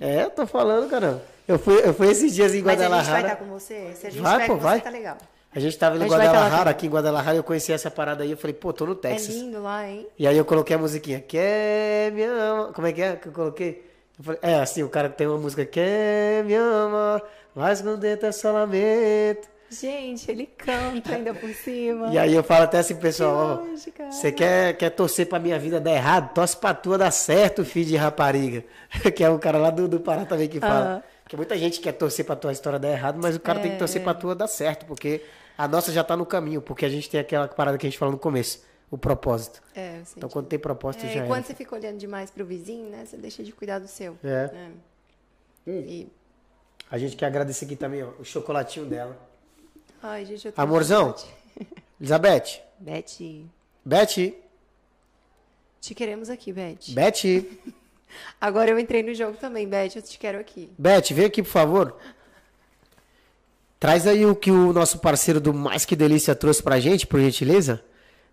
É, eu tô falando, caramba. Eu fui, eu fui esses dias em Mas a gente vai Guadalajara. estar com você? Se a gente Vai, vai, pô, com vai. você, tá legal. A gente tava indo em tá Guadalajara, aqui em Guadalajara, eu conheci essa parada aí. Eu falei, pô, tô no Texas. É lindo lá, hein? E aí eu coloquei a musiquinha, quer me ama. Como é que é que eu coloquei? Eu falei, é assim, o cara tem uma música, quer me ama, mas não dentro é só lamento. Gente, ele canta ainda por cima. E aí eu falo até assim, pessoal, ó, você quer, quer torcer pra minha vida dar errado? Torce pra tua dar certo, filho de rapariga. que é um cara lá do, do Pará também que fala. Aham. Porque muita gente quer torcer pra tua história dar errado, mas o cara tem que torcer pra tua dar certo, porque a nossa já tá no caminho, porque a gente tem aquela parada que a gente falou no começo, o propósito. É, eu. Então quando tem propósito É, já e é. quando você fica olhando demais pro vizinho, né? Você deixa de cuidar do seu. É. né? E... A gente quer agradecer aqui também, ó, o chocolatinho dela. Ai, gente, eu tô Amorzão, Elizabeth, Beth, Beth, te queremos aqui, Beth. Beth, Agora eu entrei no jogo também, Beth, eu te quero aqui. Beth, vem aqui, por favor. Traz aí o que o nosso parceiro do Mais Que Delícia trouxe pra gente, por gentileza.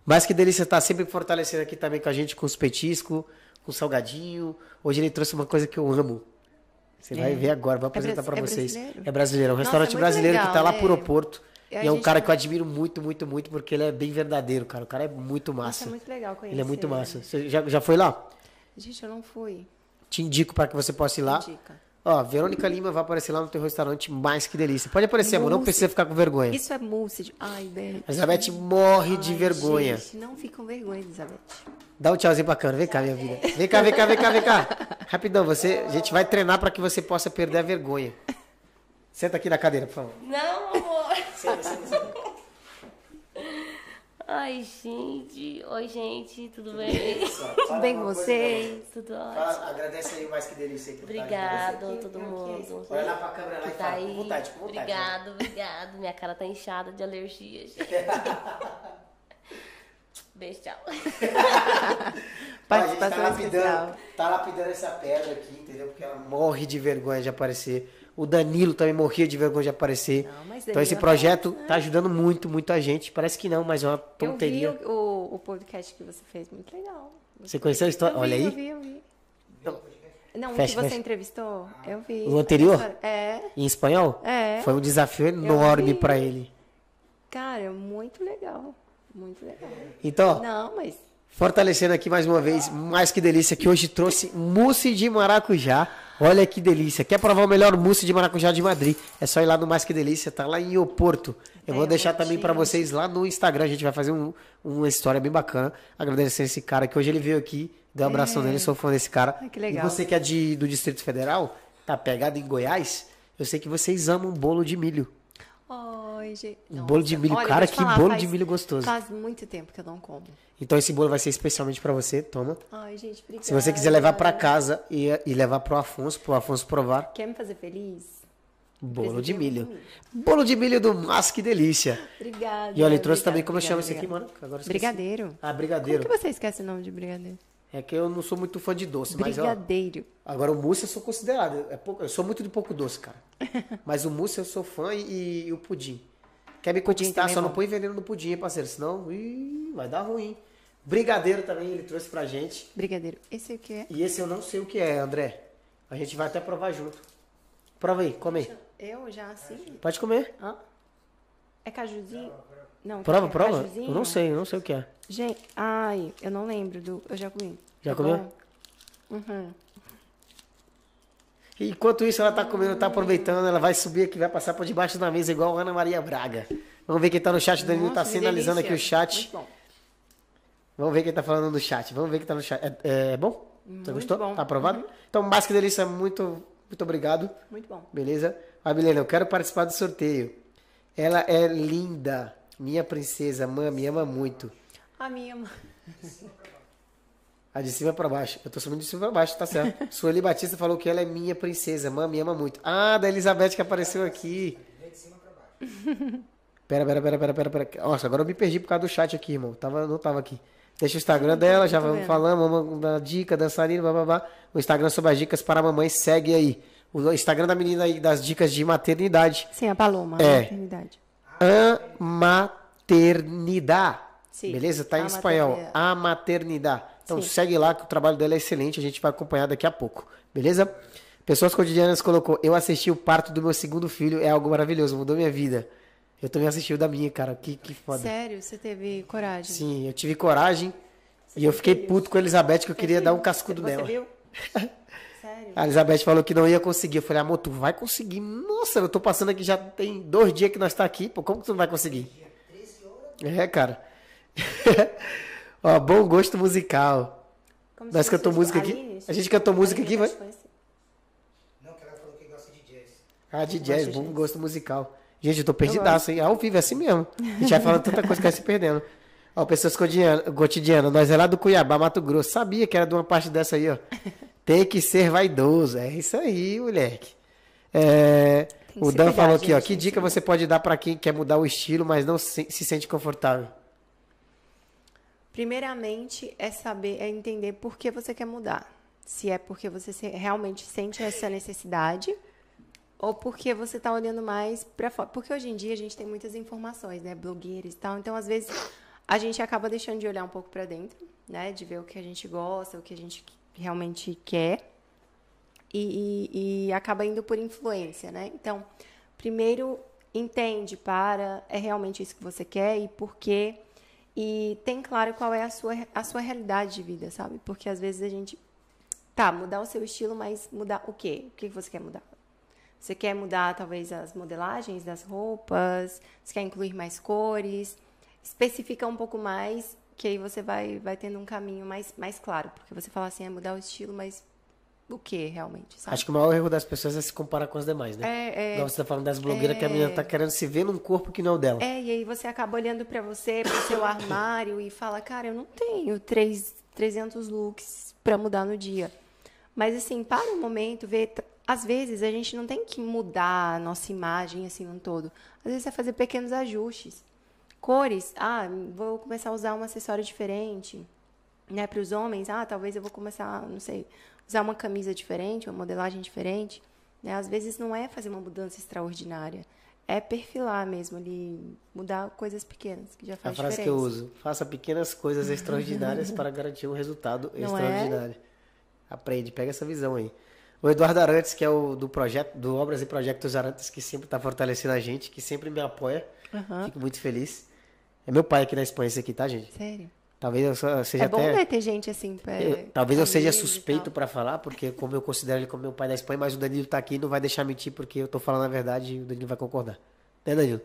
Mais Que Delícia tá sempre fortalecendo aqui também com a gente, com os petiscos, com salgadinho. Hoje ele trouxe uma coisa que eu amo. Você vai É. ver agora, vou É apresentar bra- pra é vocês. brasileiro? É brasileiro, é um Nossa, restaurante é muito brasileiro que tá legal, lá por Oporto. E é um cara que eu admiro muito, muito, muito, porque ele é bem verdadeiro, cara. O cara é muito Nossa, massa. é muito legal conhecer. Ele é muito massa. Você já, já foi lá? Gente, eu não fui. Te indico para que você possa ir lá. Indica. Ó, Verônica Lima vai aparecer lá no teu restaurante mais que delícia. Pode aparecer, amor, não precisa ficar com vergonha. Isso é mousse de... Ai. A Elizabeth morre de Ai, vergonha. Gente, não fica com vergonha, Elizabeth. Dá um tchauzinho câmera. Vem cá, minha vida. Vem cá, vem cá, vem cá, vem cá. Rapidão, você, a gente vai treinar para que você possa perder a vergonha. Senta aqui na cadeira, por favor. Não, amor. Senta, senta, senta. Ai, gente. Oi, gente. Tudo bem? Tudo bem com vocês? Tudo ótimo. Fala, agradece aí mais que delícia. que Obrigado, ajudando todo mundo. Olha lá pra câmera lá Que e tá fala. aí. Com vontade, com vontade. né? Obrigado, obrigado. Minha cara tá inchada de alergia, gente. Beijo, tchau. A gente tá Participação lapidando, especial. tá lapidando essa pedra aqui, entendeu? Porque ela morre de vergonha de aparecer. O Danilo também morria de vergonha de aparecer. Não, mas então esse Danilo projeto tá ajudando muito, muito a gente. Parece que não, mas é uma Eu vi tonteria. o, o, o podcast que você fez, muito legal. Você conheceu a história? Eu vi, Olha aí. Eu vi, eu vi. Não, o Fecha, que você fecha. entrevistou, eu vi. O anterior? É, Em espanhol? É. Foi um desafio enorme pra ele. cara, muito legal. Muito legal. Então, Não, mas Fortalecendo aqui mais uma vez, mais que delícia, que hoje trouxe mousse de maracujá. Olha que delícia. Quer provar o melhor mousse de maracujá de Madrid? É só ir lá no Mais Que Delícia, tá lá em Oporto. Eu vou É, deixar também para vocês lá no Instagram. A gente vai fazer um- uma história bem bacana. Agradecendo esse cara que hoje ele veio aqui, deu um abração nele, sou fã desse cara. Ai, que legal. E você que é de, do Distrito Federal, tá pegado em Goiás, eu sei que vocês amam bolo de milho. Ai, gente. Um bolo de milho, Olha, cara, que falar, bolo de milho gostoso. Faz muito tempo que eu não como. Então esse bolo vai ser especialmente para você, toma. Ai, gente, obrigada. Se você quiser levar para casa e, e levar pro Afonso, pro Afonso provar, Quer me fazer feliz? bolo de milho. Bolo de milho do Mas que delícia. Obrigada. E olha, ele trouxe obrigada, também, como obrigada, esse aqui, mano? Agora eu. Brigadeiro. Ah, brigadeiro. que você esquece o nome de brigadeiro? É que eu não sou muito fã de doce, mas ó, Brigadeiro. agora o mousse eu sou considerado. É pouco, eu sou muito de pouco doce, cara. Mas o mousse eu sou fã e, e o pudim. Quer me conquistar, também é só não põe veneno no pudim, hein, parceiro. Senão, ih, vai dar ruim. Brigadeiro também ele trouxe pra gente. Brigadeiro. Esse aqui é. E esse eu não sei o que é, André. A gente vai até provar junto. Prova aí, come aí. Eu já assim. Pode comer. Hã? É cajuzinho? Não. Prova, é prova. cajuzinho? Eu não sei, eu não sei o que é. Gente, ai, eu não lembro do. Eu já comi. Já É comeu? bom? Uhum. Enquanto isso, ela tá comendo, tá aproveitando, ela vai subir aqui, vai passar por debaixo da mesa, igual Ana Maria Braga. Vamos ver quem tá no chat, o Danilo tá sinalizando aqui o chat. Muito bom. Vamos ver quem tá falando no chat. Vamos ver quem tá no chat. É, é bom? Você Muito gostou? bom. Uhum. Tá aprovado? Então, mais que delícia, muito, muito obrigado. Muito bom. Beleza? A Milena, eu quero participar do sorteio. Ela é linda, minha princesa, mãe, me ama muito. A minha mãe. A de cima pra baixo. Eu tô subindo de cima pra baixo, tá certo. Sueli Batista falou que ela é minha princesa, mãe, me ama muito. Ah, da Elizabeth que apareceu aqui. Pera, pera, pera, pera, pera, pera. Nossa, agora eu me perdi por causa do chat aqui, irmão. Tava, não tava aqui. Deixa o Instagram dela, já vamos falando, vamos dar dica, dançarina, blá, blá, blá. O Instagram sobre as dicas para a mamãe, segue aí. O Instagram da menina aí das dicas de maternidade. Sim, a Paloma. É. maternidade. A maternidade. Beleza? Tá em espanhol. A maternidade. Então Sim. segue lá que o trabalho dela é excelente. A gente vai acompanhar daqui a pouco. Beleza? Pessoas cotidianas colocou. Eu assisti o parto do meu segundo filho. É algo maravilhoso. Mudou minha vida. Eu também assisti o da minha, cara. Que, que foda. Sério, você teve coragem? Sim, eu tive coragem. e eu fiquei puto com a Elizabeth que eu queria dar um cascudo você nela. viu? Sério? A Elizabeth falou que não ia conseguir. Eu falei, amor, tu vai conseguir. Nossa, eu tô passando aqui já tem dois dias que nós tá aqui. Pô, como que tu não vai conseguir? É, cara. Ó, bom gosto musical. Como Nós cantamos música aqui? Aline, A gente cantou música aqui, vai? Não, que ela falou que gosta de jazz. Ah, de jazz, de bom jazz. gosto musical. Gente, eu tô perdidaço, hein? Ao vivo, é assim mesmo. A gente vai falando tanta coisa que vai se perdendo. Ó, pessoas cotidianas, cotidiana, nós é lá do Cuiabá, Mato Grosso. Sabia que era de uma parte dessa aí, ó. Tem que ser vaidoso. É isso aí, moleque. É, o Dan cuidar, falou aqui, ó. gente, Que tem que dica você pode dar pra quem quer mudar o estilo, mas não se, se sente confortável? Primeiramente, é saber, é entender por que você quer mudar. Se é porque você realmente sente essa necessidade ou porque você está olhando mais para fora. Porque hoje em dia a gente tem muitas informações, né? Blogueiros e tal. Então, às vezes, a gente acaba deixando de olhar um pouco para dentro, né? De ver o que a gente gosta, o que a gente realmente quer. E, e- e acaba indo por influência, né? Então, primeiro entende, para, é realmente isso que você quer e por quê. E tem claro qual é a sua, a sua realidade de vida, sabe? Porque às vezes a gente. Tá, mudar o seu estilo, mas mudar o quê? O que você quer mudar? Você quer mudar, talvez, as modelagens das roupas? Você quer incluir mais cores? Especifica um pouco mais, que aí você vai, vai tendo um caminho mais, mais claro. Porque você fala assim, é mudar o estilo, mas o que realmente, sabe? Acho que o maior erro das pessoas é se comparar com as demais, né? É, é. Igual você tá falando das blogueiras que a menina tá querendo se ver num corpo que não é o dela. É, e aí você acaba olhando pra você, pro seu armário e fala, cara, eu não tenho três, 300 looks pra mudar no dia. Mas assim, para um momento, ver, às vezes a gente não tem que mudar a nossa imagem assim num todo. Às vezes é fazer pequenos ajustes. Cores, ah, vou começar a usar um acessório diferente, né, para os homens, ah, talvez eu vou começar, não sei, usar uma camisa diferente, uma modelagem diferente, né? Às vezes não é fazer uma mudança extraordinária, é perfilar mesmo ali, mudar coisas pequenas que já A faz frase que diferença. eu uso: faça pequenas coisas extraordinárias para garantir um resultado Não é? extraordinário. Aprende, pega essa visão aí. O Eduardo Arantes, que é o do projeto, do Obras e Projetos Arantes, que sempre está fortalecendo a gente, que sempre me apoia. Aham. Fico muito feliz. É meu pai aqui na Espanha, esse aqui, tá, gente? Sério. Talvez eu seja É bom, até. né, ter gente assim, pra, Eu- talvez eu seja suspeito para falar, porque como eu considero ele como meu pai da Espanha, mas o Danilo tá aqui e não vai deixar mentir, porque eu tô falando a verdade e o Danilo vai concordar. Né, Danilo?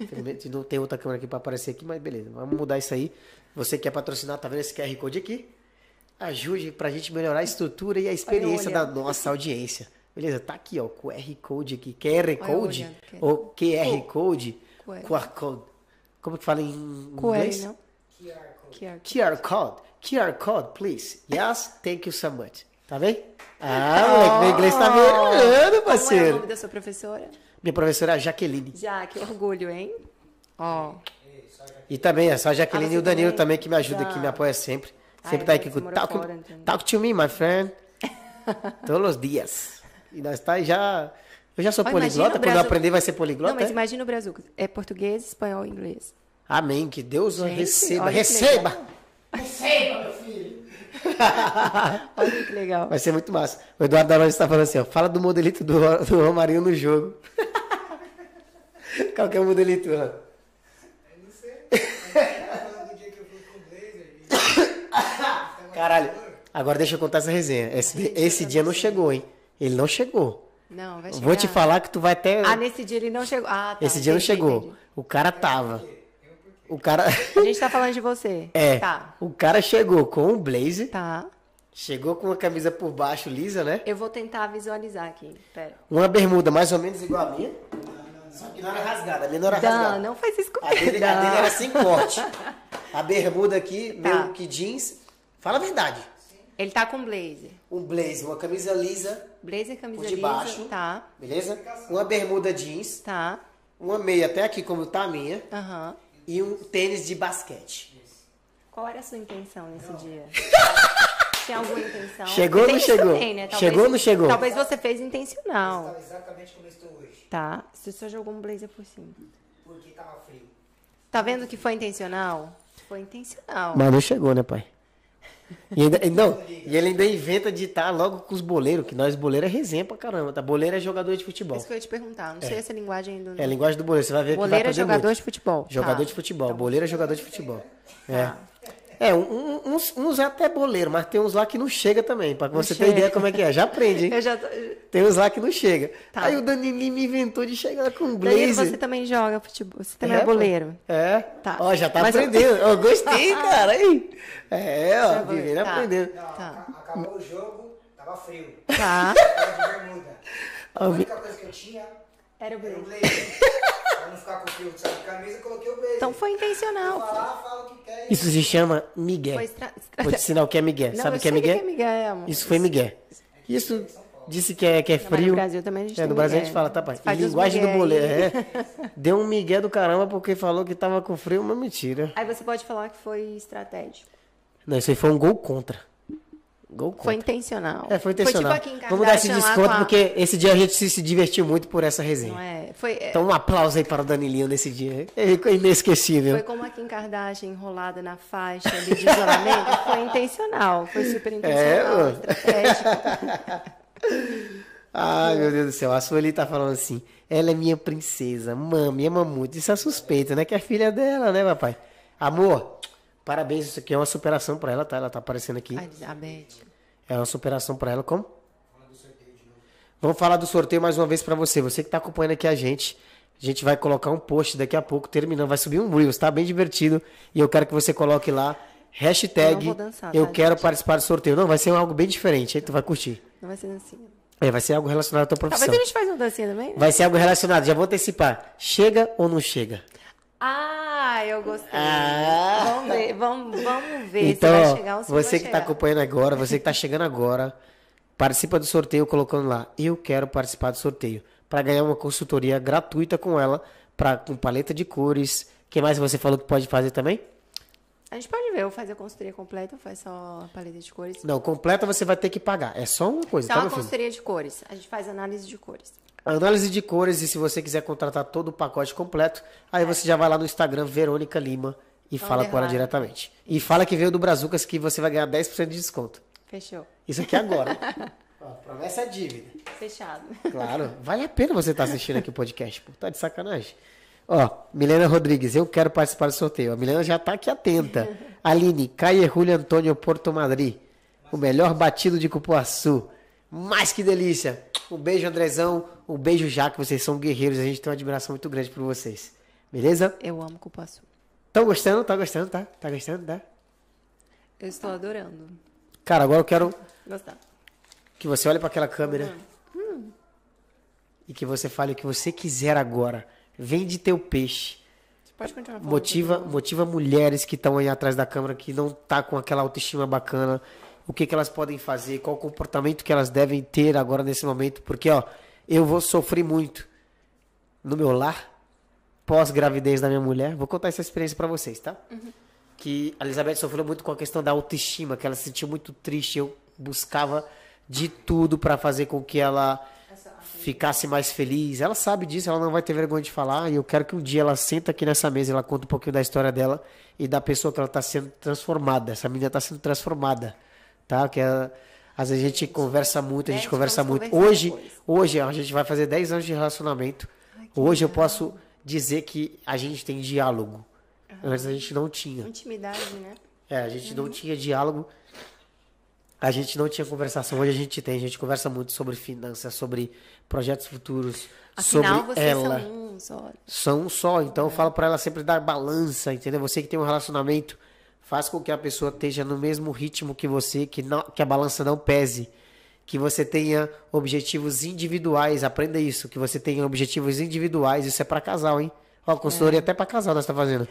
Infelizmente não tem outra câmera aqui para aparecer aqui, mas beleza. Vamos mudar isso aí. Você quer patrocinar, tá vendo esse QR Code aqui? Ajude pra gente melhorar a estrutura e a experiência da nossa audiência. Beleza? Tá aqui, ó, QR Code aqui. QR Code QR. ou QR Co- Code? QR. QR Code. Como que fala em Com ele, inglês? não? QR Code. QR. QR code. QR code, please. Yes, thank you so much. Tá bem? Ah, moleque, meu inglês tá melhorando, Como é o parceiro. nome da sua professora? Minha professora é a Jaqueline. Já, que orgulho, hein? Ó. E também, é só a Jaqueline Ah, e o Danilo também? também que me ajuda, Tá. que me apoia sempre. Sempre Ai, tá aqui com talk, fora, então. talk to me, my friend. Todos os dias. E nós tá aí já. Eu já sou poliglota. Quando eu aprender, vai ser poliglota. Não, mas é? imagina o Brasil. É português, espanhol e inglês. Amém. Que Deus Gente, receba. Receba! Receba, meu filho! Olha que legal. Vai ser muito massa. O Eduardo Daronte está falando assim, ó. Fala do modelito do, do Romarinho no jogo. Qual que é o modelito? Eu não sei. Falando do dia que eu fui com o Blazer. Caralho. Agora deixa eu contar essa resenha. Esse, esse dia não chegou, hein? Ele não chegou. Não, vai chegar. Vou te falar que tu vai até... Ah, nesse dia ele não chegou. Ah, tá. Esse dia não chegou. entendi. O cara tava. O cara... A gente tá falando de você. É. Tá. O cara chegou com um blazer, Tá. chegou com uma camisa por baixo lisa, né? Eu vou tentar visualizar aqui. Pera. Uma bermuda mais ou menos igual a minha. Só que não era rasgada. A minha não era Dan, rasgada. não faz isso A comigo. dele, a dele era sem corte. A bermuda aqui, Tá. meio que jeans. Fala a verdade. Ele tá com blazer. Um blazer, uma camisa lisa, Blazer, camisa por de lisa. baixo. Tá. Beleza? Uma bermuda jeans, Tá. uma meia até aqui como tá a minha. Aham. E um tênis de basquete. Qual era a sua intenção nesse dia? Tinha alguma intenção? Chegou ou não chegou? também, né? Chegou ou não chegou? Talvez você fez intencional. Estava exatamente como eu estou hoje. Tá. Você só jogou um blazer por cima. Porque estava frio. Tá vendo que foi intencional? Foi intencional. Mas não chegou, né, pai? E, ainda, não, e ele ainda inventa de estar logo com os boleiros, que nós boleiro é resenha pra caramba, tá? Boleiro é jogador de futebol. Isso que eu ia te perguntar. Não sei essa linguagem do. É a linguagem do boleiro, você vai ver que vai Boleiro é jogador muito. de futebol. Jogador Tá. de futebol. Boleiro é jogador de futebol. É. É, um- uns, uns é até boleiro, mas tem uns lá que não chega também, pra você ter chega. ideia como é que é. Já aprende, hein? Eu já tô... Tem uns lá que não chega. Tá. Aí o Danilinho me inventou de chegar com um Danilo, blazer. você também joga futebol. Você também é, pô. boleiro. É. Tá. Ó, já tá Mas eu- aprendendo. Ó, gostei, cara. Aí. É, ó, é vivendo Tá. aprendendo. Não, Tá. acabou o jogo, tava frio. Tá. Tava de bermuda. A única coisa que eu tinha Era o era o pra não ficar com frio de sair de camisa, eu coloquei o blazer. Então foi intencional. Falar, fala o que quer. Isso se chama Miguel. Estra... Vou te ensinar o que é Miguel. Não, Sabe eu o que é Miguel? que é Miguel, amor. Isso foi Miguel. Isso disse que é, que é mas frio. no Brasil também a gente É, no Brasil a gente fala, tá, pai? E linguagem do boleiro. aí. É. Deu um Miguel do caramba porque falou que tava com frio, uma mentira. Aí você pode falar que foi estratégico. Não, isso aí foi um gol contra. Gol contra. Foi intencional. É, foi intencional. Foi tipo aqui em Vamos dar esse desconto a- porque esse dia a gente se, se divertiu muito por essa resenha. Não é? Foi, é, Então um aplauso aí para o Danilinho nesse dia. É inesquecível. foi como a Kim Kardashian enrolada na faixa ali de isolamento. foi intencional. Foi super intencional. mano. estratégico. Ai, meu Deus do céu. A Sueli tá falando assim. Ela é minha princesa. Mami, ama muito. Isso é suspeita, né? Que é filha dela, né, papai? Amor, parabéns. Isso aqui é uma superação pra ela, tá? Ela tá aparecendo aqui. Elizabeth. É uma superação pra ela. Como? Vamos falar do sorteio mais uma vez pra você. Você que tá acompanhando aqui a gente. A gente vai colocar um post daqui a pouco, terminando. Vai subir um Reels, tá? Bem divertido. E eu quero que você coloque lá. Hashtag Eu dançar, eu tá, quero participar do sorteio. Não, vai ser algo bem diferente. Aí tu vai curtir. Não vai ser assim. É, vai ser algo relacionado à tua profissão. Talvez a gente faça uma dancinha também. né? Vai ser algo relacionado, já vou antecipar. Chega ou não chega? Ah, eu gostei. Ah. Vamos ver, vamos, vamos ver então, se vai chegar ou se você que está acompanhando agora, você que está chegando agora, participa do sorteio colocando lá, eu quero participar do sorteio, para ganhar uma consultoria gratuita com ela, pra, com paleta de cores. O que mais você falou que pode fazer também? A gente pode ver, eu fazer a consultoria completa ou faz só a paleta de cores? Não, completa você vai ter que pagar. É só uma coisa, Só tá, a meu filho? consultoria de cores. A gente faz análise de cores. Análise de cores e se você quiser contratar todo o pacote completo, aí você já vai lá no Instagram Verônica Lima e fala com ela diretamente. E fala que veio do Brazucas que você vai ganhar 10% de desconto. Fechou. Isso aqui agora. Ó, promessa é dívida. Fechado. Claro, vale a pena você estar assistindo aqui o podcast, pô. Tá de sacanagem. Ó, Milena Rodrigues, eu quero participar do sorteio. A Milena já tá aqui atenta. Aline, Caio Julio Antônio Porto Madrid. O melhor batido de cupuaçu. Mas que delícia. Um beijo, Andrezão. Um beijo, Jaque. Vocês são guerreiros. A gente tem uma admiração muito grande por vocês. Beleza? Eu amo cupuaçu. Estão gostando? Tá gostando, tá? Tá gostando, tá? Eu estou adorando. Cara, agora eu quero Gostar. que você olhe para aquela câmera e que você fale o que você quiser agora. Vende teu peixe. Você pode continuar falando. Motiva, motiva mulheres que estão aí atrás da câmera, que não tá com aquela autoestima bacana. O que, que elas podem fazer, qual o comportamento que elas devem ter agora nesse momento. Porque, ó, eu vou sofrer muito no meu lar, pós-gravidez da minha mulher. Vou contar essa experiência para vocês, tá? que a Elizabeth sofreu muito com a questão da autoestima, que ela se sentiu muito triste. Eu buscava de tudo para fazer com que ela ficasse mais feliz. Ela sabe disso, ela não vai ter vergonha de falar. E eu quero que um dia ela senta aqui nessa mesa e ela conta um pouquinho da história dela e da pessoa que ela está sendo transformada. Essa menina está sendo transformada, tá? Que ela, às vezes a gente conversa muito, a gente É, conversa muito. Hoje, depois. hoje a gente vai fazer 10 anos de relacionamento. que Hoje eu legal. posso dizer que a gente tem diálogo. Antes a gente não tinha. Intimidade, né? É, a gente Uhum. não tinha diálogo, a gente não tinha conversação. Hoje a gente tem, a gente conversa muito sobre finanças, sobre projetos futuros, Afinal, sobre vocês ela. são um só. São um só, então eu falo pra ela sempre dar balança, entendeu? Você que tem um relacionamento, faz com que a pessoa esteja no mesmo ritmo que você, que, não, que a balança não pese. Que você tenha objetivos individuais, aprenda isso, que você tenha objetivos individuais, isso é pra casal, hein? Ó, consultoria até pra casal nós tá fazendo.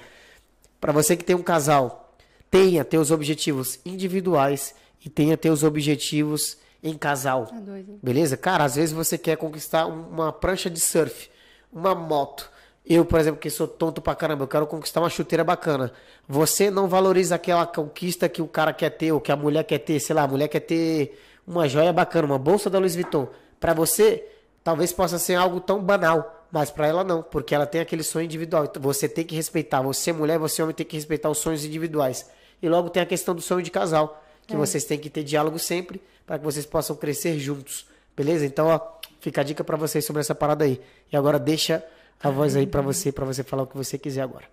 Pra você que tem um casal, tenha teus objetivos individuais e tenha teus objetivos em casal. Tá doido. Beleza? Cara, às vezes você quer conquistar um- uma prancha de surf, uma moto. Eu, por exemplo, que sou tonto pra caramba, eu quero conquistar uma chuteira bacana. Você não valoriza aquela conquista que o cara quer ter, ou que a mulher quer ter, sei lá, a mulher quer ter uma joia bacana, uma bolsa da Louis Vuitton. Pra você, talvez possa ser algo tão banal, mas pra ela não, porque ela tem aquele sonho individual. Então você tem que respeitar, você mulher, você homem tem que respeitar os sonhos individuais. E logo tem a questão do sonho de casal, que vocês têm que ter diálogo sempre para que vocês possam crescer juntos. Beleza? Então, ó, fica a dica para vocês sobre essa parada aí. E agora deixa a voz aí para você, para você falar o que você quiser agora.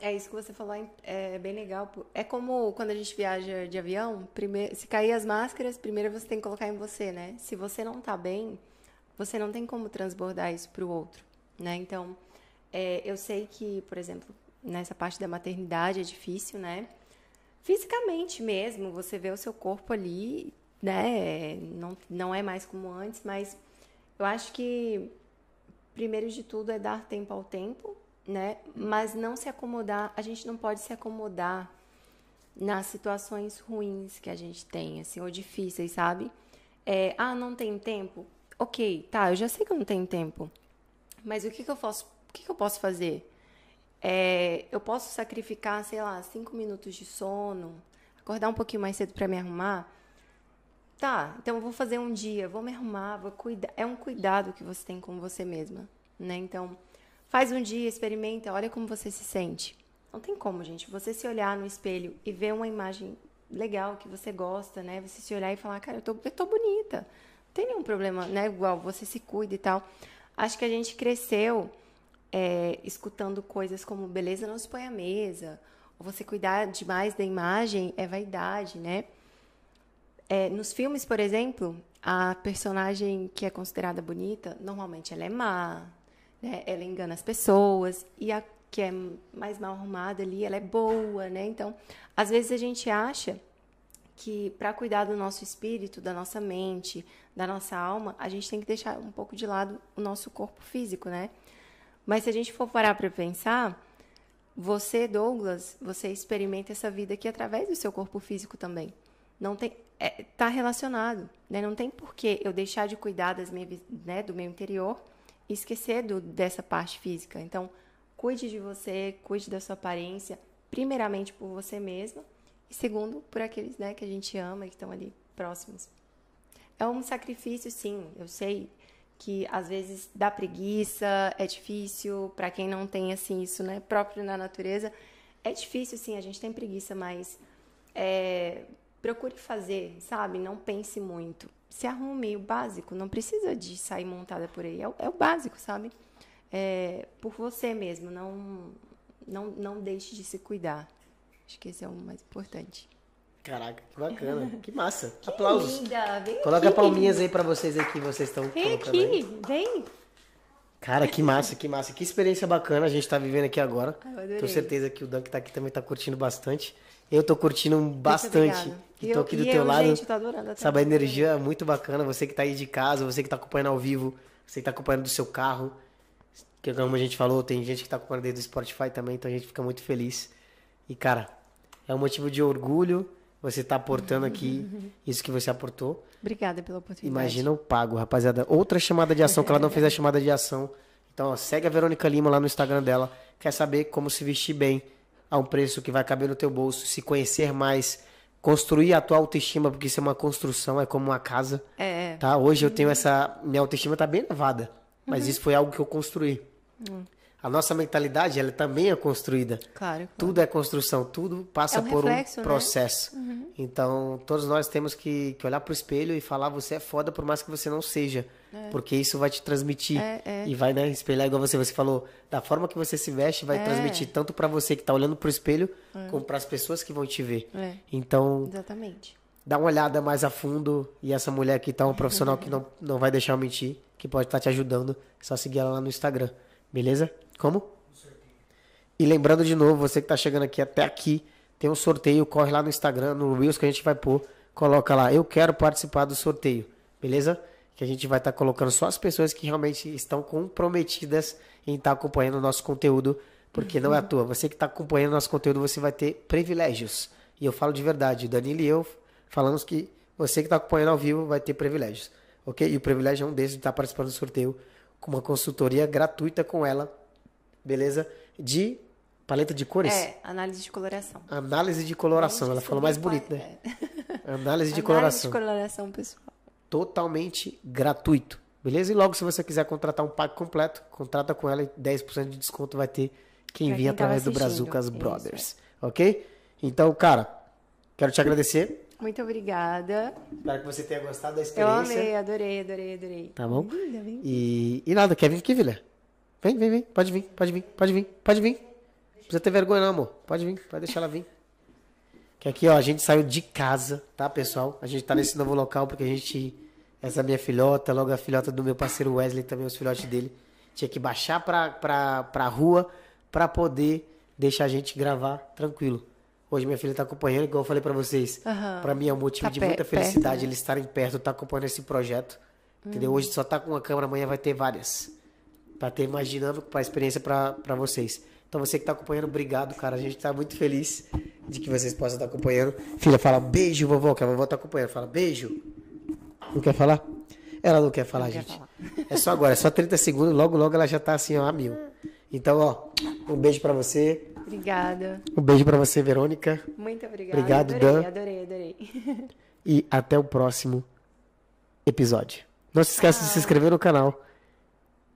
É isso que você falou, é- é bem legal. É como quando a gente viaja de avião, primeiro, se cair as máscaras, primeiro você tem que colocar em você, né? Se você não tá bem, você não tem como transbordar isso pro outro, né? Então, é, eu sei que, por exemplo, nessa parte da maternidade é difícil, né? Fisicamente mesmo, você vê o seu corpo ali, né? Não, não é mais como antes, mas eu acho que primeiro de tudo é dar tempo ao tempo, né? Mas não se acomodar, a gente não pode se acomodar nas situações ruins que a gente tem, assim, ou difíceis, sabe? É, ah, não tem tempo? Ok, tá, eu já sei que eu não tenho tempo. Mas o que, que eu posso, o que, que eu posso fazer? É, eu posso sacrificar, sei lá, cinco minutos de sono, acordar um pouquinho mais cedo para me arrumar. Tá, então vou fazer um dia, vou me arrumar, vou cuidar. É um cuidado que você tem com você mesma, né? Então, faz um dia, experimenta, olha como você se sente. Não tem como, gente, você se olhar no espelho e ver uma imagem legal que você gosta, né? Você se olhar e falar, cara, eu tô, eu tô bonita. Não tem nenhum problema, né? Igual você se cuida e tal. Acho que a gente cresceu é, escutando coisas como beleza não se põe à mesa, ou você cuidar demais da imagem é vaidade, né? É, nos filmes, por exemplo, a personagem que é considerada bonita, normalmente ela é má, né? Ela engana as pessoas e a que é mais mal arrumada ali, ela é boa, né? Então, às vezes a gente acha que para cuidar do nosso espírito, da nossa mente, da nossa alma, a gente tem que deixar um pouco de lado o nosso corpo físico, né? Mas se a gente for parar para pensar, você, Douglas, você experimenta essa vida aqui através do seu corpo físico também. Não tem, é, tá relacionado, né? Não tem por que eu deixar de cuidar das minhas, né, do meu interior e esquecer do, dessa parte física. Então, cuide de você, cuide da sua aparência, primeiramente por você mesma e segundo por aqueles, né, que a gente ama e que estão ali próximos. É um sacrifício, sim. Eu sei que às vezes dá preguiça, é difícil para quem não tem assim isso, né, próprio na natureza. É difícil, sim. A gente tem preguiça, mas é, procure fazer, sabe? Não pense muito. Se arrume o básico. Não precisa de sair montada por aí. É, o- é o básico, sabe? É, por você mesmo. Não, não, não deixe de se cuidar. Acho que esse é o mais importante. Caraca, que bacana. Que massa. Aplausos. Linda, vem Coloca aqui, palminhas aí pra vocês aqui, vocês estão Vem colocando aí. aqui, vem. Cara, que massa, que massa. Que experiência bacana a gente tá vivendo aqui agora. Tenho certeza que o Dan que tá aqui também tá curtindo bastante. Eu tô curtindo bastante. E tô aqui do teu eu, lado. gente, adorando Sabe, a energia é muito bacana. Você que tá aí de casa, você que tá acompanhando ao vivo, você que tá acompanhando do seu carro. Que como a gente falou, tem gente que tá acompanhando desde do Spotify também, então a gente fica muito feliz. E, cara, é um motivo de orgulho você tá aportando aqui isso que você aportou. Obrigada pela oportunidade. Imagina o pago, rapaziada. Outra chamada de ação que ela não fez a chamada de ação. Então, ó, segue a Verônica Lima lá no Instagram dela. Quer saber como se vestir bem? A um preço que vai caber no teu bolso, se conhecer mais, construir a tua autoestima, porque isso é uma construção, é como uma casa. É. Tá? Hoje eu tenho essa. Minha autoestima tá bem elevada. Mas isso foi algo que eu construí. A nossa mentalidade, ela também é construída. Claro. claro. Tudo é construção, tudo passa É um por reflexo, um né? processo. Então, todos nós temos que, que olhar pro espelho e falar: você é foda, por mais que você não seja. Porque isso vai te transmitir. É, é. E vai né, espelhar, igual você, você falou, da forma que você se veste, vai É. transmitir tanto para você que tá olhando pro espelho, como para as pessoas que vão te ver. É. Então, Exatamente. dá uma olhada mais a fundo. E essa mulher aqui tá um profissional que não, não vai deixar eu mentir, que pode estar te ajudando. É só seguir ela lá no Instagram. Beleza? Como? E lembrando de novo, você que tá chegando aqui até aqui, tem um sorteio, corre lá no Instagram, no Reels que a gente vai pôr, coloca lá, eu quero participar do sorteio, beleza? Que a gente vai estar colocando só as pessoas que realmente estão comprometidas em estar acompanhando o nosso conteúdo, porque não é à toa. Você que está acompanhando o nosso conteúdo, você vai ter privilégios. E eu falo de verdade, o Danilo e eu falamos que você que está acompanhando ao vivo vai ter privilégios, ok? E o privilégio é um desses de estar participando do sorteio com uma consultoria gratuita com ela, beleza? De paleta de cores. É, análise de coloração. Análise de coloração. Ela falou mais bonito, né? é. Análise de Análise coloração. de coloração, pessoal. Totalmente gratuito. Beleza? E logo, se você quiser contratar um pack completo, contrata com ela e 10% de desconto vai ter quem Pra vir quem através do. Brazucas Isso, Brothers. Ok? Então, cara, quero te agradecer. Muito obrigada. Espero que você tenha gostado da Eu experiência. amei, adorei, adorei, adorei. Tá bom? Linda, vem. E, e nada, quer vir aqui, Vila? Vem, vem, vem. Pode vir, pode vir, pode vir, pode vir. Não precisa ter vergonha, não, amor. Pode vir, pode deixar ela vir. Que aqui, ó, a gente saiu de casa, tá, pessoal? A gente tá nesse novo local porque a gente. Essa é minha filhota, logo a filhota do meu parceiro Wesley, também os filhotes dele. Tinha que baixar pra, pra, pra rua pra poder deixar a gente gravar tranquilo. Hoje minha filha tá acompanhando, igual eu falei pra vocês. Aham. Pra mim é um motivo Tá de muita perto, felicidade né? eles estarem perto, tá acompanhando esse projeto. Entendeu? Hoje só tá com uma câmera, amanhã vai ter várias. Pra ter mais dinâmico, pra experiência pra vocês. Então você que tá acompanhando, obrigado, cara. A gente tá muito feliz de que vocês possam estar acompanhando. Filha, fala beijo, vovó, que a vovó tá acompanhando. Fala beijo. Não quer falar? Ela não quer falar, Não quer gente. falar. É só agora, é só 30 segundos, logo, logo ela já tá assim, ó, a mil. Então, ó, um beijo pra você. Obrigada. Um beijo pra você, Verônica. Muito obrigada. Obrigado, adorei, Dan. adorei, adorei. E até o próximo episódio. Não se esqueça de se inscrever no canal.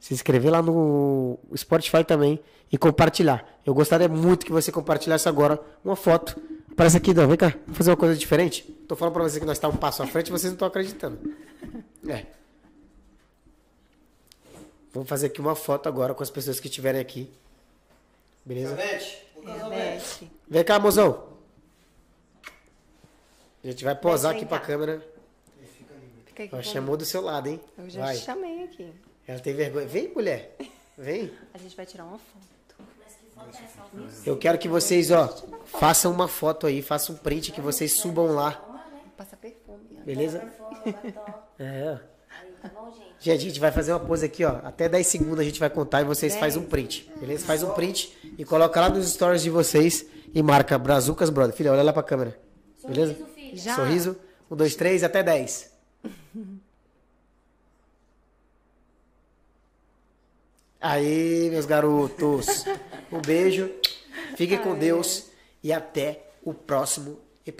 Se inscrever lá no Spotify também e compartilhar. Eu gostaria muito que você compartilhasse agora uma foto. Aparece aqui, Dan, vem cá, vamos fazer uma coisa diferente. Tô falando pra você que nós estamos um passo à frente e vocês não estão acreditando. É. Vamos fazer aqui uma foto agora com as pessoas que estiverem aqui. Beleza? Vem cá, mozão. A gente vai posar aqui pra câmera. Fica aqui Ela chamou do seu lado, hein? Eu já Vai. chamei aqui. Ela tem vergonha. Vem, mulher. Vem. A gente vai tirar uma foto. Eu quero que vocês, ó, façam uma foto aí, façam um print que vocês subam lá. Passa perfume. Beleza? É. tá bom, gente? Gente, a gente vai fazer uma pose aqui, ó. Até 10 segundos a gente vai contar e vocês fazem um print. Beleza? Faz um print e coloca lá nos stories de vocês e marca Brazucas Brother. Filha, olha lá pra câmera. Beleza? Sorriso, filho. Já. Sorriso. Um, dois, três, até 10. Aí, meus garotos. Um beijo. Fiquem com Deus. E até o próximo episódio.